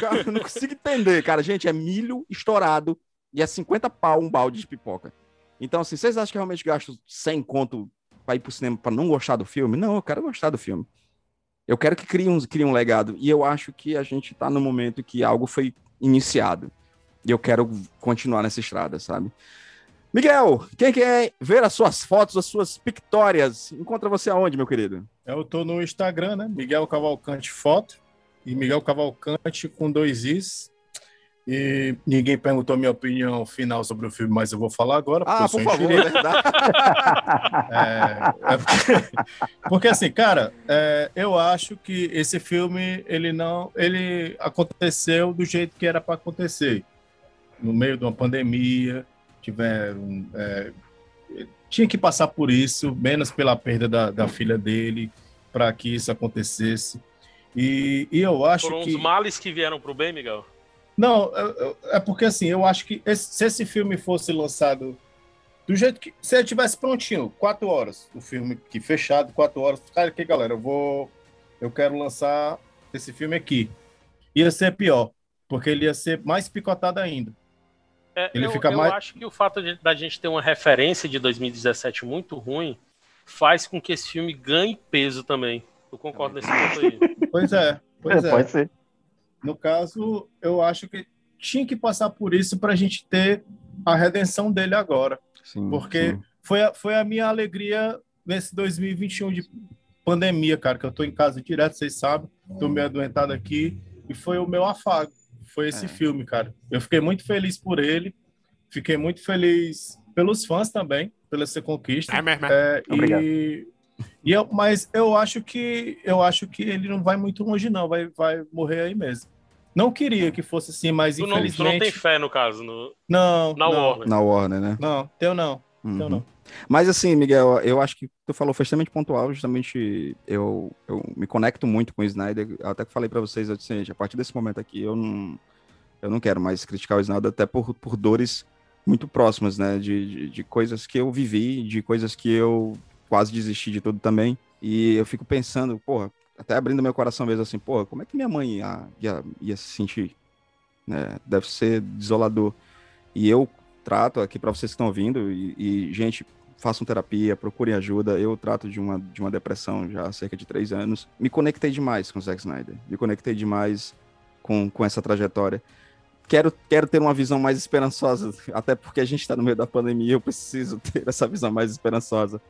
Cara, eu não consigo entender, cara. Gente, é milho estourado e é 50 pau um balde de pipoca. Então, assim, vocês acham que realmente gasto 100 conto para ir pro cinema para não gostar do filme? Não, eu quero gostar do filme. Eu quero que crie um, crie um legado. E eu acho que a gente está no momento que algo foi iniciado. E eu quero continuar nessa estrada, sabe? Miguel, quem quer ver as suas fotos, as suas pictórias, encontra você aonde, meu querido? Eu tô no Instagram, né? Miguel Cavalcante Foto. E Miguel Cavalcante com dois Is. E ninguém perguntou a minha opinião final sobre o filme, mas eu vou falar agora. Ah, por favor, é verdade. é, é porque, porque, assim, cara, é, eu acho que esse filme ele não, ele aconteceu do jeito que era para acontecer, no meio de uma pandemia, tiveram, é, tinha que passar por isso, menos pela perda da, da filha dele, para que isso acontecesse. E, e eu acho Foram que os males que vieram para o bem, Miguel. Não, é porque assim, eu acho que esse, se esse filme fosse lançado do jeito que. Se ele tivesse prontinho, quatro horas, o filme que fechado, quatro horas, cara, aqui, galera, eu vou. Eu quero lançar esse filme aqui. Ia ser pior, porque ele ia ser mais picotado ainda. É, ele eu, fica eu mais... acho que o fato de, da gente ter uma referência de 2017 muito ruim faz com que esse filme ganhe peso também. Eu concordo nesse ponto aí. Pois é, pois é. é. Pode ser. No caso, eu acho que tinha que passar por isso para a gente ter a redenção dele agora. Sim, porque sim. Foi, a, foi a minha alegria nesse 2021 de pandemia, cara, que eu tô em casa direto, vocês sabem, tô meio adoentado aqui, e foi o meu afago. Foi esse É. filme, cara. Eu fiquei muito feliz por ele, fiquei muito feliz pelos fãs também, pela essa conquista. É mesmo, É, Obrigado. E, eu, mas eu acho que eu acho que ele não vai muito longe, não, vai, vai morrer aí mesmo. Não queria que fosse assim, mas Tu não, tu não infelizmente. tem fé, no caso, no, Não, na não, Warner. Na Warner, né? Não, teu não. Uhum. Teu não. Mas assim, Miguel, eu acho que tu falou foi extremamente pontual, justamente eu, eu me conecto muito com o Snyder, eu até que falei pra vocês, eu disse, gente, a partir desse momento aqui eu não, eu não quero mais criticar o Snyder, até por, por dores muito próximas, né, de, de, de coisas que eu vivi, de coisas que eu quase desisti de tudo também, e eu fico pensando, porra, até abrindo meu coração mesmo assim, porra, como é que minha mãe ia, ia, ia se sentir, né, deve ser desolador, e eu trato aqui para vocês que estão ouvindo, e, e, gente, façam terapia, procurem ajuda. Eu trato de uma, de uma depressão já há cerca de três anos. Me conectei demais com o Zack Snyder. Me conectei demais com, com essa trajetória. Quero, quero ter uma visão mais esperançosa, até porque a gente está no meio da pandemia, eu preciso ter essa visão mais esperançosa.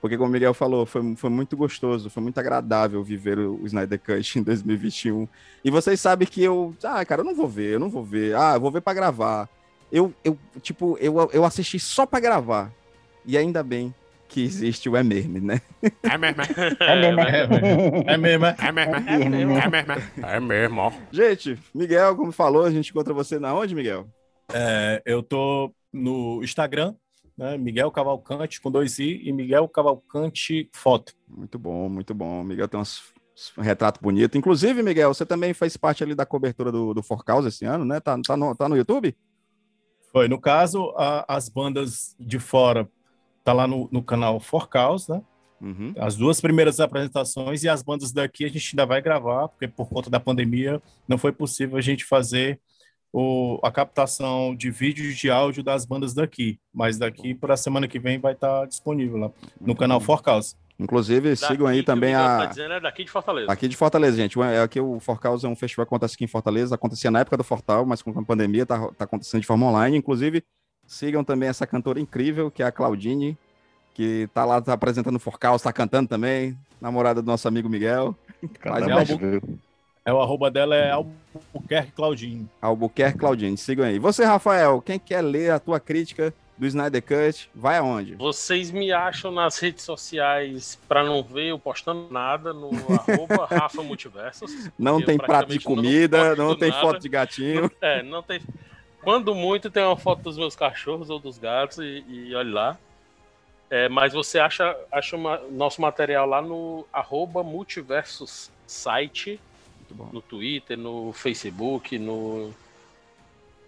Porque, como o Miguel falou, foi, foi muito gostoso, foi muito agradável viver o, o Snyder Cut em 2021. E vocês sabem que eu, ah, cara, eu não vou ver, eu não vou ver, ah, eu vou ver para gravar. Eu, eu, tipo, eu, eu assisti só para gravar. E ainda bem que existe o é mesmo, né? É mesmo. É mesmo. É mesmo, é? É mesmo. É mesmo. É mesmo. É mesmo. Gente, Miguel, como falou, a gente encontra você na onde, Miguel? É, eu tô no Instagram, né? Miguel Cavalcante com dois i e Miguel Cavalcante foto. Muito bom, muito bom. Miguel tem uns um retrato bonito. Inclusive, Miguel, você também faz parte ali da cobertura do, do For Cause esse ano, né? Tá, tá, no, tá no YouTube? Foi, no caso, a- as bandas de fora tá lá no, no canal For Cause, né? Uhum. As duas primeiras apresentações e as bandas daqui a gente ainda vai gravar, porque por conta da pandemia não foi possível a gente fazer o, a captação de vídeo e de áudio das bandas daqui. Mas daqui para a semana que vem vai estar disponível lá no canal For Cause. Inclusive, sigam aí Daqui que o também a. Tá dizendo é daqui de Fortaleza. Aqui de Fortaleza, gente. O- é Aqui o For Cause é um festival que acontece aqui em Fortaleza. Acontecia na época do Fortal, mas com a pandemia tá, tá acontecendo de forma online. Inclusive, sigam também essa cantora incrível, que é a Claudine, que tá lá tá apresentando o For Cause, tá cantando também. Namorada do nosso amigo Miguel. Faz um É, o arroba dela é Albuquerque Claudinho. Albuquerque Claudine, sigam aí. Você, Rafael, quem quer ler a tua crítica do Snyder Cut, vai aonde? Vocês me acham nas redes sociais pra não ver eu postando nada no arroba Rafa Multiversos. Não tem prato de não comida, posto não, tem nada. foto de gatinho. É, não tem. Quando muito tem uma foto dos meus cachorros ou dos gatos e, e olha lá. É, mas você acha, acha uma- nosso material lá no arroba multiversos site, no Twitter, no Facebook, no,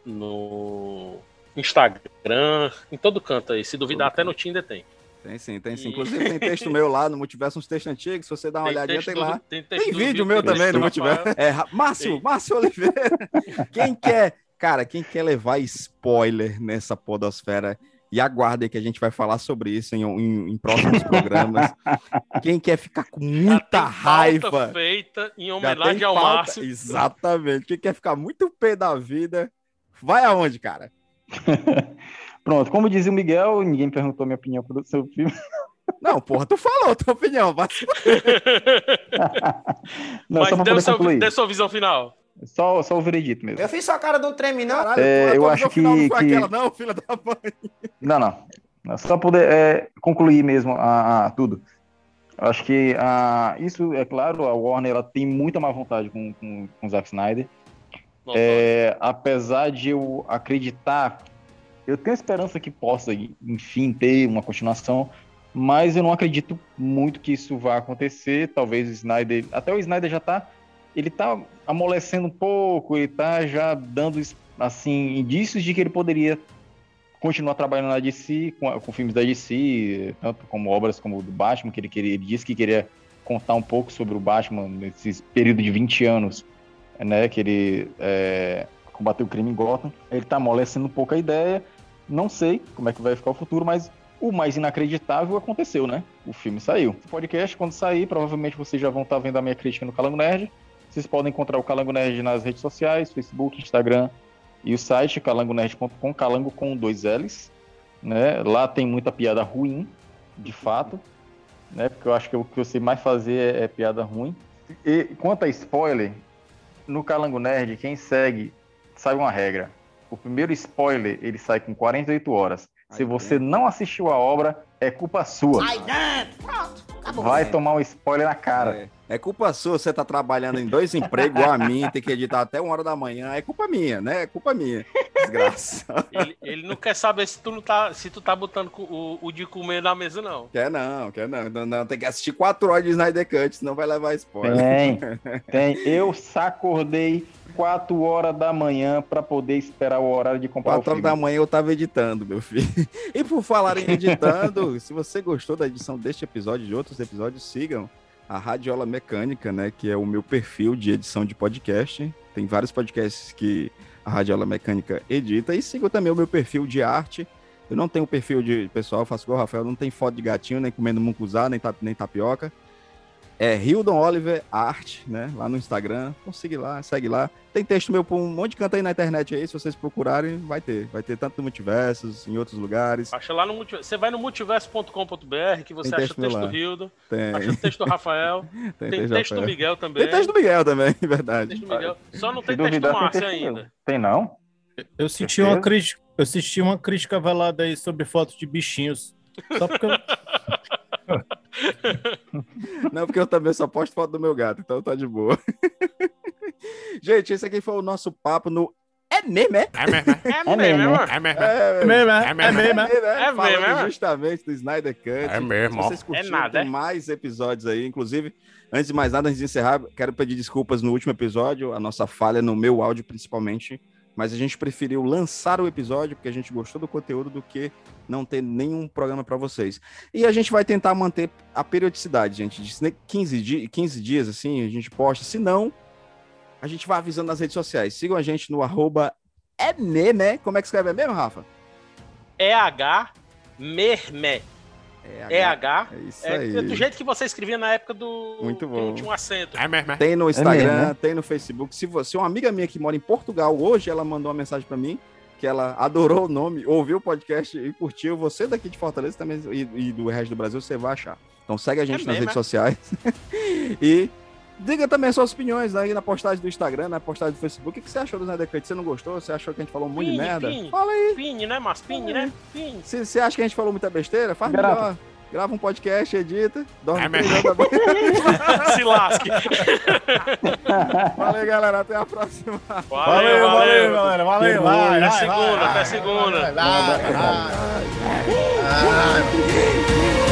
no Instagram, em todo canto aí. Se duvidar, até no Tinder tem. Tem sim, tem sim. E- Inclusive tem texto meu lá no Multiverso, uns textos antigos. Se você dá uma Tem olhadinha, tem do- lá. tem Tem, do vídeo meu tem também no do. Multiverso. É, Márcio, Tem. Márcio Oliveira. Quem quer, cara, quem quer levar spoiler nessa podosfera? E aguardem que a gente vai falar sobre isso em, em- em próximos programas. Quem quer ficar com muita Pauta raiva. feita em já homenagem ao pauta- Márcio. Exatamente. Quem quer ficar muito pé da vida, vai aonde, cara? Pronto, como dizia o Miguel, ninguém perguntou minha opinião sobre o seu filme. Não, porra, tu falou tua opinião. Fuder. Não, Mas só seu, concluir. dê sua visão final. Só, só o veredito mesmo. Eu fiz sua cara de um treme, não? Caralho, É, tua- eu acho que- Não foi que- aquela, não, filha da mãe. Não, não. Não, Só poder é, concluir mesmo a, a- tudo. Eu acho que a, isso, é claro, a Warner ela tem muita má vontade com, com, com o Zack Snyder. É, apesar de eu acreditar, eu tenho esperança que possa, enfim, ter uma continuação, mas eu não acredito muito que isso vá acontecer. Talvez o Snyder, até o Snyder já tá, ele tá amolecendo um pouco, ele tá já dando assim indícios de que ele poderia continuar trabalhando na DC, com, com filmes da DC, tanto como obras como o do Batman, que ele queria, ele disse que queria contar um pouco sobre o Batman nesse período de 20 anos, né, que ele é, combateu o crime em Gotham. Ele tá amolecendo um pouco a ideia. Não sei como é que vai ficar o futuro, mas o mais inacreditável aconteceu, né? O filme saiu. O podcast, quando sair, provavelmente vocês já vão estar vendo a minha crítica no Calango Nerd. Vocês podem encontrar o Calango Nerd nas redes sociais, Facebook, Instagram e o site calangonerd.com, calango com dois L's. Né? Lá tem muita piada ruim, de fato, né? Porque eu acho que o que eu sei mais fazer é, é piada ruim. E quanto a spoiler, no Calango Nerd, quem segue sabe uma regra. O primeiro spoiler, ele sai com 48 horas. Se você não assistiu a obra, é culpa sua. Ai, não. Pronto. Acabou. Vai tomar um spoiler na cara. É culpa sua, você tá trabalhando em dois empregos igual a mim, tem que editar até uma hora da manhã. É culpa minha, né? É culpa minha. Desgraça. Ele, ele não quer saber se tu não tá, se tu tá botando o, o de comer na mesa, não. Quer não, quer não. não, não. Tem que assistir quatro horas de Snyder Cut, senão vai levar spoiler. Tem, tem. Eu acordei 4 horas da manhã para poder esperar o horário de comprar Quatro o horas filme. da manhã eu tava editando, meu filho. E por falar em editando, se você gostou da edição deste episódio e de outros episódios, sigam a Radiola Mecânica, né? Que é o meu perfil de edição de podcast. Tem vários podcasts que a Radiola Mecânica edita. E sigam também o meu perfil de arte. Eu não tenho perfil de pessoal, faço igual o Rafael, não tem foto de gatinho, nem comendo mucuzá, nem, tap- nem tapioca. É Hildon Oliver Art, né? Lá no Instagram. Então segue lá, segue lá. Tem texto meu por um monte de canto aí na internet aí. Se vocês procurarem, vai ter. Vai ter tanto no Multiversos, em outros lugares. Acha lá no multiverso. Você vai no multiverso.com.br que você Tem acha texto o texto lá. do Hildo, Tem. acha o texto do Rafael, tem, texto do texto do. Miguel também. Tem texto do Miguel também, verdade. Texto do Miguel. Só não tem texto do tem Márcio ainda. Tem não? Eu senti uma crítica, eu senti uma crítica velada aí sobre fotos de bichinhos Só porque eu... Não, porque eu também só posto foto do meu gato, então tá de boa. Gente, esse aqui foi o nosso papo no É mesmo, é? É mesmo, É mesmo, é mesmo. É mesmo, é? Mesmo, é mesmo, É justamente do Snyder Cut. É mesmo, Se vocês curtiram, É nada, tem é? mais episódios aí. Inclusive, antes de mais nada, antes de encerrar, quero pedir desculpas no último episódio, a nossa falha no meu áudio principalmente, mas a gente preferiu lançar o episódio porque a gente gostou do conteúdo do que não ter nenhum programa para vocês. E a gente vai tentar manter a periodicidade, gente, de 15, di 15 dias, assim, a gente posta. Se não, a gente vai avisando nas redes sociais. Sigam a gente no arroba é meme. Como é que escreve é mesmo, Rafa? EH Mermé. EH. É isso É, aí. é do jeito que você escrevia na época do. Muito bom. um acento. É mesmo, é. Tem no Instagram, mesmo, né? tem no Facebook. Se você, uma amiga minha que mora em Portugal hoje, ela mandou uma mensagem para mim que ela adorou o nome, ouviu o podcast e curtiu. Você daqui de Fortaleza também e, e do resto do Brasil, você vai achar. Então segue a gente É nas mesmo, redes é? sociais e diga também suas opiniões aí na postagem do Instagram, na postagem do Facebook. O que você achou do Snyder Cut? Você não gostou? Você achou que a gente falou um monte de merda? Pini. Fala aí. Pini, né, mas Pini, né? Pini. Se você acha que a gente falou muita besteira, faz Grava. melhor. Grava um podcast, edita, dorme É três da manhã. Se lasque. Valeu, galera. Até a próxima. Valeu, valeu, galera. Valeu, vai, Até segunda, vai, até vai, segunda. vai, vai, vai.